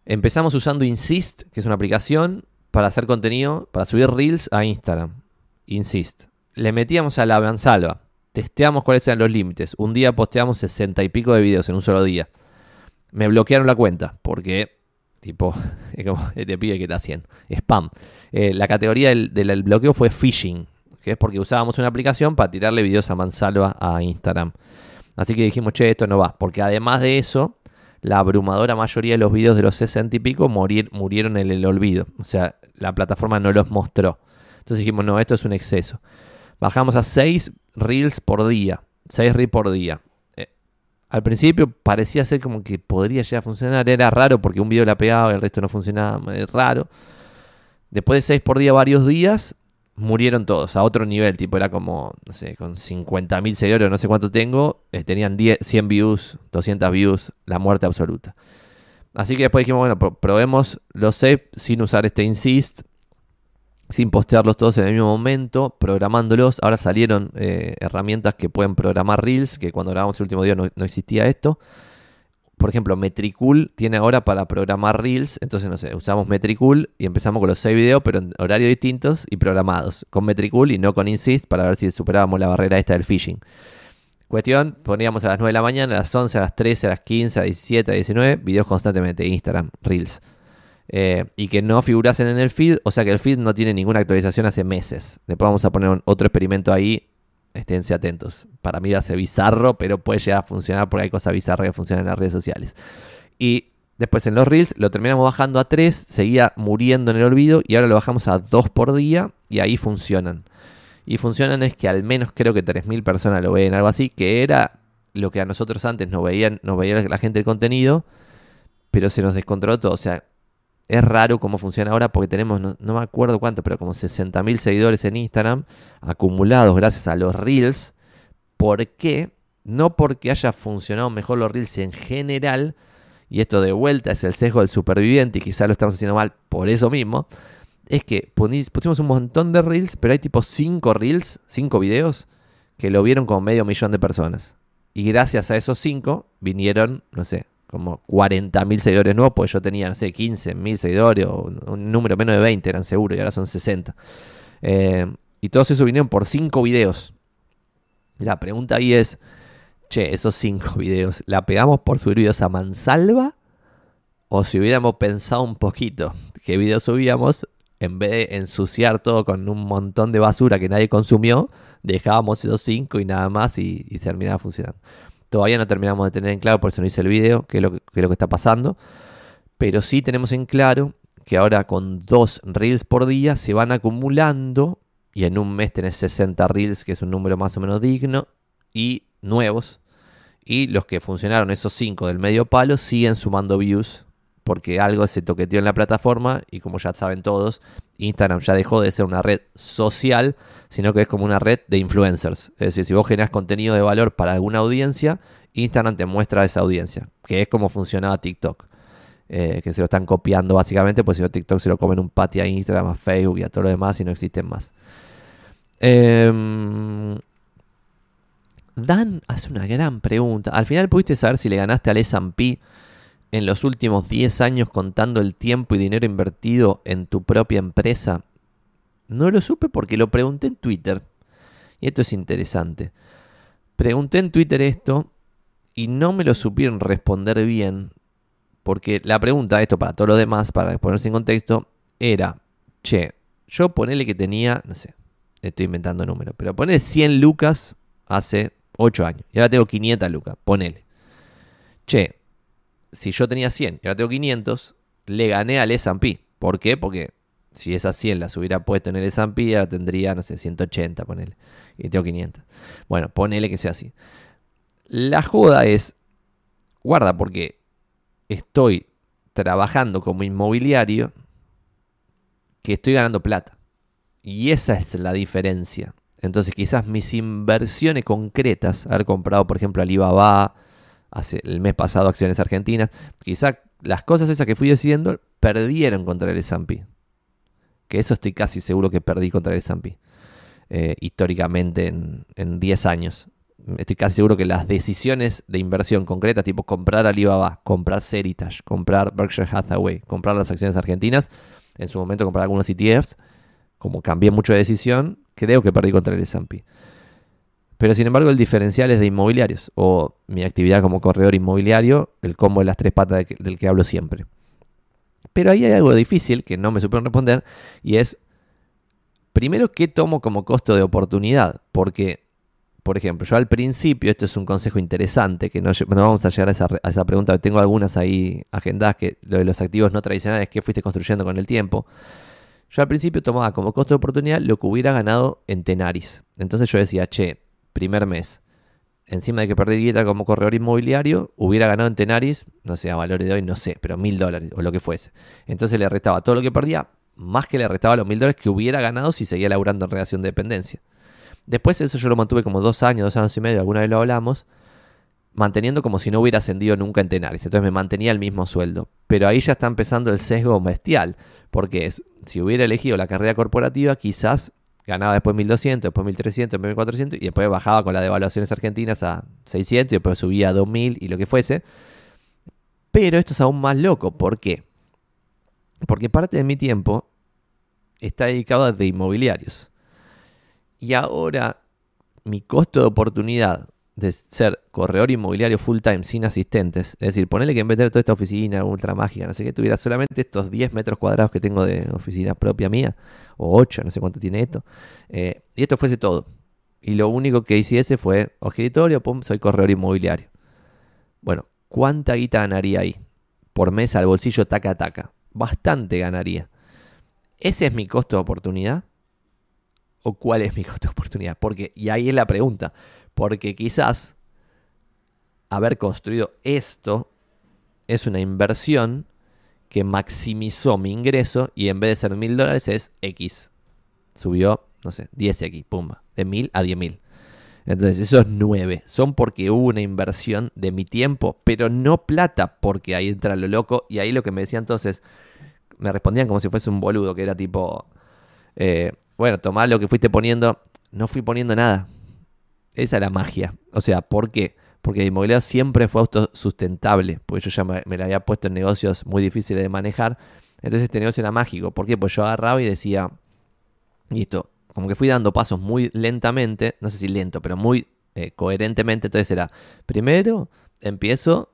Empezamos usando Insist, que es una aplicación para hacer contenido, para subir reels a Instagram. Insist. Le metíamos a la mansalva testeamos cuáles eran los límites. Un día posteamos 60 y pico de videos en un solo día. Me bloquearon la cuenta porque, tipo, (laughs) te pide que te hacen spam. Eh, la categoría del, bloqueo fue phishing, que es porque usábamos una aplicación para tirarle videos a mansalva a Instagram. Así que dijimos, che, esto no va, porque además de eso, la abrumadora mayoría de los videos de los 60 y pico murieron en el olvido. O sea, la plataforma no los mostró. Entonces dijimos, no, esto es un exceso. Bajamos a 6 reels por día. 6 reels por día. Al principio parecía ser como que podría llegar a funcionar. Era raro porque un video la pegaba y el resto no funcionaba. Es raro. Después de 6 por día, varios días, murieron todos a otro nivel. Tipo, era como, no sé, con 50.000 seguidores, no sé cuánto tengo. Eh, tenían 10, 100 views, 200 views, la muerte absoluta. Así que después dijimos, bueno, probemos los 6 sin usar este insist sin postearlos todos en el mismo momento, programándolos. Ahora salieron eh, herramientas que pueden programar reels, que cuando grabamos el último día no, existía esto. Por ejemplo, Metricool tiene ahora para programar reels. Entonces, no sé, usamos Metricool y empezamos con los seis videos, pero en horarios distintos y programados. Con Metricool y no con Insist para ver si superábamos la barrera esta del phishing. Cuestión, poníamos a las 9 de la mañana, a las 11, a las 13, a las 15, a las 17, a las 19, videos constantemente, Instagram, Reels. Eh, y que no figurasen en el feed, o sea que el feed no tiene ninguna actualización hace meses. Después vamos a poner otro experimento ahí, esténse atentos. Para mí ser bizarro, pero puede llegar a funcionar porque hay cosas bizarras que funcionan en las redes sociales. Y después en los reels lo terminamos bajando a 3, seguía muriendo en el olvido y ahora lo bajamos a 2 por día y ahí funcionan. Y funcionan es que al menos creo que 3.000 personas lo ven, algo así, que era lo que a nosotros antes nos veían, nos veía la gente el contenido, pero se nos descontroló todo. O sea, es raro cómo funciona ahora porque tenemos, no, me acuerdo cuánto, pero como 60.000 seguidores en Instagram acumulados gracias a los Reels. ¿Por qué? No porque haya funcionado mejor los Reels en general, y esto de vuelta es el sesgo del superviviente y quizá lo estamos haciendo mal por eso mismo, es que pusimos un montón de Reels, pero hay tipo 5 Reels, 5 videos, que lo vieron como medio millón de personas. Y gracias a esos 5 vinieron, no sé, como 40.000 seguidores nuevos, pues yo tenía, no sé, 15.000 seguidores, o un número menos de 20 eran seguros, y ahora son 60. Eh, y todos esos vinieron por 5 videos. La pregunta ahí es, che, esos 5 (laughs) videos, ¿la pegamos por subir videos a mansalva? O si hubiéramos pensado un poquito qué videos subíamos, en vez de ensuciar todo con un montón de basura que nadie consumió, dejábamos esos 5 y nada más y, y terminaba funcionando. Todavía no terminamos de tener en claro, por eso no hice el video, qué es lo que, lo que está pasando. Pero sí tenemos en claro que ahora con dos reels por día se van acumulando y en un mes tenés 60 reels, que es un número más o menos digno, y nuevos. Y los que funcionaron, esos 5 del medio palo, siguen sumando views porque algo se toqueteó en la plataforma y como ya saben todos, Instagram ya dejó de ser una red social, sino que es como una red de influencers. Es decir, si vos generas contenido de valor para alguna audiencia, Instagram te muestra esa audiencia, que es como funcionaba TikTok. Eh, que se lo están copiando básicamente, pues si no TikTok se lo comen un pati a Instagram, a Facebook y a todo lo demás y no existen más. Em, Dan hace una gran pregunta. Al final pudiste saber si le ganaste al S&P en los últimos 10 años contando el tiempo y dinero invertido en tu propia empresa? No lo supe porque lo pregunté en Twitter. Y esto es interesante. Pregunté en Twitter esto y no me lo supieron responder bien. Porque la pregunta, esto para todos los demás, para ponerse en contexto, era, che, yo ponele que tenía, no sé, estoy inventando números, pero ponele 100 lucas hace 8 años. Y ahora tengo 500 lucas, ponele. Che, si yo tenía 100 y ahora tengo 500, le gané al S&P. ¿Por qué? Porque si esas 100 las hubiera puesto en el S&P, ahora tendría, no sé, 180, ponele. Y tengo 500. Bueno, ponele que sea así. La joda es, guarda, porque estoy trabajando como inmobiliario que estoy ganando plata. Y esa es la diferencia. Entonces quizás mis inversiones concretas, haber comprado por ejemplo Alibaba, hace el mes pasado acciones argentinas, quizás las cosas esas que fui decidiendo perdieron contra el S&P. Que eso estoy casi seguro que perdí contra el S&P. Eh, históricamente en, en 10 años. Estoy casi seguro que las decisiones de inversión concretas, tipo comprar Alibaba, comprar Seritage, comprar Berkshire Hathaway, comprar las acciones argentinas, en su momento comprar algunos ETFs, como cambié mucho de decisión, creo que perdí contra el S&P. Pero sin embargo el diferencial es de inmobiliarios o mi actividad como corredor inmobiliario, el combo de las tres patas del que hablo siempre. Pero ahí hay algo difícil que no me supieron responder y es, primero, ¿qué tomo como costo de oportunidad? Porque, por ejemplo, yo al principio, esto es un consejo interesante, que no, vamos a llegar a esa, pregunta, tengo algunas ahí agendadas, que lo de los activos no tradicionales que fuiste construyendo con el tiempo. Yo al principio tomaba como costo de oportunidad lo que hubiera ganado en Tenaris. Entonces yo decía, che, primer mes, encima de que perdí dieta como corredor inmobiliario, hubiera ganado en Tenaris, no sé, a valores de hoy, no sé, pero mil dólares o lo que fuese. Entonces le restaba todo lo que perdía, más que le restaba los mil dólares que hubiera ganado si seguía laburando en relación de dependencia. Después eso yo lo mantuve como dos años, dos años y medio, alguna vez lo hablamos, manteniendo como si no hubiera ascendido nunca en Tenaris. Entonces me mantenía el mismo sueldo. Pero ahí ya está empezando el sesgo bestial, porque es, si hubiera elegido la carrera corporativa, quizás ganaba después 1200, después 1300, después 1400 y después bajaba con las devaluaciones argentinas a 600 y después subía a 2000 y lo que fuese. Pero esto es aún más loco. ¿Por qué? Porque parte de mi tiempo está dedicado a de inmobiliarios. Y ahora mi costo de oportunidad de ser corredor inmobiliario full time sin asistentes, es decir, ponerle que en vez de toda esta oficina ultra mágica, no sé qué, tuviera solamente estos 10 metros cuadrados que tengo de oficina propia mía, o 8, no sé cuánto tiene esto, eh, y esto fuese todo. Y lo único que hiciese fue, escritorio, pum, soy corredor inmobiliario. Bueno, ¿cuánta guita ganaría ahí? Por mes al bolsillo taca taca. Bastante ganaría. ¿Ese es mi costo de oportunidad? ¿O cuál es mi costo de oportunidad? Porque, y ahí es la pregunta. Porque quizás haber construido esto es una inversión que maximizó mi ingreso y en vez de ser mil dólares es X. Subió, no sé, 10X, pumba, de mil a 10 mil. Entonces, esos nueve son porque hubo una inversión de mi tiempo, pero no plata, porque ahí entra lo loco. Y ahí lo que me decían entonces, me respondían como si fuese un boludo, que era tipo, eh, bueno, tomá lo que fuiste poniendo. No fui poniendo nada. Esa es la magia. O sea, ¿por qué? Porque el inmobiliario siempre fue autosustentable, porque yo ya me, me, la había puesto en negocios muy difíciles de manejar. Entonces este negocio era mágico. ¿Por qué? Pues yo agarraba y decía, listo, como que fui dando pasos muy lentamente, no sé si lento, pero muy eh, coherentemente. Entonces era, primero empiezo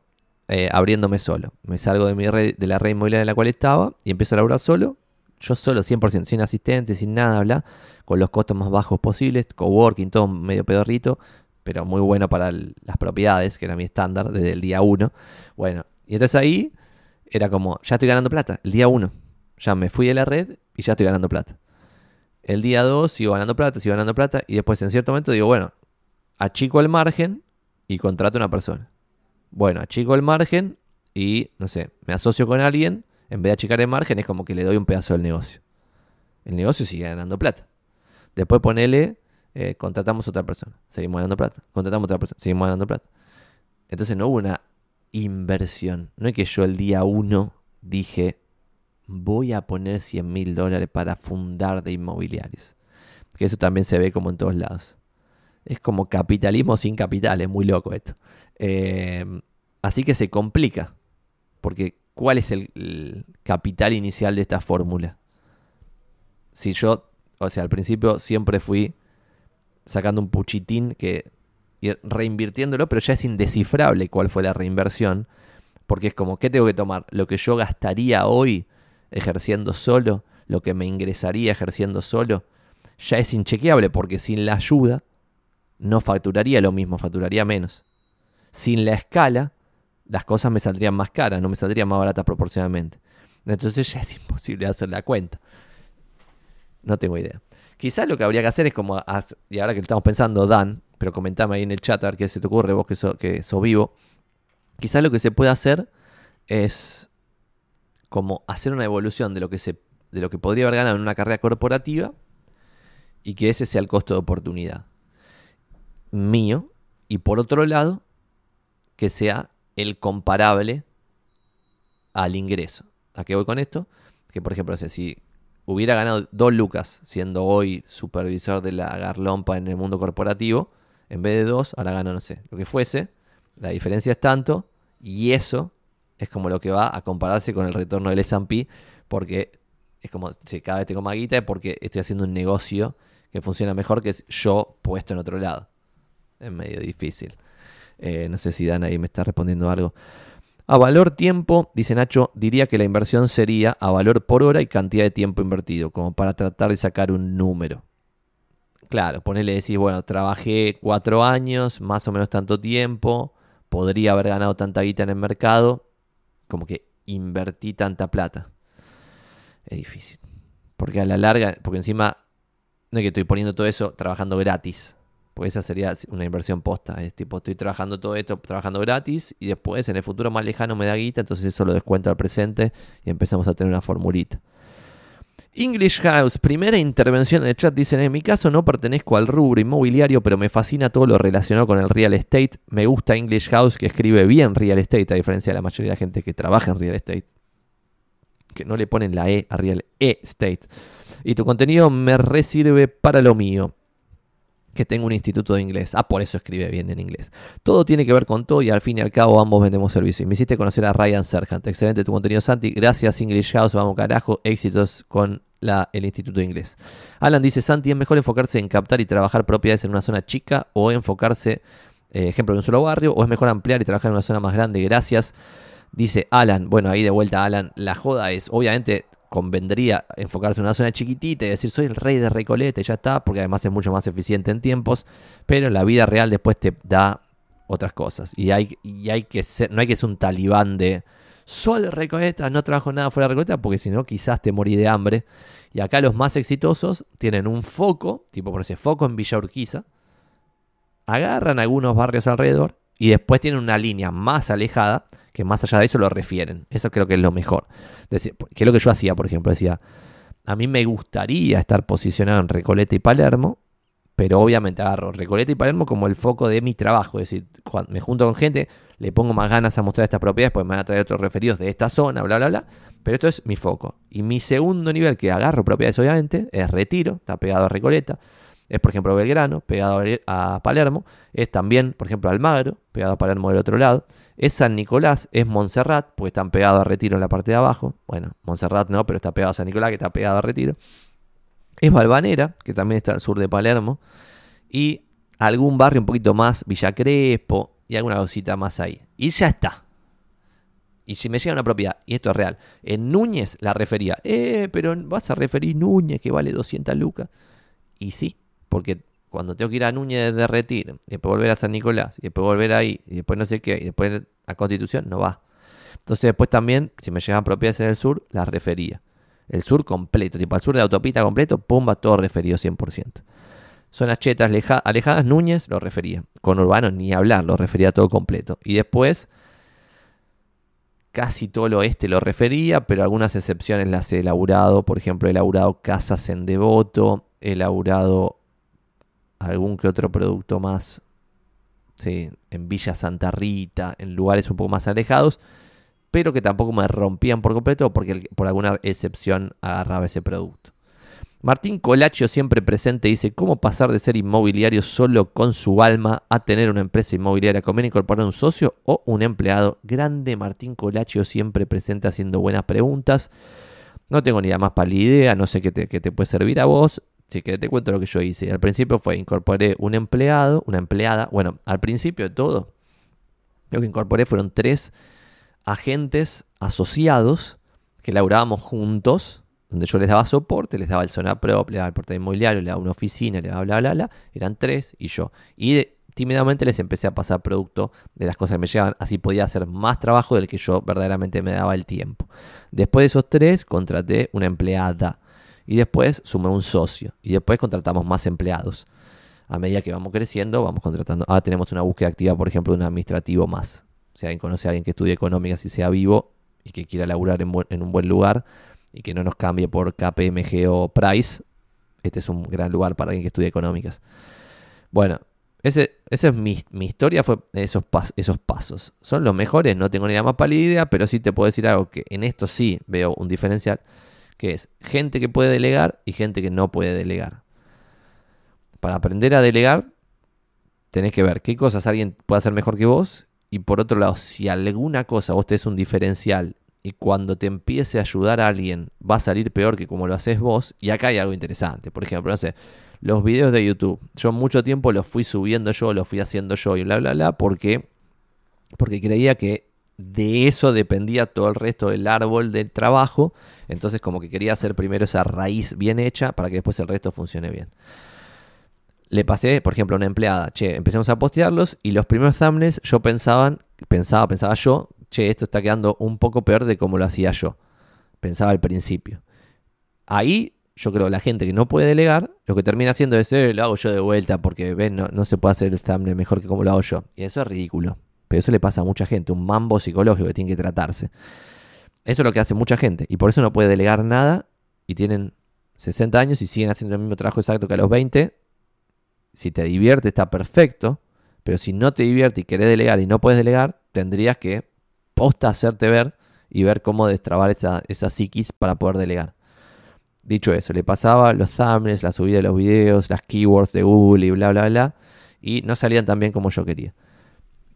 eh, abriéndome solo. Me salgo de, mi red, de la red inmobiliaria en la cual estaba y empiezo a laburar solo. Yo solo, 100%, sin asistente, sin nada, bla con los costos más bajos posibles, coworking, todo medio pedorrito, pero muy bueno para las propiedades, que era mi estándar desde el día 1. Bueno, y entonces ahí era como, ya estoy ganando plata, el día 1. Ya me fui de la red y ya estoy ganando plata. El día 2 sigo ganando plata, sigo ganando plata, y después en cierto momento digo, bueno, achico el margen y contrato a una persona. Bueno, achico el margen y, no sé, me asocio con alguien, en vez de achicar el margen es como que le doy un pedazo del negocio. El negocio sigue ganando plata. Después ponele, eh, contratamos otra persona, seguimos ganando plata. Contratamos otra persona, seguimos ganando plata. Entonces no hubo una inversión. No es que yo el día uno dije, voy a poner 100 mil dólares para fundar de inmobiliarios. Que eso también se ve como en todos lados. Es como capitalismo sin capital, es muy loco esto. Eh, así que se complica. Porque ¿cuál es el capital inicial de esta fórmula? Si yo o sea, al principio siempre fui sacando un puchitín que reinvirtiéndolo, pero ya es indescifrable cuál fue la reinversión, porque es como, ¿qué tengo que tomar? Lo que yo gastaría hoy ejerciendo solo, lo que me ingresaría ejerciendo solo, ya es inchequeable, porque sin la ayuda no facturaría lo mismo, facturaría menos. Sin la escala, las cosas me saldrían más caras, no me saldrían más baratas proporcionalmente. Entonces ya es (laughs) imposible hacer la cuenta. No tengo idea. Quizás lo que habría que hacer es como, y ahora que estamos pensando, Dan, pero comentame ahí en el chat a ver qué se te ocurre, vos que sos vivo. Quizás lo que se puede hacer es como hacer una evolución de lo que, se, de lo que podría haber ganado en una carrera corporativa y que ese sea el costo de oportunidad mío. Y por otro lado, que sea el comparable al ingreso. ¿A qué voy con esto? Que por ejemplo, si hubiera ganado dos lucas siendo hoy supervisor de la Garlompa en el mundo corporativo, en vez de dos, ahora gano, no sé, lo que fuese. La diferencia es tanto y eso es como lo que va a compararse con el retorno del S&P porque es como si cada vez tengo más guita porque estoy haciendo un negocio que funciona mejor que yo puesto en otro lado. Es medio difícil. Eh, no sé si Dan ahí me está respondiendo algo. A valor tiempo, dice Nacho, diría que la inversión sería a valor por hora y cantidad de tiempo invertido, como para tratar de sacar un número. Claro, ponele decir, bueno, trabajé cuatro años, más o menos tanto tiempo, podría haber ganado tanta guita en el mercado, como que invertí tanta plata. Es difícil. Porque a la larga, porque encima no es que estoy poniendo todo eso trabajando gratis. Pues esa sería una inversión posta. Estoy trabajando todo esto, trabajando gratis y después en el futuro más lejano me da guita, entonces eso lo descuento al presente y empezamos a tener una formulita. English House, primera intervención en el chat, dicen, en mi caso no pertenezco al rubro inmobiliario, pero me fascina todo lo relacionado con el real estate. Me gusta English House que escribe bien real estate, a diferencia de la mayoría de la gente que trabaja en real estate. Que no le ponen la E a real estate. Y tu contenido me resirve para lo mío que tengo un instituto de inglés. Ah, por eso escribe bien en inglés. Todo tiene que ver con todo y al fin y al cabo ambos vendemos servicios. Me hiciste conocer a Ryan Serhant. Excelente tu contenido, Santi. Gracias, English House. Vamos, carajo. Éxitos con la, el instituto de inglés. Alan dice, Santi, ¿es mejor enfocarse en captar y trabajar propiedades en una zona chica o enfocarse, eh, ejemplo, en un solo barrio? ¿O es mejor ampliar y trabajar en una zona más grande? Gracias. Dice Alan, bueno, ahí de vuelta Alan, la joda es, obviamente, convendría enfocarse en una zona chiquitita y decir soy el rey de Recoleta y ya está, porque además es mucho más eficiente en tiempos, pero la vida real después te da otras cosas y hay, y hay que ser, no hay que ser un talibán de solo Recoleta, no trabajo nada fuera de Recoleta, porque si no quizás te morí de hambre. Y acá los más exitosos tienen un foco, tipo por ese foco en Villa Urquiza, agarran algunos barrios alrededor y después tienen una línea más alejada que más allá de eso lo refieren. Eso creo que es lo mejor. Decir, que es lo que yo hacía, por ejemplo. Decía, a mí me gustaría estar posicionado en Recoleta y Palermo, pero obviamente agarro Recoleta y Palermo como el foco de mi trabajo. Es decir, cuando me junto con gente, le pongo más ganas a mostrar estas propiedades, pues me van a traer otros referidos de esta zona, bla, bla, bla. Pero esto es mi foco. Y mi segundo nivel que agarro propiedades, obviamente, es Retiro, está pegado a Recoleta es por ejemplo Belgrano, pegado a Palermo, es también, por ejemplo, Almagro, pegado a Palermo del otro lado, es San Nicolás, es Montserrat, porque están pegados a Retiro en la parte de abajo, bueno, Montserrat no, pero está pegado a San Nicolás, que está pegado a Retiro, es Valvanera, que también está al sur de Palermo, y algún barrio un poquito más, Villa Crespo, y alguna cosita más ahí. Y ya está. Y si me llega una propiedad, y esto es real, en Núñez la refería, eh, pero vas a referir Núñez que vale 200 lucas. Y sí, porque cuando tengo que ir a Núñez de Retiro, y después volver a San Nicolás, y después volver ahí, y después no sé qué, y después a Constitución, no va. Entonces después también, si me llegan propiedades en el sur, las refería. El sur completo, tipo al sur de la autopista completo, pumba, todo referido 100%. Zonas chetas alejadas, Núñez lo refería. Con urbanos ni hablar, lo refería todo completo. Y después, casi todo el oeste lo refería, pero algunas excepciones las he elaborado. Por ejemplo, he elaborado casas en Devoto, he elaborado algún que otro producto más sí, en Villa Santa Rita, en lugares un poco más alejados, pero que tampoco me rompían por completo porque por alguna excepción agarraba ese producto. Martín Colaccio siempre presente dice, ¿cómo pasar de ser inmobiliario solo con su alma a tener una empresa inmobiliaria? ¿Conviene incorporar un socio o un empleado? Grande Martín Colaccio siempre presente haciendo buenas preguntas. No tengo ni la más pálida idea, no sé qué te, qué te puede servir a vos. Si que te cuento lo que yo hice. Al principio fue incorporé un empleado, una empleada. Bueno, al principio de todo, lo que incorporé fueron tres agentes asociados que laburábamos juntos, donde yo les daba soporte, les daba el zona prop, les daba el portal inmobiliario, les daba una oficina, les daba bla, bla, bla. Eran tres y yo. Y tímidamente les empecé a pasar producto de las cosas que me llegaban. Así podía hacer más trabajo del que yo verdaderamente me daba el tiempo. Después de esos tres, contraté una empleada y después sumé un socio y después contratamos más empleados. A medida que vamos creciendo, vamos contratando. Ahora tenemos una búsqueda activa, por ejemplo, de un administrativo más. Si alguien conoce a alguien que estudie económicas y sea vivo y que quiera laburar en, un buen lugar y que no nos cambie por KPMG o Price, Este es un gran lugar para alguien que estudia económicas. Bueno, ese, esa es mi, historia, fue esos, esos pasos. ¿Son los mejores? No tengo ni la más pálida idea, pero sí te puedo decir algo que en esto sí veo un diferencial, que es gente que puede delegar y gente que no puede delegar. Para aprender a delegar, tenés que ver qué cosas alguien puede hacer mejor que vos. Y por otro lado, si alguna cosa vos tenés un diferencial y cuando te empiece a ayudar a alguien va a salir peor que como lo haces vos, y acá hay algo interesante. Por ejemplo, no sé, los videos de YouTube. Yo mucho tiempo los fui subiendo yo, los fui haciendo yo y bla, bla, bla, porque, porque creía que de eso dependía todo el resto del árbol del trabajo. Entonces como que quería hacer primero esa raíz bien hecha para que después el resto funcione bien. Le pasé, por ejemplo, a una empleada, che, empecemos a postearlos y los primeros thumbnails yo pensaban, pensaba, pensaba yo, che, esto está quedando un poco peor de como lo hacía yo. Pensaba al principio. Ahí yo creo que la gente que no puede delegar, lo que termina haciendo es, eh, lo hago yo de vuelta porque ven, no, no se puede hacer el thumbnail mejor que como lo hago yo. Y eso es ridículo. Pero eso le pasa a mucha gente, un mambo psicológico que tiene que tratarse. Eso es lo que hace mucha gente. Y por eso no puede delegar nada y tienen 60 años y siguen haciendo el mismo trabajo exacto que a los 20. Si te divierte está perfecto, pero si no te divierte y querés delegar y no puedes delegar, tendrías que posta hacerte ver y ver cómo destrabar esa, esa psiquis para poder delegar. Dicho eso, le pasaba los thumbnails, la subida de los videos, las keywords de Google y bla, bla, bla. Y no salían tan bien como yo quería.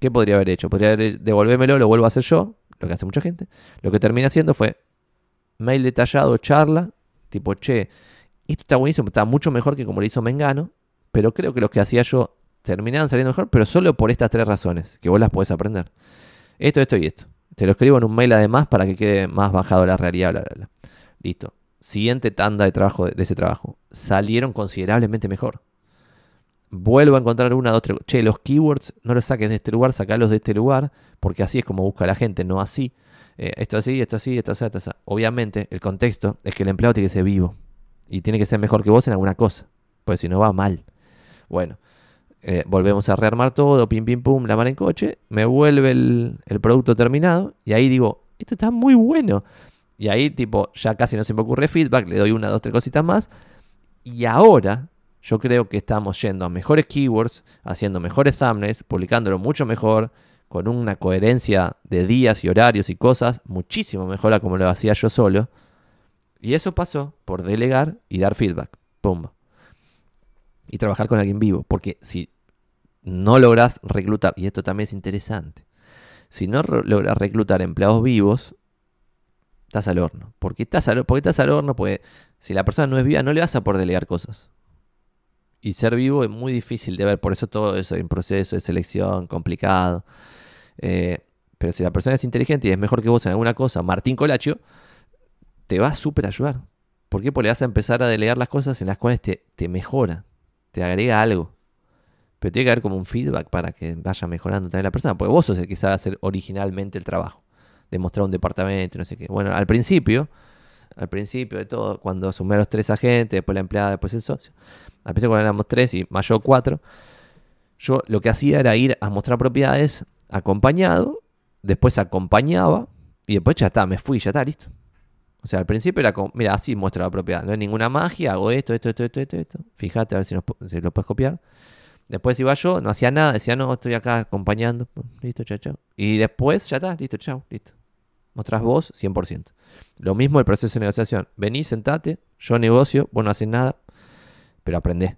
¿Qué podría haber hecho? Podría haber devolvérmelo, lo vuelvo a hacer yo, lo que hace mucha gente. Lo que terminé haciendo fue mail detallado, charla, tipo, che, esto está buenísimo, está mucho mejor que como lo hizo Mengano, pero creo que lo que hacía yo terminaban saliendo mejor, pero solo por estas tres razones, que vos las podés aprender. Esto, esto y esto. Te lo escribo en un mail además para que quede más bajado la realidad, bla, bla, bla. Listo siguiente tanda de trabajo de ese trabajo, salieron considerablemente mejor. Vuelvo a encontrar una, dos, tres. Che, los keywords no los saques de este lugar, sacalos de este lugar, porque así es como busca la gente, no así. Eh, esto así, esto así, esto así, esto así. Obviamente, el contexto es que el empleado tiene que ser vivo y tiene que ser mejor que vos en alguna cosa, porque si no va mal. Bueno, eh, volvemos a rearmar todo, pim, pim, pum, la mar en coche, me vuelve el, el producto terminado y ahí digo, esto está muy bueno. Y ahí, tipo, ya casi no se me ocurre feedback, le doy una, dos, tres cositas más. Y ahora, yo creo que estamos yendo a mejores keywords, haciendo mejores thumbnails, publicándolo mucho mejor, con una coherencia de días y horarios y cosas, muchísimo mejor a como lo hacía yo solo. Y eso pasó por delegar y dar feedback. Pumba. Y trabajar con alguien vivo. Porque si no logras reclutar, y esto también es interesante, si no logras reclutar empleados vivos, estás al horno. ¿Por qué estás al, estás al horno? Porque si la persona no es viva, no le vas a poder delegar cosas. Y ser vivo es muy difícil de ver, por eso todo eso es un proceso de selección complicado. Eh, pero si la persona es inteligente y es mejor que vos en alguna cosa, Martín Colacho, te va a súper ayudar. ¿Por qué? Porque le vas a empezar a delegar las cosas en las cuales te, te mejora, te agrega algo. Pero tiene que haber como un feedback para que vaya mejorando también la persona, porque vos sos el que sabe hacer originalmente el trabajo demostrar un departamento, no sé qué. Bueno, al principio, al principio de todo, cuando sumé a los tres agentes, después la empleada, después el socio, al principio cuando éramos tres y yo cuatro, yo lo que hacía era ir a mostrar propiedades acompañado, después acompañaba y después ya está, me fui, ya está, listo. O sea, al principio era como, mira, así muestra la propiedad, no hay ninguna magia, hago esto, esto, esto, esto, esto, esto. Fíjate a ver si, si lo puedes copiar. Después iba yo, no hacía nada, decía, no, estoy acá acompañando. Listo, chao, chao. Y después, ya está, listo, chao, listo. Mostrás vos 100%. Lo mismo el proceso de negociación. Vení, sentate, yo negocio, vos no haces nada, pero aprendés.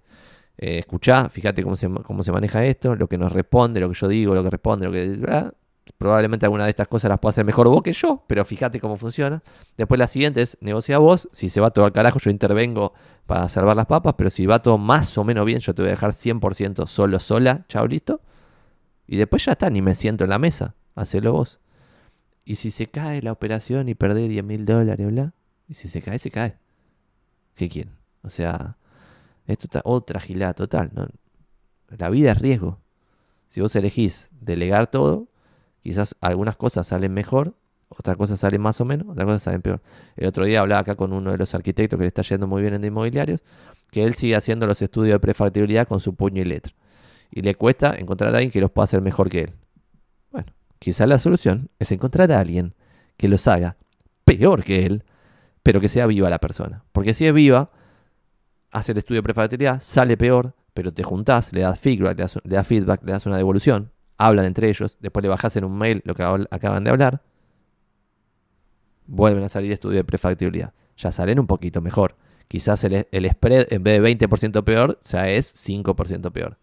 Eh, escuchá, fíjate cómo se, cómo se maneja esto, lo que nos responde, lo que yo digo, lo que responde, lo que... Probablemente alguna de estas cosas las pueda hacer mejor vos que yo, pero fíjate cómo funciona. Después la siguiente es, negocia vos. Si se va todo al carajo, yo intervengo para salvar las papas, pero si va todo más o menos bien, yo te voy a dejar 100% solo, sola, chao, listo. Y después ya está, ni me siento en la mesa, hacelo vos. Y si se cae la operación y perdés 10 mil dólares, bla. Y si se cae, se cae. ¿Qué quieren? O sea, esto está otra gilada total. ¿no? La vida es riesgo. Si vos elegís delegar todo, quizás algunas cosas salen mejor, otras cosas salen más o menos, otras cosas salen peor. El otro día hablaba acá con uno de los arquitectos que le está yendo muy bien en inmobiliarios, que él sigue haciendo los estudios de prefactibilidad con su puño y letra. Y le cuesta encontrar a alguien que los pueda hacer mejor que él. Quizá la solución es encontrar a alguien que los haga peor que él, pero que sea viva la persona. Porque si es viva, hace el estudio de prefactibilidad, sale peor, pero te juntás, le das feedback, le das, feedback, le das una devolución, hablan entre ellos, después le bajás en un mail lo que acaban de hablar, vuelven a salir estudio de prefactibilidad. Ya salen un poquito mejor. Quizás el, el spread en vez de 20% peor, ya es 5% peor.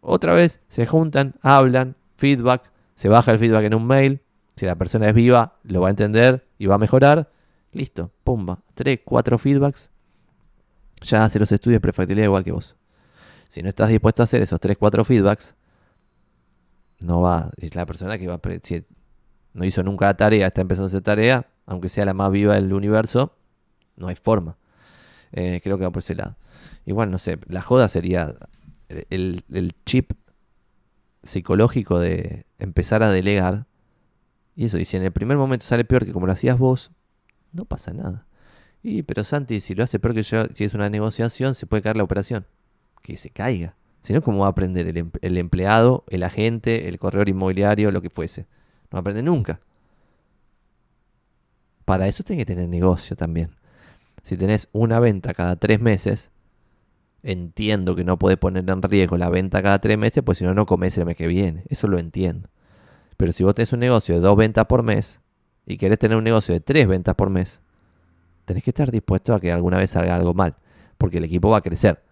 Otra vez se juntan, hablan, feedback, se baja el feedback en un mail. Si la persona es viva, lo va a entender y va a mejorar. Listo, pumba. 3, 4 feedbacks. Ya hace los estudios de prefactibilidad igual que vos. Si no estás dispuesto a hacer esos 3, 4 feedbacks, no va. Es la persona que va. Si no hizo nunca la tarea, está empezando a hacer tarea, aunque sea la más viva del universo, no hay forma. Eh, creo que va por ese lado. Igual, no sé, la joda sería el, el chip psicológico de empezar a delegar. Y eso, y si en el primer momento sale peor que como lo hacías vos, no pasa nada. Y, pero Santi, si lo hace peor que yo, si es una negociación, se puede caer la operación. Que se caiga. Si no, ¿cómo va a aprender el, empleado, el agente, el corredor inmobiliario, lo que fuese? No aprende nunca. Para eso tiene que tener negocio también. Si tenés una venta cada tres meses, entiendo que no puedes poner en riesgo la venta cada tres meses, pues si no, no comes el mes que viene. Eso lo entiendo. Pero si vos tenés un negocio de dos ventas por mes y querés tener un negocio de tres ventas por mes, tenés que estar dispuesto a que alguna vez salga algo mal, porque el equipo va a crecer.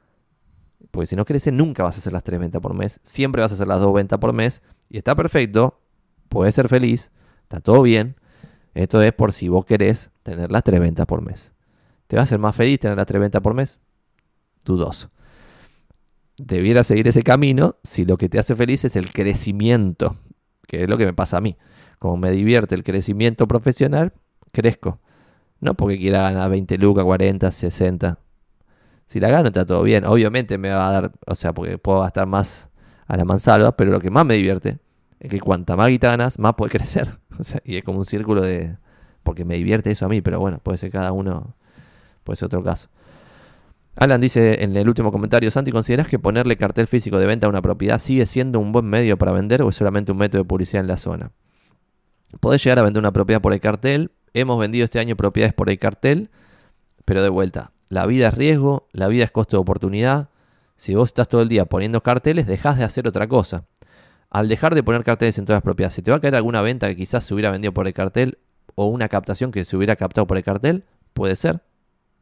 Porque si no crece, nunca vas a hacer las tres ventas por mes, siempre vas a hacer las dos ventas por mes, y está perfecto, puedes ser feliz, está todo bien. Esto es por si vos querés tener las tres ventas por mes. ¿Te va a hacer más feliz tener las tres ventas por mes? Dudoso. Debiera seguir ese camino si lo que te hace feliz es el crecimiento, que es lo que me pasa a mí. Como me divierte el crecimiento profesional, crezco. No porque quiera ganar 20 lucas, 40, 60. Si la gano está todo bien. Obviamente me va a dar, o sea, porque puedo gastar más a la mansalva, pero lo que más me divierte es que cuanta más ganas, más puede (laughs) crecer. O sea, y es como un círculo de... Porque me divierte eso a mí, pero bueno, puede ser cada uno, puede ser otro caso. Alan dice en el último comentario, Santi, ¿consideras que ponerle cartel físico de venta a una propiedad sigue siendo un buen medio para vender o es solamente un método de publicidad en la zona? Podés llegar a vender una propiedad por el cartel. Hemos vendido este año propiedades por el cartel, pero de vuelta, la vida es riesgo, la vida es costo de oportunidad. Si vos estás todo el día poniendo carteles, dejás de hacer otra cosa al dejar de poner carteles en todas las propiedades, ¿se te va a caer alguna venta que quizás se hubiera vendido por el cartel o una captación que se hubiera captado por el cartel? Puede ser.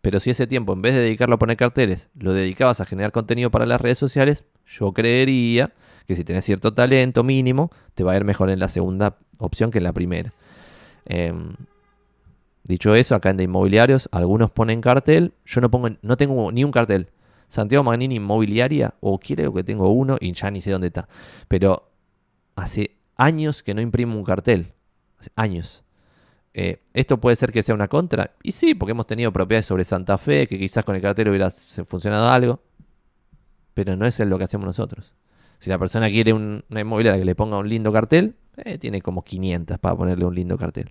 Pero si ese tiempo, en vez de dedicarlo a poner carteles, lo dedicabas a generar contenido para las redes sociales, yo creería que si tenés cierto talento mínimo, te va a ir mejor en la segunda opción que en la primera. Em, dicho eso, acá en de inmobiliarios, algunos ponen cartel, yo no pongo, no tengo ni un cartel. Santiago Magnini Inmobiliaria, o quiero que tengo uno y ya ni sé dónde está. Pero hace años que no imprimo un cartel. Hace años. Eh, ¿Esto puede ser que sea una contra? Y sí, porque hemos tenido propiedades sobre Santa Fe, que quizás con el cartel hubiera funcionado algo. Pero no es lo que hacemos nosotros. Si la persona quiere una inmobiliaria que le ponga un lindo cartel, eh, tiene como 500 para ponerle un lindo cartel.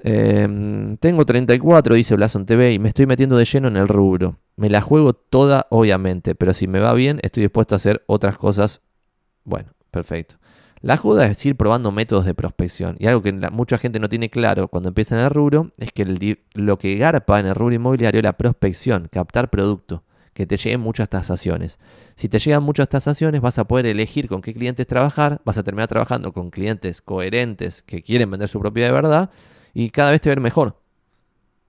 Em, tengo 34, dice Blason TV, y me estoy metiendo de lleno en el rubro. Me la juego toda, obviamente, pero si me va bien, estoy dispuesto a hacer otras cosas. Bueno, Perfecto. La joda es ir probando métodos de prospección. Y algo que mucha gente no tiene claro cuando empieza en el rubro es que lo que garpa en el rubro inmobiliario es la prospección, captar producto, que te lleguen muchas tasaciones. Si te llegan muchas tasaciones, vas a poder elegir con qué clientes trabajar, vas a terminar trabajando con clientes coherentes que quieren vender su propiedad de verdad y cada vez te va a ver mejor.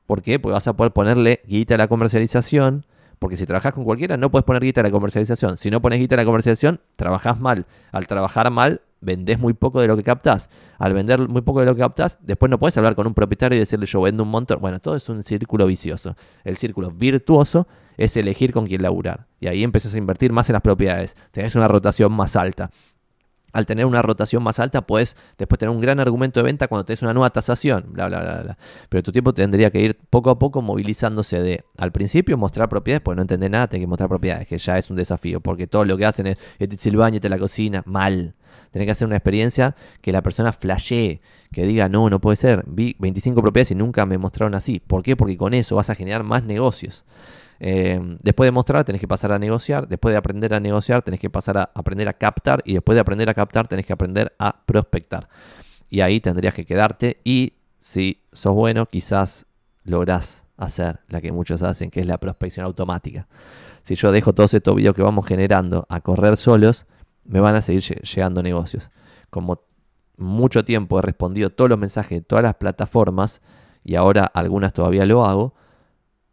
¿Por qué? Porque vas a poder ponerle guita a la comercialización, porque si trabajas con cualquiera, no puedes poner guita a la comercialización. Si no pones guita a la comercialización, trabajas mal. Al trabajar mal, vendés muy poco de lo que captás. Al vender muy poco de lo que captás, después no puedes hablar con un propietario y decirle yo vendo un montón. Bueno, todo es un círculo vicioso. El círculo virtuoso es elegir con quién laburar. Y ahí empiezas a invertir más en las propiedades. Tenés una rotación más alta al tener una rotación más alta, puedes después tener un gran argumento de venta cuando tenés una nueva tasación, bla, bla, bla, bla. Pero tu tiempo tendría que ir poco a poco movilizándose de, al principio, mostrar propiedades, porque no entendés nada, tenés que mostrar propiedades, que ya es un desafío, porque todo lo que hacen es, este el baño, este la cocina, mal. Tenés que hacer una experiencia que la persona flashee, que diga, no, no puede ser, vi 25 propiedades y nunca me mostraron así. ¿Por qué? Porque con eso vas a generar más negocios. Eh, después de mostrar, tenés que pasar a negociar. Después de aprender a negociar, tenés que pasar a aprender a captar. Y después de aprender a captar, tenés que aprender a prospectar. Y ahí tendrías que quedarte. Y si sos bueno, quizás lográs hacer la que muchos hacen, que es la prospección automática. Si yo dejo todos estos videos que vamos generando a correr solos, me van a seguir llegando negocios. Como mucho tiempo he respondido todos los mensajes de todas las plataformas y ahora algunas todavía lo hago,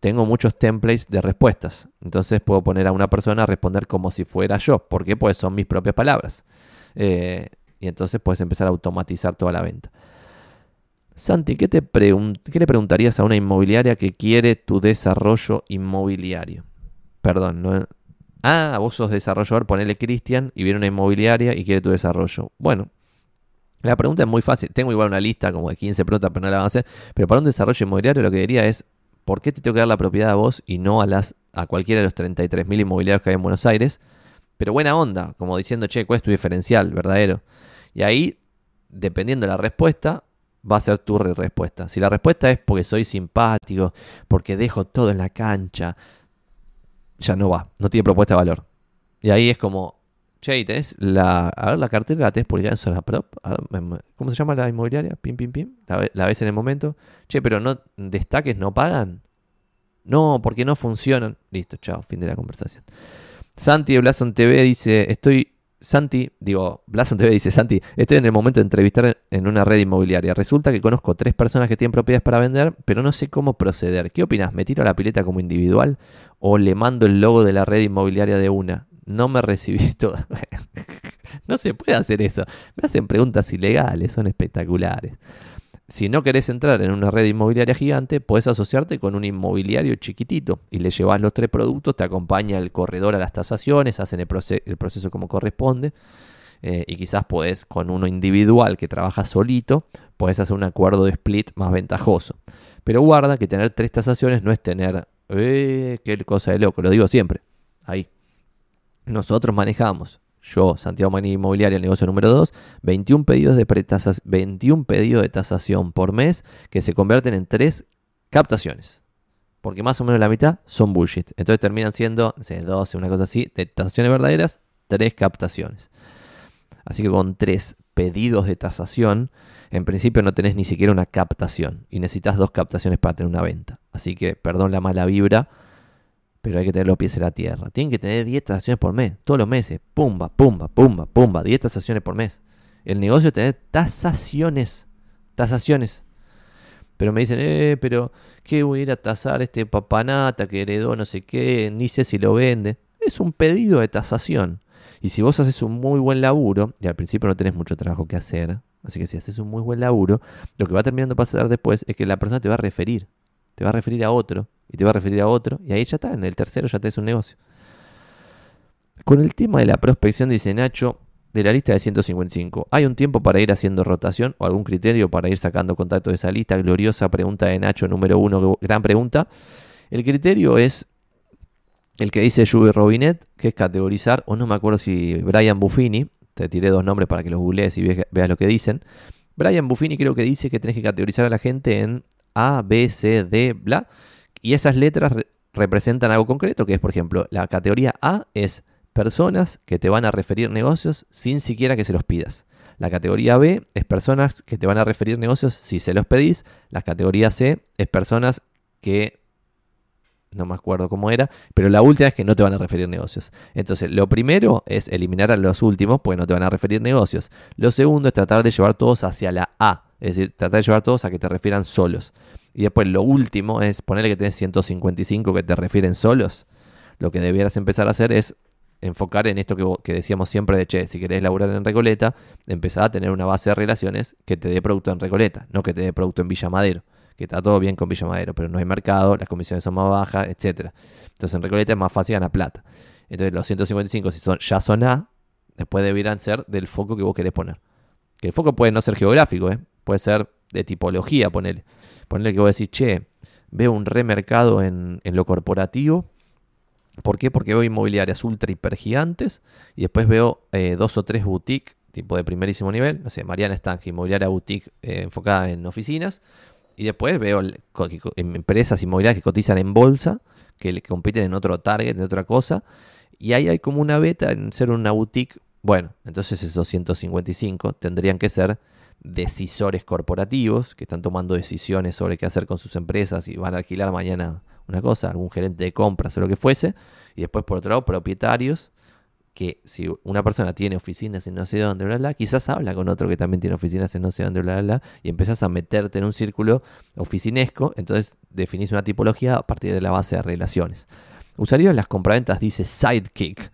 tengo muchos templates de respuestas. Entonces puedo poner a una persona a responder como si fuera yo. ¿Por qué? Pues son mis propias palabras. Eh, y entonces puedes empezar a automatizar toda la venta. Santi, ¿qué, te ¿qué le preguntarías a una inmobiliaria que quiere tu desarrollo inmobiliario? Perdón, no. Ah, vos sos desarrollador, ponele Cristian y viene una inmobiliaria y quiere tu desarrollo. Bueno, la pregunta es muy fácil. Tengo igual una lista como de 15 preguntas, pero no la van a hacer. Pero para un desarrollo inmobiliario lo que diría es, ¿por qué te tengo que dar la propiedad a vos y no a, las, a cualquiera de los 33.000 inmobiliarios que hay en Buenos Aires? Pero buena onda, como diciendo, che, ¿cuál es tu diferencial verdadero? Y ahí, dependiendo de la respuesta, va a ser tu respuesta. Si la respuesta es porque soy simpático, porque dejo todo en la cancha, ya no va, no tiene propuesta de valor. Y ahí es como, che, tenés la, a ver, la cartera la tenés publicada en Zona Prop, ¿cómo se llama la inmobiliaria? Pim, pim, pim, la, la ves en el momento. Che, pero no destaques, no pagan. No, porque no funcionan. Listo, chao, fin de la conversación. Santi de Blason TV dice, estoy Santi, digo, Blason TV dice, Santi, estoy en el momento de entrevistar en una red inmobiliaria. Resulta que conozco tres personas que tienen propiedades para vender, pero no sé cómo proceder. ¿Qué opinas? ¿Me tiro a la pileta como individual o le mando el logo de la red inmobiliaria de una? No me recibí (laughs) todo. no se puede hacer eso. Me hacen preguntas ilegales, son espectaculares. Si no querés entrar en una red inmobiliaria gigante, puedes asociarte con un inmobiliario chiquitito y le llevas los tres productos, te acompaña el corredor a las tasaciones, hacen el, proceso como corresponde. Eh, y quizás podés con uno individual que trabaja solito, puedes hacer un acuerdo de split más ventajoso. Pero guarda que tener tres tasaciones no es tener, eh, qué cosa de loco, lo digo siempre, ahí. Nosotros manejamos yo, Santiago Mani Inmobiliaria, el negocio número 2, 21 pedidos de 21 pedidos de tasación por mes que se convierten en 3 captaciones. Porque más o menos la mitad son bullshit. Entonces terminan siendo, no sé, 12, una cosa así, de tasaciones verdaderas, 3 captaciones. Así que con 3 pedidos de tasación, en principio no tenés ni siquiera una captación. Y necesitas dos captaciones para tener una venta. Así que, perdón la mala vibra, pero hay que tener los pies en la tierra. Tienen que tener 10 tasaciones por mes, todos los meses. Pumba, pumba, pumba, pumba, 10 tasaciones por mes. El negocio es tener tasaciones, tasaciones. Pero me dicen, eh, pero ¿qué voy a ir a tasar este papanata que heredó no sé qué? Ni sé si lo vende. Es un pedido de tasación. Y si vos haces un muy buen laburo, y al principio no tenés mucho trabajo que hacer, así que si haces un muy buen laburo, lo que va terminando pasar después es que la persona te va a referir. Te va a referir a otro y te va a referir a otro, y ahí ya está, en el tercero ya tenés un negocio. Con el tema de la prospección, dice Nacho, de la lista de 155, ¿hay un tiempo para ir haciendo rotación o algún criterio para ir sacando contactos de esa lista? Gloriosa pregunta de Nacho, número uno, gran pregunta. El criterio es el que dice Juve Robinet, que es categorizar, o no me acuerdo si Brian Buffini, te tiré dos nombres para que los googlees y veas lo que dicen. Brian Buffini creo que dice que tenés que categorizar a la gente en A, B, C, D, bla. Y esas letras representan algo concreto, que es, por ejemplo, la categoría A es personas que te van a referir negocios sin siquiera que se los pidas. La categoría B es personas que te van a referir negocios si se los pedís. La categoría C es personas que no me acuerdo cómo era, pero la última es que no te van a referir negocios. Entonces, lo primero es eliminar a los últimos, pues no te van a referir negocios. Lo segundo es tratar de llevar todos hacia la A, es decir, tratar de llevar todos a que te refieran solos. Y después lo último es ponerle que tenés 155 que te refieren solos. Lo que debieras empezar a hacer es enfocar en esto que, decíamos siempre de, che, si querés laburar en Recoleta, empezar a tener una base de relaciones que te dé producto en Recoleta, no que te dé producto en Villa Madero, que está todo bien con Villa Madero, pero no hay mercado, las comisiones son más bajas, etc. Entonces en Recoleta es más fácil ganar plata. Entonces los 155 si son, ya son A, después debieran ser del foco que vos querés poner. Que el foco puede no ser geográfico, ¿eh? Puede ser de tipología, ponele. Ponele que vos decís, che, veo un remercado en, en lo corporativo. ¿Por qué? Porque veo inmobiliarias ultra hiper gigantes y después veo eh, dos o tres boutiques tipo de primerísimo nivel. No sé, Mariana Stange, inmobiliaria boutique eh, enfocada en oficinas. Y después veo empresas inmobiliarias que cotizan en bolsa, que compiten en otro target, en otra cosa. Y ahí hay como una beta en ser una boutique. Bueno, entonces esos 155 tendrían que ser decisores corporativos que están tomando decisiones sobre qué hacer con sus empresas y van a alquilar mañana una cosa, algún gerente de compras o lo que fuese. Y después, por otro lado, propietarios que si una persona tiene oficinas en no sé dónde, bla, bla, quizás habla con otro que también tiene oficinas en no sé dónde, bla, bla, y empezás a meterte en un círculo oficinesco, entonces definís una tipología a partir de la base de relaciones. ¿Usarías las compraventas? Dice Sidekick.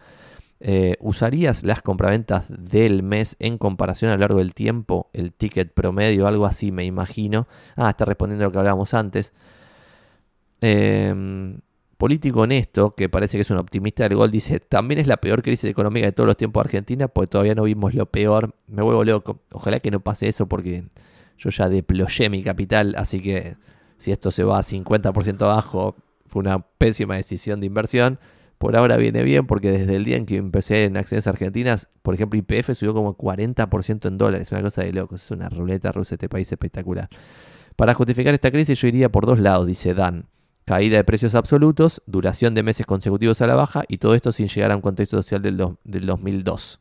Eh, ¿Usarías las compraventas del mes en comparación a lo largo del tiempo? El ticket promedio, algo así, me imagino. Ah, está respondiendo a lo que hablábamos antes. Eh, político honesto, que parece que es un optimista del gol, dice, también es la peor crisis económica de todos los tiempos de Argentina, porque todavía no vimos lo peor. Me vuelvo loco. Ojalá que no pase eso porque yo ya deployé mi capital, así que si esto se va a 50% abajo, fue una pésima decisión de inversión. Por ahora viene bien porque desde el día en que empecé en acciones argentinas, por ejemplo, IPF subió como 40% en dólares, una cosa de locos, es una ruleta rusa este país espectacular. Para justificar esta crisis yo iría por dos lados, dice Dan caída de precios absolutos, duración de meses consecutivos a la baja y todo esto sin llegar a un contexto social del, 2002.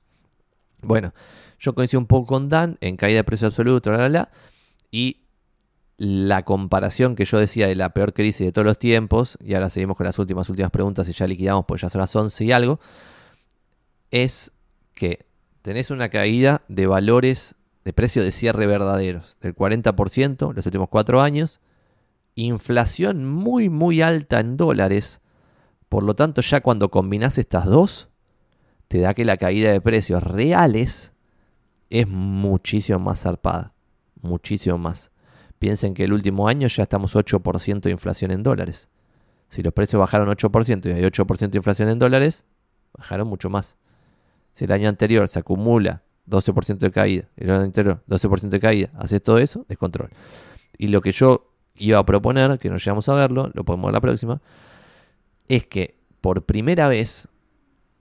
Bueno, yo coincido un poco con Dan en caída de precios absolutos, bla, bla, y la comparación que yo decía de la peor crisis de todos los tiempos, y ahora seguimos con las últimas, últimas preguntas y ya liquidamos, pues ya son las 11 y algo, es que tenés una caída de valores de precio de cierre verdaderos del 40% en los últimos cuatro años, inflación muy muy alta en dólares. Por lo tanto, ya cuando combinas estas dos, te da que la caída de precios reales es muchísimo más zarpada. Muchísimo más. Piensen que el último año ya estamos 8% de inflación en dólares. Si los precios bajaron 8% y hay 8% de inflación en dólares, bajaron mucho más. Si el año anterior se acumula 12% de caída, el año anterior 12% de caída, haces todo eso, descontrol. Y lo que yo iba a proponer, que no llegamos a verlo, lo podemos ver la próxima, es que por primera vez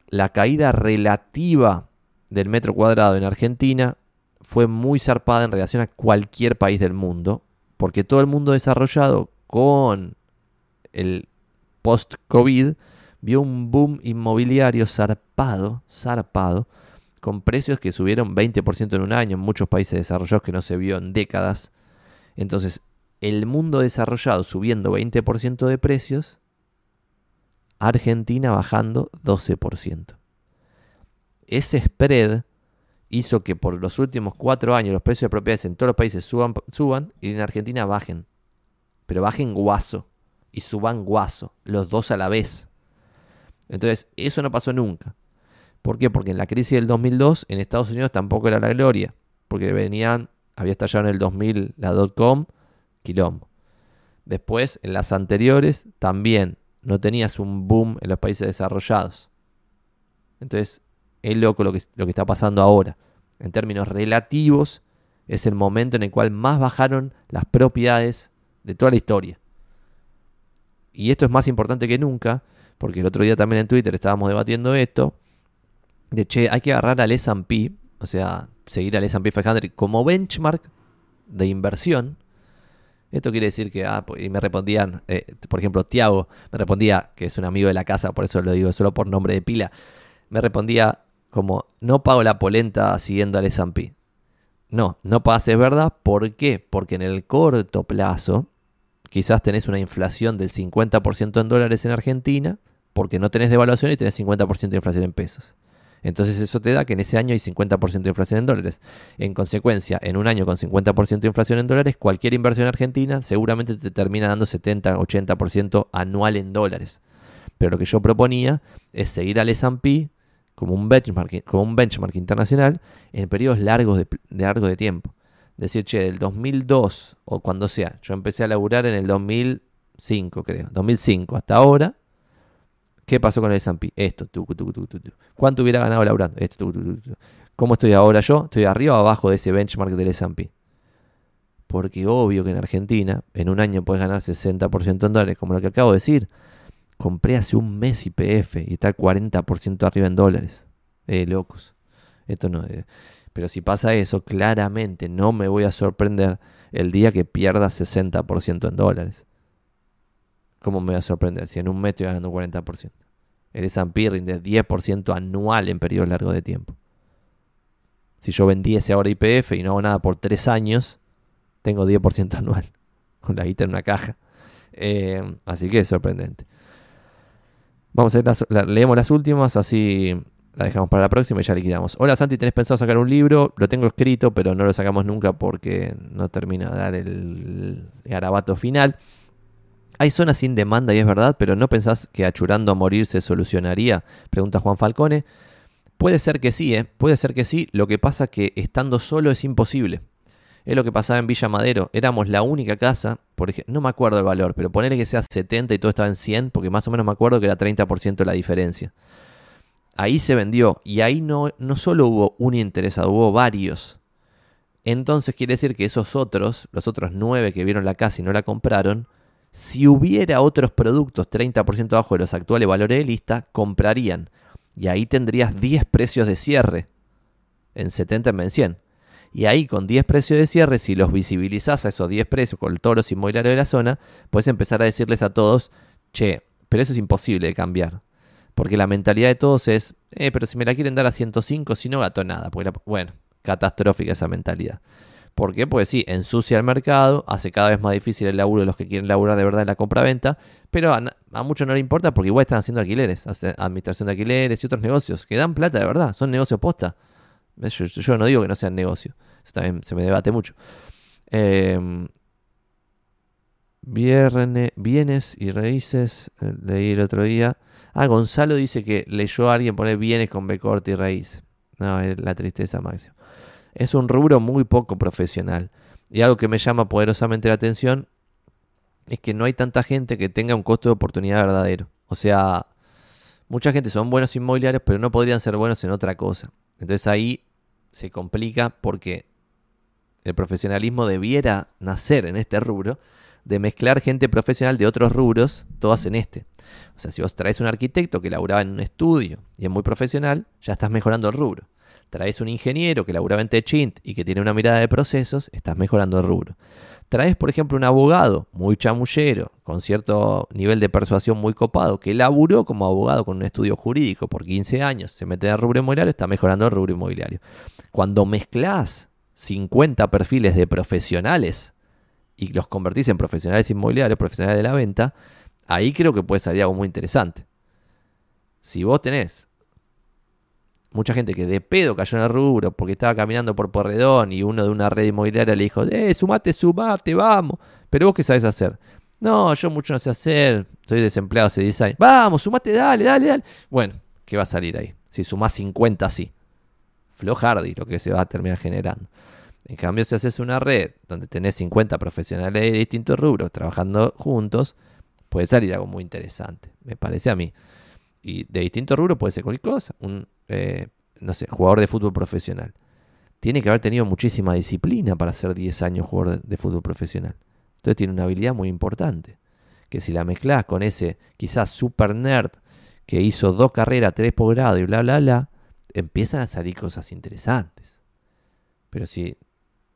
la caída relativa del metro cuadrado en Argentina fue muy zarpada en relación a cualquier país del mundo, porque todo el mundo desarrollado con el post-COVID vio un boom inmobiliario zarpado, zarpado, con precios que subieron 20% en un año en muchos países desarrollados que no se vio en décadas. Entonces, el mundo desarrollado subiendo 20% de precios, Argentina bajando 12%. Ese spread hizo que por los últimos cuatro años los precios de propiedades en todos los países suban, suban y en Argentina bajen. Pero bajen guaso y suban guaso, los dos a la vez. Entonces, eso no pasó nunca. ¿Por qué? Porque en la crisis del 2002 en Estados Unidos tampoco era la gloria. Porque venían, había estallado en el 2000 la dot-com quilombo. Después, en las anteriores, también no tenías un boom en los países desarrollados. Entonces, es loco lo que, lo que está pasando ahora. En términos relativos, es el momento en el cual más bajaron las propiedades de toda la historia. Y esto es más importante que nunca, porque el otro día también en Twitter estábamos debatiendo esto, de che, hay que agarrar al S&P, o sea, seguir al S&P 500 como benchmark de inversión esto quiere decir que, ah, y me respondían, eh, por ejemplo, Tiago me respondía, que es un amigo de la casa, por eso lo digo solo por nombre de pila, me respondía como, no pago la polenta siguiendo al S&P. No, no pases, ¿verdad? ¿Por qué? Porque en el corto plazo, quizás tenés una inflación del 50% en dólares en Argentina, porque no tenés devaluación y tenés 50% de inflación en pesos. Entonces eso te da que en ese año hay 50% de inflación en dólares. En consecuencia, en un año con 50% de inflación en dólares, cualquier inversión argentina seguramente te termina dando 70-80% anual en dólares. Pero lo que yo proponía es seguir al S&P como un benchmark, como un benchmark internacional en periodos largos de, largo de tiempo. Decir, che, del 2002 o cuando sea, yo empecé a laburar en el 2005, creo, 2005 hasta ahora, ¿Qué pasó con el S&P? Esto. ¿Cuánto hubiera ganado laburando? Esto. ¿Cómo estoy ahora yo? Estoy arriba o abajo de ese benchmark del S&P. Porque obvio que en Argentina en un año puedes ganar 60% en dólares, como lo que acabo de decir. Compré hace un mes IPF y está 40% arriba en dólares. Eh, locos. Esto no. Eh. Pero si pasa eso, claramente no me voy a sorprender el día que pierda 60% en dólares. ¿Cómo me voy a sorprender si en un mes estoy ganando 40%? El S&P rinde 10% anual en periodos largos de tiempo. Si yo vendiese ahora IPF y no hago nada por tres años, tengo 10% anual. (laughs) Con la guita en una caja. Eh, así que es sorprendente. Vamos a ver, leemos las últimas, así la dejamos para la próxima y ya liquidamos. Hola Santi, ¿tenés pensado sacar un libro? Lo tengo escrito, pero no lo sacamos nunca porque no termina de dar el garabato final. Hay zonas sin demanda y es verdad, pero ¿no pensás que achurando a morir se solucionaría? Pregunta Juan Falcone. Puede ser que sí, ¿eh? puede ser que sí. Lo que pasa que estando solo es imposible. Es lo que pasaba en Villa Madero. Éramos la única casa, por ejemplo, no me acuerdo el valor, pero ponerle que sea 70 y todo estaba en 100, porque más o menos me acuerdo que era 30% la diferencia. Ahí se vendió y ahí no, no solo hubo un interesado, hubo varios. Entonces quiere decir que esos otros, los otros 9 que vieron la casa y no la compraron, si hubiera otros productos 30% abajo de los actuales valores de lista, comprarían. Y ahí tendrías 10 precios de cierre. En 70 en 100. Y ahí con 10 precios de cierre, si los visibilizás a esos 10 precios con todos los inmobiliarios de la zona, puedes empezar a decirles a todos, che, pero eso es imposible de cambiar. Porque la mentalidad de todos es, eh, pero si me la quieren dar a 105, si no gato nada. bueno, catastrófica esa mentalidad. ¿Por qué? Pues sí, ensucia el mercado, hace cada vez más difícil el laburo de los que quieren laburar de verdad en la compra-venta, pero a, muchos no le importa porque igual están haciendo alquileres, administración de alquileres y otros negocios que dan plata de verdad, son negocios posta. Yo, no digo que no sean negocios, eso también se me debate mucho. Em, bienes y raíces, eh, leí el otro día. Ah, Gonzalo dice que leyó a alguien poner bienes con B corte y raíz. No, es la tristeza máxima. Es un rubro muy poco profesional. Y algo que me llama poderosamente la atención es que no hay tanta gente que tenga un costo de oportunidad verdadero. O sea, mucha gente son buenos inmobiliarios, pero no podrían ser buenos en otra cosa. Entonces ahí se complica porque el profesionalismo debiera nacer en este rubro de mezclar gente profesional de otros rubros, todas en este. O sea, si vos traes un arquitecto que laburaba en un estudio y es muy profesional, ya estás mejorando el rubro. Traes un ingeniero que laburaba en Techint y que tiene una mirada de procesos, estás mejorando el rubro. Traes, por ejemplo, un abogado muy chamullero, con cierto nivel de persuasión muy copado, que laburó como abogado con un estudio jurídico por 15 años, se mete en el rubro inmobiliario, está mejorando el rubro inmobiliario. Cuando mezclas 50 perfiles de profesionales y los convertís en profesionales inmobiliarios, profesionales de la venta, ahí creo que puede salir algo muy interesante. Si vos tenés mucha gente que de pedo cayó en el rubro porque estaba caminando por Porredón y uno de una red inmobiliaria le dijo, eh, sumate, sumate, vamos. Pero vos qué sabes hacer. No, yo mucho no sé hacer, estoy desempleado hace 10 años. Vamos, sumate, dale, dale, dale. Bueno, ¿qué va a salir ahí? Si sumás 50 así. Flojardi lo que se va a terminar generando. En cambio, si haces una red donde tenés 50 profesionales de distintos rubros trabajando juntos, puede salir algo muy interesante, me parece a mí. Y de distintos rubros puede ser cualquier cosa. Un eh, no sé, jugador de fútbol profesional. Tiene que haber tenido muchísima disciplina para ser 10 años jugador de, fútbol profesional. Entonces tiene una habilidad muy importante. Que si la mezclas con ese quizás super nerd que hizo dos carreras, tres posgrados y bla, bla, bla, empiezan a salir cosas interesantes. Pero si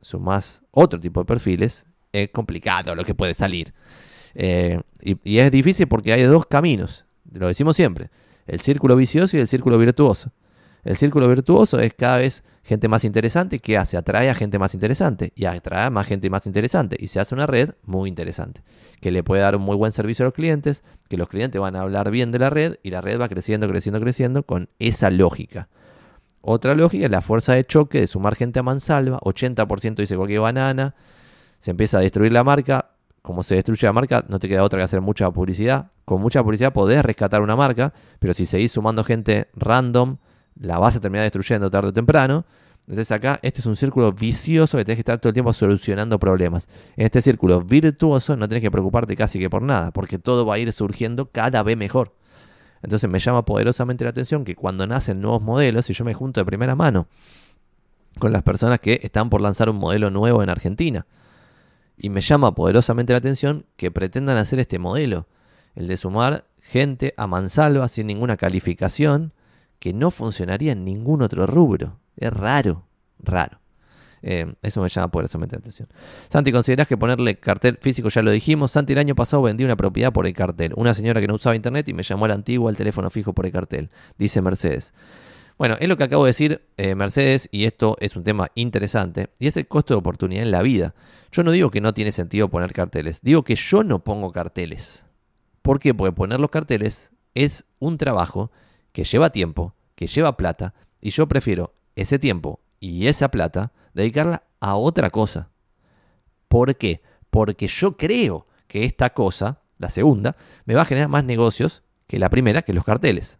sumas otro tipo de perfiles, es complicado lo que puede salir. Eh, y es difícil porque hay dos caminos, lo decimos siempre, el círculo vicioso y el círculo virtuoso. El círculo virtuoso es cada vez gente más interesante. Que hace, atrae a gente más interesante. Y atrae a más gente más interesante. Y se hace una red muy interesante que le puede dar un muy buen servicio a los clientes, que los clientes van a hablar bien de la red y la red va creciendo, creciendo, creciendo con esa lógica. Otra lógica es la fuerza de choque de sumar gente a mansalva, 80% dice cualquier banana, se empieza a destruir la marca, como se destruye la marca, no te queda otra que hacer mucha publicidad. Con mucha publicidad podés rescatar una marca, pero si seguís sumando gente random, la vas a terminar destruyendo tarde o temprano. Entonces acá este es un círculo vicioso que tenés que estar todo el tiempo solucionando problemas. En este círculo virtuoso no tenés que preocuparte casi que por nada, porque todo va a ir surgiendo cada vez mejor. Entonces me llama poderosamente la atención que cuando nacen nuevos modelos, y yo me junto de primera mano con las personas que están por lanzar un modelo nuevo en Argentina, y me llama poderosamente la atención que pretendan hacer este modelo, el de sumar gente a mansalva sin ninguna calificación, que no funcionaría en ningún otro rubro. Es raro, raro. Eh, eso me llama poderosamente la atención. Santi, ¿considerás que ponerle cartel físico ya lo dijimos? Santi, el año pasado vendí una propiedad por el cartel. Una señora que no usaba internet y me llamó a la antigua al teléfono fijo por el cartel. Dice Mercedes. Bueno, es lo que acabo de decir, eh, Mercedes, y esto es un tema interesante, y es el costo de oportunidad en la vida. Yo no digo que no tiene sentido poner carteles, digo que yo no pongo carteles. ¿Por qué? Porque poner los carteles es un trabajo que lleva tiempo, que lleva plata, y yo prefiero ese tiempo y esa plata dedicarla a otra cosa. ¿Por qué? Porque yo creo que esta cosa, la segunda, me va a generar más negocios que la primera, que los carteles.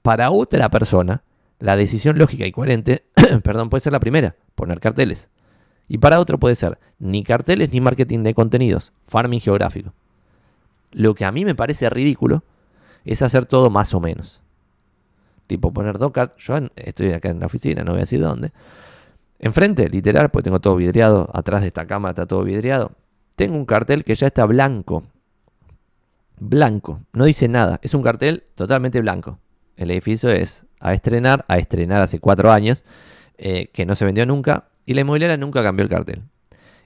Para otra persona, la decisión lógica y coherente, (clears throat) perdón, puede ser la primera, poner carteles. Y para otro puede ser ni carteles ni marketing de contenidos, farming geográfico. Lo que a mí me parece ridículo es hacer todo más o menos. Tipo poner carteles. Yo estoy acá en la oficina, no voy a decir dónde. Enfrente, literal, pues tengo todo vidriado. Atrás de esta cámara está todo vidriado. Tengo un cartel que ya está blanco. Blanco. No dice nada. Es un cartel totalmente blanco. El edificio es a estrenar, a estrenar hace cuatro años, eh, que no se vendió nunca. Y la inmobiliaria nunca cambió el cartel.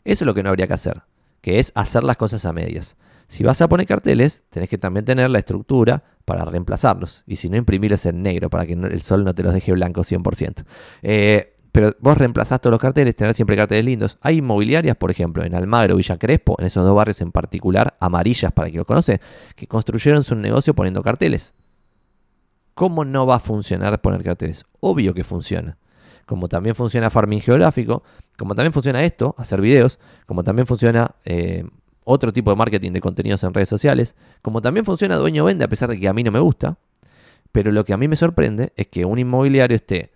Eso es lo que no habría que hacer. Que es hacer las cosas a medias. Si vas a poner carteles, tenés que también tener la estructura para reemplazarlos. Y si no, imprimirlos en negro para que el sol no te los deje blanco 100%. Eh, pero vos reemplazás todos los carteles, tener siempre carteles lindos. Hay inmobiliarias, por ejemplo, en Almagro, Villa Crespo, en esos dos barrios en particular, amarillas para quien lo conoce, que construyeron su negocio poniendo carteles. ¿Cómo no va a funcionar poner carteles? Obvio que funciona. Como también funciona farming geográfico, como también funciona esto, hacer videos, como también funciona eh, otro tipo de marketing de contenidos en redes sociales, como también funciona dueño vende a pesar de que a mí no me gusta, pero lo que a mí me sorprende es que un inmobiliario esté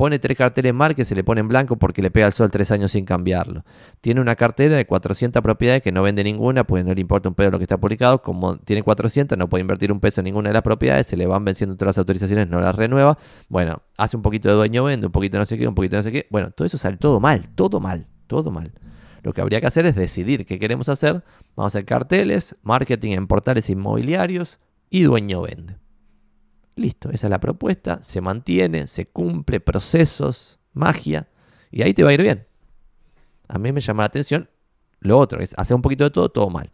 pone tres carteles mal que se le pone en blanco porque le pega el sol tres años sin cambiarlo. Tiene una cartera de 400 propiedades que no vende ninguna, pues no le importa un pedo lo que está publicado. Como tiene 400, no puede invertir un peso en ninguna de las propiedades, se le van venciendo todas las autorizaciones, no las renueva. Bueno, hace un poquito de dueño vende, un poquito no sé qué, un poquito no sé qué. Bueno, todo eso sale todo mal, todo mal, todo mal. Lo que habría que hacer es decidir qué queremos hacer. Vamos a hacer carteles, marketing en portales inmobiliarios y dueño vende. Listo, esa es la propuesta, se mantiene, se cumple, procesos, magia, y ahí te va a ir bien. A mí me llama la atención lo otro, es hacer un poquito de todo, todo mal.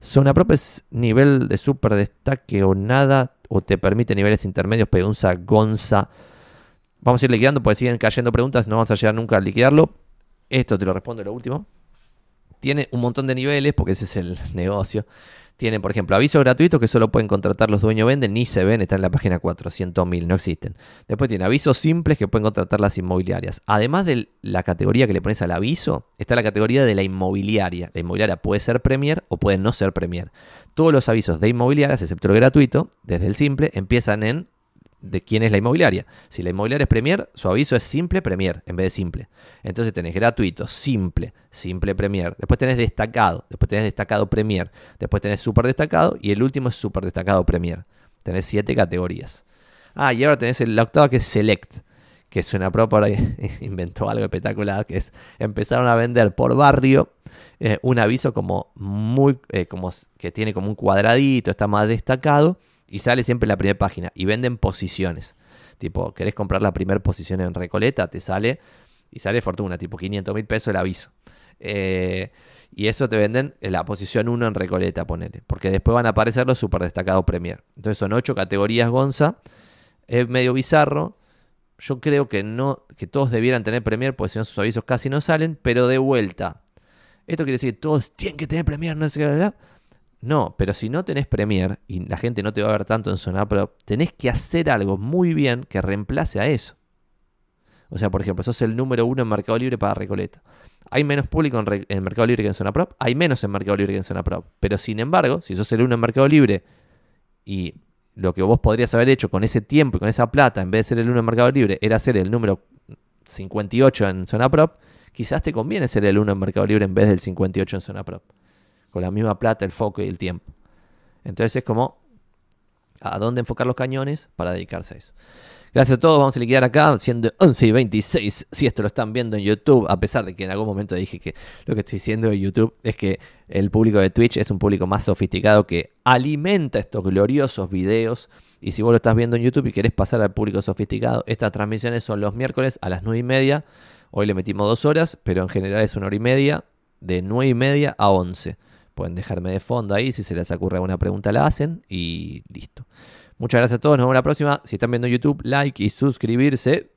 Zona propia es nivel de super destaque o nada, o te permite niveles intermedios, pegunza, gonza. Vamos a ir liquidando, porque siguen cayendo preguntas, no vamos a llegar nunca a liquidarlo. Esto te lo respondo lo último. Tiene un montón de niveles, porque ese es el (laughs) negocio. Tiene, por ejemplo, avisos gratuitos que solo pueden contratar los dueños venden, ni se ven, están en la página 400.000, no existen. Después tiene avisos simples que pueden contratar las inmobiliarias. Además de la categoría que le pones al aviso, está la categoría de la inmobiliaria. La inmobiliaria puede ser Premier o puede no ser Premier. Todos los avisos de inmobiliarias, excepto el gratuito, desde el simple, empiezan en de quién es la inmobiliaria. Si la inmobiliaria es Premier, su aviso es simple Premier en vez de simple. Entonces tenés gratuito, simple, simple Premier. Después tenés destacado, después tenés destacado Premier, después tenés super destacado y el último es super destacado Premier. Tenés siete categorías. Ah, y ahora tenés la octava que es Select, que es una por (laughs) inventó algo espectacular, que es empezaron a vender por barrio eh, un aviso como muy, eh, como que tiene como un cuadradito, está más destacado y sale siempre la primera página. Y venden posiciones. Tipo, querés comprar la primera posición en Recoleta, te sale. Y sale fortuna, tipo 500 mil pesos el aviso. Eh, y eso te venden en la posición 1 en Recoleta, ponele. Porque después van a aparecer los super destacados Premier. Entonces son 8 categorías Gonza. Es medio bizarro. Yo creo que no, que todos debieran tener Premier, porque si no sus avisos casi no salen. Pero de vuelta. Esto quiere decir que todos tienen que tener Premier, no sé qué. No, pero si no tenés Premier y la gente no te va a ver tanto en zona pero tenés que hacer algo muy bien que reemplace a eso. O sea, por ejemplo, sos el número uno en Mercado Libre para Recoleta. Hay menos público en, Mercado Libre que en Zona Prop, hay menos en Mercado Libre que en Zona Prop. Pero sin embargo, si sos el uno en Mercado Libre y lo que vos podrías haber hecho con ese tiempo y con esa plata, en vez de ser el uno en Mercado Libre, era ser el número 58 en Zona Prop, quizás te conviene ser el uno en Mercado Libre en vez del 58 en Zona Prop con la misma plata, el foco y el tiempo. Entonces es como a dónde enfocar los cañones para dedicarse a eso. Gracias a todos, vamos a liquidar acá, siendo 11 y 26, si esto lo están viendo en YouTube, a pesar de que en algún momento dije que lo que estoy diciendo de YouTube es que el público de Twitch es un público más sofisticado que alimenta estos gloriosos videos. Y si vos lo estás viendo en YouTube y querés pasar al público sofisticado, estas transmisiones son los miércoles a las 9 y media. Hoy le metimos dos horas, pero en general es una hora y media, de 9 y media a 11. Pueden dejarme de fondo ahí, si se les ocurre alguna pregunta la hacen y listo. Muchas gracias a todos, nos vemos la próxima. Si están viendo YouTube, like y suscribirse.